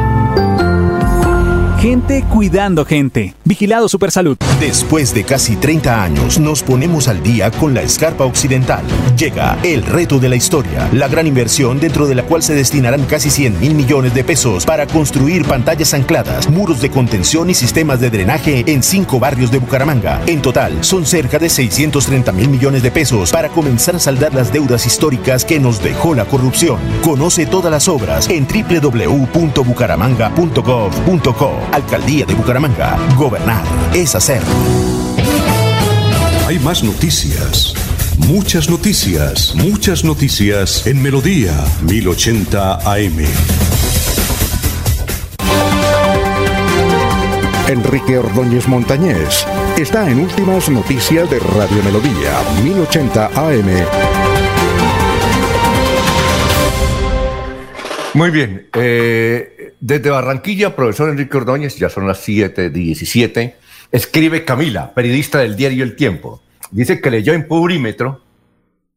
Gente cuidando gente. Vigilado Supersalud. Después de casi 30 años, nos ponemos al día con la Escarpa Occidental. Llega el reto de la historia, la gran inversión dentro de la cual se destinarán casi 100 mil millones de pesos para construir pantallas ancladas, muros de contención y sistemas de drenaje en cinco barrios de Bucaramanga. En total, son cerca de 630 mil millones de pesos para comenzar a saldar las deudas históricas que nos dejó la corrupción. Conoce todas las obras en www.bucaramanga.gov.co. Alcaldía de Bucaramanga. Gobernar es hacer. Hay más noticias. Muchas noticias, muchas noticias en Melodía 1080 AM. Enrique Ordóñez Montañés está en Últimas Noticias de Radio Melodía 1080 AM. Muy bien. eh, desde Barranquilla, profesor Enrique Ordóñez, ya son las 7:17. Escribe Camila, periodista del diario El Tiempo. Dice que leyó en Publimetro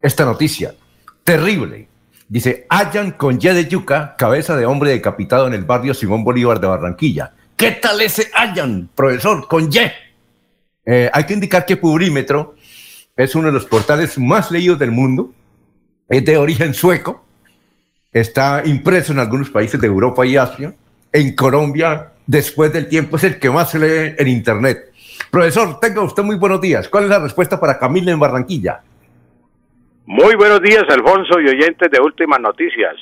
esta noticia. Terrible. Dice, hallan con Y de yuca, cabeza de hombre decapitado en el barrio Simón Bolívar de Barranquilla. ¿Qué tal ese hallan, profesor, con Y? Eh, hay que indicar que Publimetro es uno de los portales más leídos del mundo. Es de origen sueco está impreso en algunos países de Europa y Asia. En Colombia, después del tiempo, es el que más se lee en Internet. Profesor, tenga usted muy buenos días. ¿Cuál es la respuesta para Camila en Barranquilla? Muy buenos días, Alfonso y oyentes de Últimas Noticias.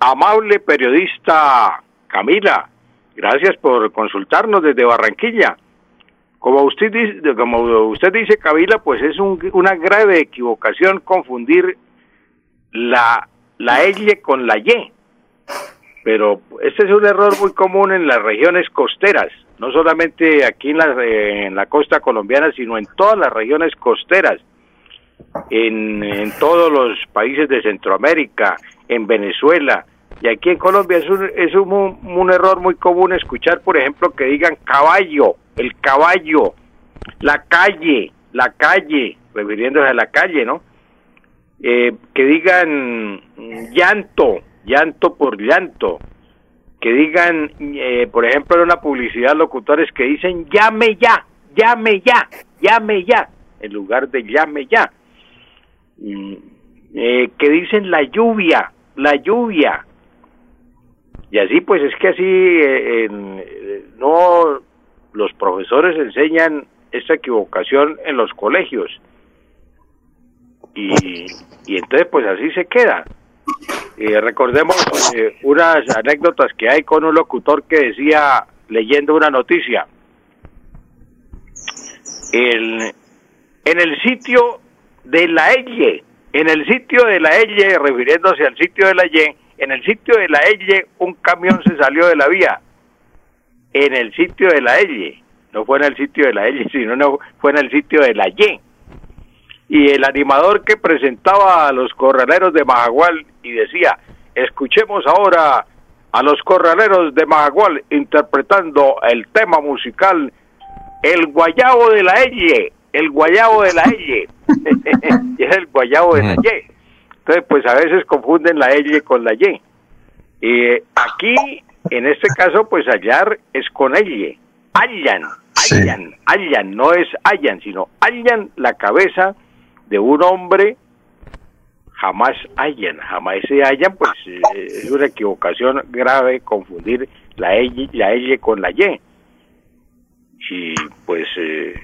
Amable periodista Camila, gracias por consultarnos desde Barranquilla. Como usted dice, Camila, pues es un- una grave equivocación confundir la, la L con la Y. Pero este es un error muy común en las regiones costeras, no solamente aquí en la, eh, en la costa colombiana, sino en todas las regiones costeras en, en todos los países de Centroamérica, en Venezuela y aquí en Colombia es un, es un, un error muy común escuchar, por ejemplo, que digan caballo, el caballo, la calle, la calle, refiriéndose a la calle, ¿no? Eh, que digan llanto, llanto por llanto, que digan, eh, por ejemplo, en una publicidad locutores que dicen llame ya, llame ya, llame ya, en lugar de llame ya. Mm, eh, que dicen la lluvia, la lluvia. Y así pues es que así eh, eh, no los profesores enseñan esta equivocación en los colegios. Y, y entonces pues así se queda. Eh, recordemos eh, unas anécdotas que hay con un locutor que decía, leyendo una noticia, el, en el sitio de la L, en el sitio de la L, refiriéndose al sitio de la Y, en el sitio de la L un camión se salió de la vía. En el sitio de la L, no fue en el sitio de la L, sino no, fue en el sitio de la Y. Y el animador que presentaba a los corraleros de Majagual y decía, escuchemos ahora a los corraleros de Majagual interpretando el tema musical El Guayabo de la L, el Guayabo de la L. y es el Guayabo de la Y. Entonces, pues a veces confunden la L con la Y. Y aquí, en este caso, pues hallar es con L. Hallan, hallan, hallan, no es hallan, sino hallan la cabeza de un hombre, jamás hallan, jamás se hallan, pues eh, es una equivocación grave confundir la L, la L con la Y. Y pues eh,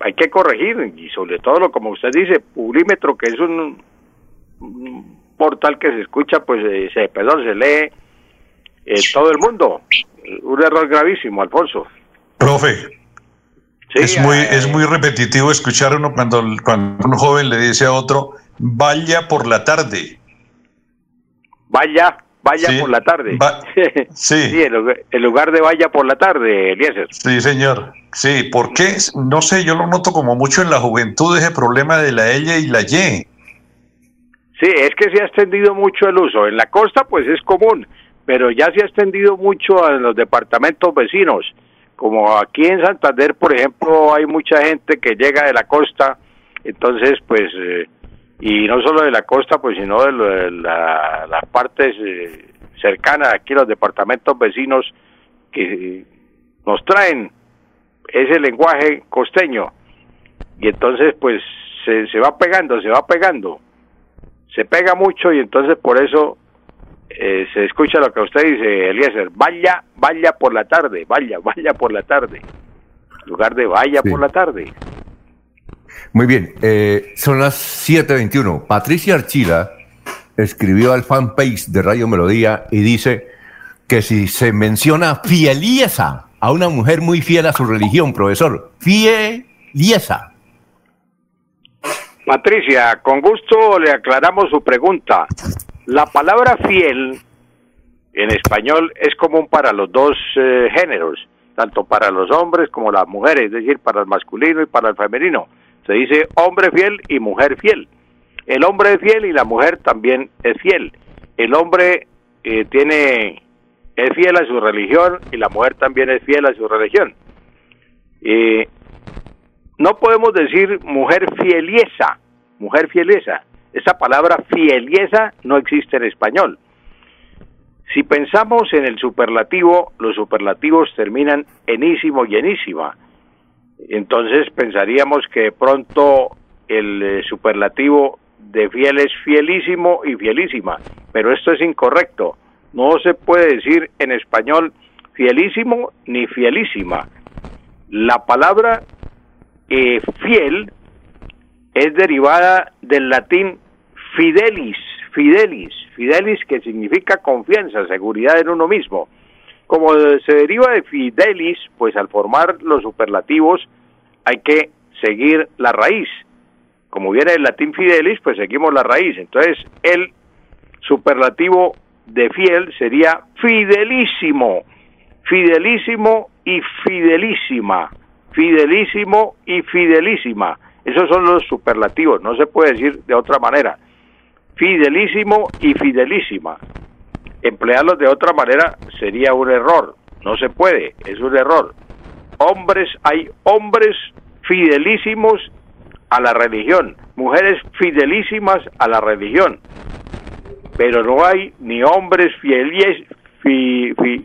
hay que corregir, y sobre todo, lo como usted dice, Publímetro, que es un, un portal que se escucha, pues eh, se, perdón, se lee en todo el mundo. Un error gravísimo, Alfonso. Profe, es, muy, es muy repetitivo escuchar uno cuando, cuando un joven le dice a otro, vaya por la tarde. Vaya, vaya Sí, por la tarde. va- sí. en lugar- en lugar de vaya por la tarde, Eliezer. Sí, señor. Sí, ¿por qué? No sé, yo lo noto como mucho en la juventud ese problema de la L y la Y. Sí, es que se ha extendido mucho el uso. En la costa, pues es común, pero ya se ha extendido mucho a los departamentos vecinos. Como aquí en Santander, por ejemplo, hay mucha gente que llega de la costa, entonces, pues, eh, y no solo de la costa, pues, sino de, la- las partes eh, cercanas, aquí los departamentos vecinos, que nos traen ese lenguaje costeño. Y entonces, pues, se, se va pegando, se va pegando se pega mucho y entonces por eso eh, se escucha lo que usted dice, Eliezer, vaya, vaya por la tarde, vaya, vaya por la tarde, en lugar de vaya por la tarde. Muy bien, eh, son las 7.21. Patricia Archila escribió al fanpage de Radio Melodía y dice que si se menciona fieliesa a una mujer muy fiel a su religión, profesor, fieliesa. Patricia, con gusto le aclaramos su pregunta. La palabra fiel en español es común para los dos eh, géneros, tanto para los hombres como las mujeres, es decir, para el masculino y para el femenino. Se dice hombre fiel y mujer fiel. El hombre es fiel y la mujer también es fiel. El hombre eh, tiene es fiel a su religión y la mujer también es fiel a su religión. Eh, no podemos decir mujer fieliesa, mujer fieliesa. Esa palabra fieliesa no existe en español. Si pensamos en el superlativo, los superlativos terminan enísimo y enísima. Entonces pensaríamos que de pronto el eh, superlativo de fiel es fielísimo y fielísima, pero esto es incorrecto. No se puede decir en español fielísimo ni fielísima. La palabra eh, fiel es derivada del latín fidelis, fidelis, fidelis que significa confianza, seguridad en uno mismo. Como se deriva de fidelis, pues al formar los superlativos hay que seguir la raíz. Como viene del latín fidelis, pues seguimos la raíz. Entonces, el superlativo de fiel sería fidelísimo, fidelísimo y fidelísima, fidelísimo y fidelísima. Esos son los superlativos, no se puede decir de otra manera. Fidelísimo y fidelísima. Emplearlos de otra manera sería un error, no se puede, es un error. Hombres, hay hombres fidelísimos a la religión, mujeres fidelísimas a la religión, pero no hay ni hombres fieles, fi, fi-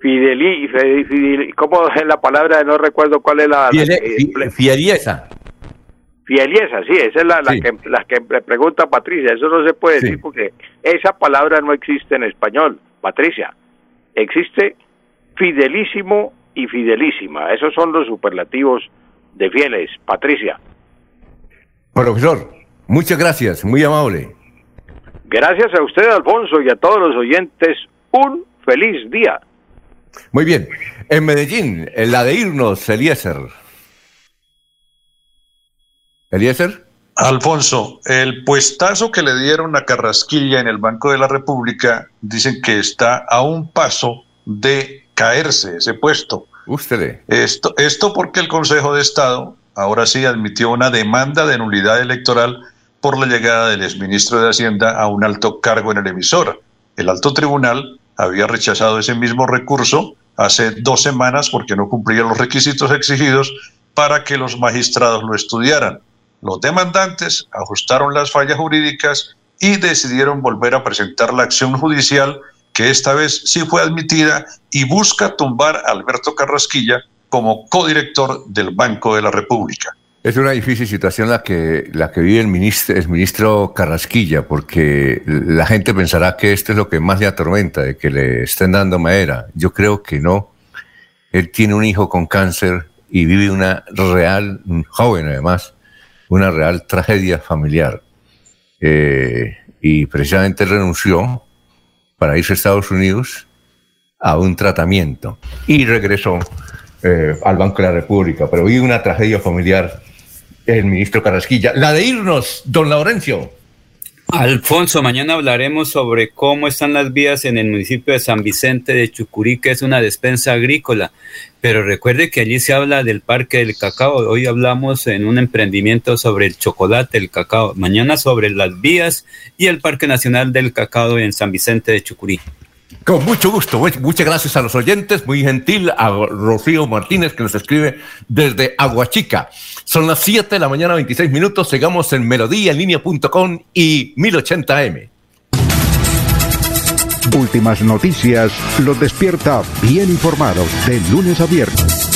fideli, fi- fideli- ¿cómo es la palabra? No recuerdo cuál es la... la Fiele- fi- fieliesa. Fieliesa, sí, esa es la, la que, la que le pregunta Patricia, eso no se puede decir porque esa palabra no existe en español, Patricia. Existe fidelísimo y fidelísima, esos son los superlativos de fieles, Patricia. Profesor, muchas gracias, muy amable. Gracias a usted, Alfonso, y a todos los oyentes, un feliz día. Muy bien. En Medellín, en la de irnos, Eliezer. Eliezer. Alfonso, el puestazo que le dieron a Carrasquilla en el Banco de la República dicen que está a un paso de caerse ese puesto. Usted. Esto, esto porque el Consejo de Estado ahora sí admitió una demanda de nulidad electoral por la llegada del exministro de Hacienda a un alto cargo en el emisor. El alto tribunal había rechazado ese mismo recurso hace dos semanas porque no cumplía los requisitos exigidos para que los magistrados lo estudiaran. Los demandantes ajustaron las fallas jurídicas y decidieron volver a presentar la acción judicial que esta vez sí fue admitida y busca tumbar a Alberto Carrasquilla como codirector del Banco de la República. Es una difícil situación la que, la que vive el ministro, el ministro Carrasquilla, porque la gente pensará que esto es lo que más le atormenta, de que le estén dando madera. Yo creo que no. Él tiene un hijo con cáncer y vive una real, joven además, una real tragedia familiar. Eh, y precisamente renunció para irse a Estados Unidos a un tratamiento y regresó eh, al Banco de la República, pero vive una tragedia familiar el ministro Carrasquilla. La de irnos, don Laurencio. Alfonso, mañana hablaremos sobre cómo están las vías en el municipio de San Vicente de Chucurí, que es una despensa agrícola. Pero recuerde que allí se habla del Parque del Cacao. Hoy hablamos en un emprendimiento sobre el chocolate, el cacao. Mañana sobre las vías y el Parque Nacional del Cacao en San Vicente de Chucurí. Con mucho gusto. Muchas gracias a los oyentes. Muy gentil a Rocío Martínez que nos escribe desde Aguachica. Son las 7 de la mañana, 26 minutos. Sigamos en melodía y 1080m. Últimas noticias los despierta bien informados de lunes a viernes.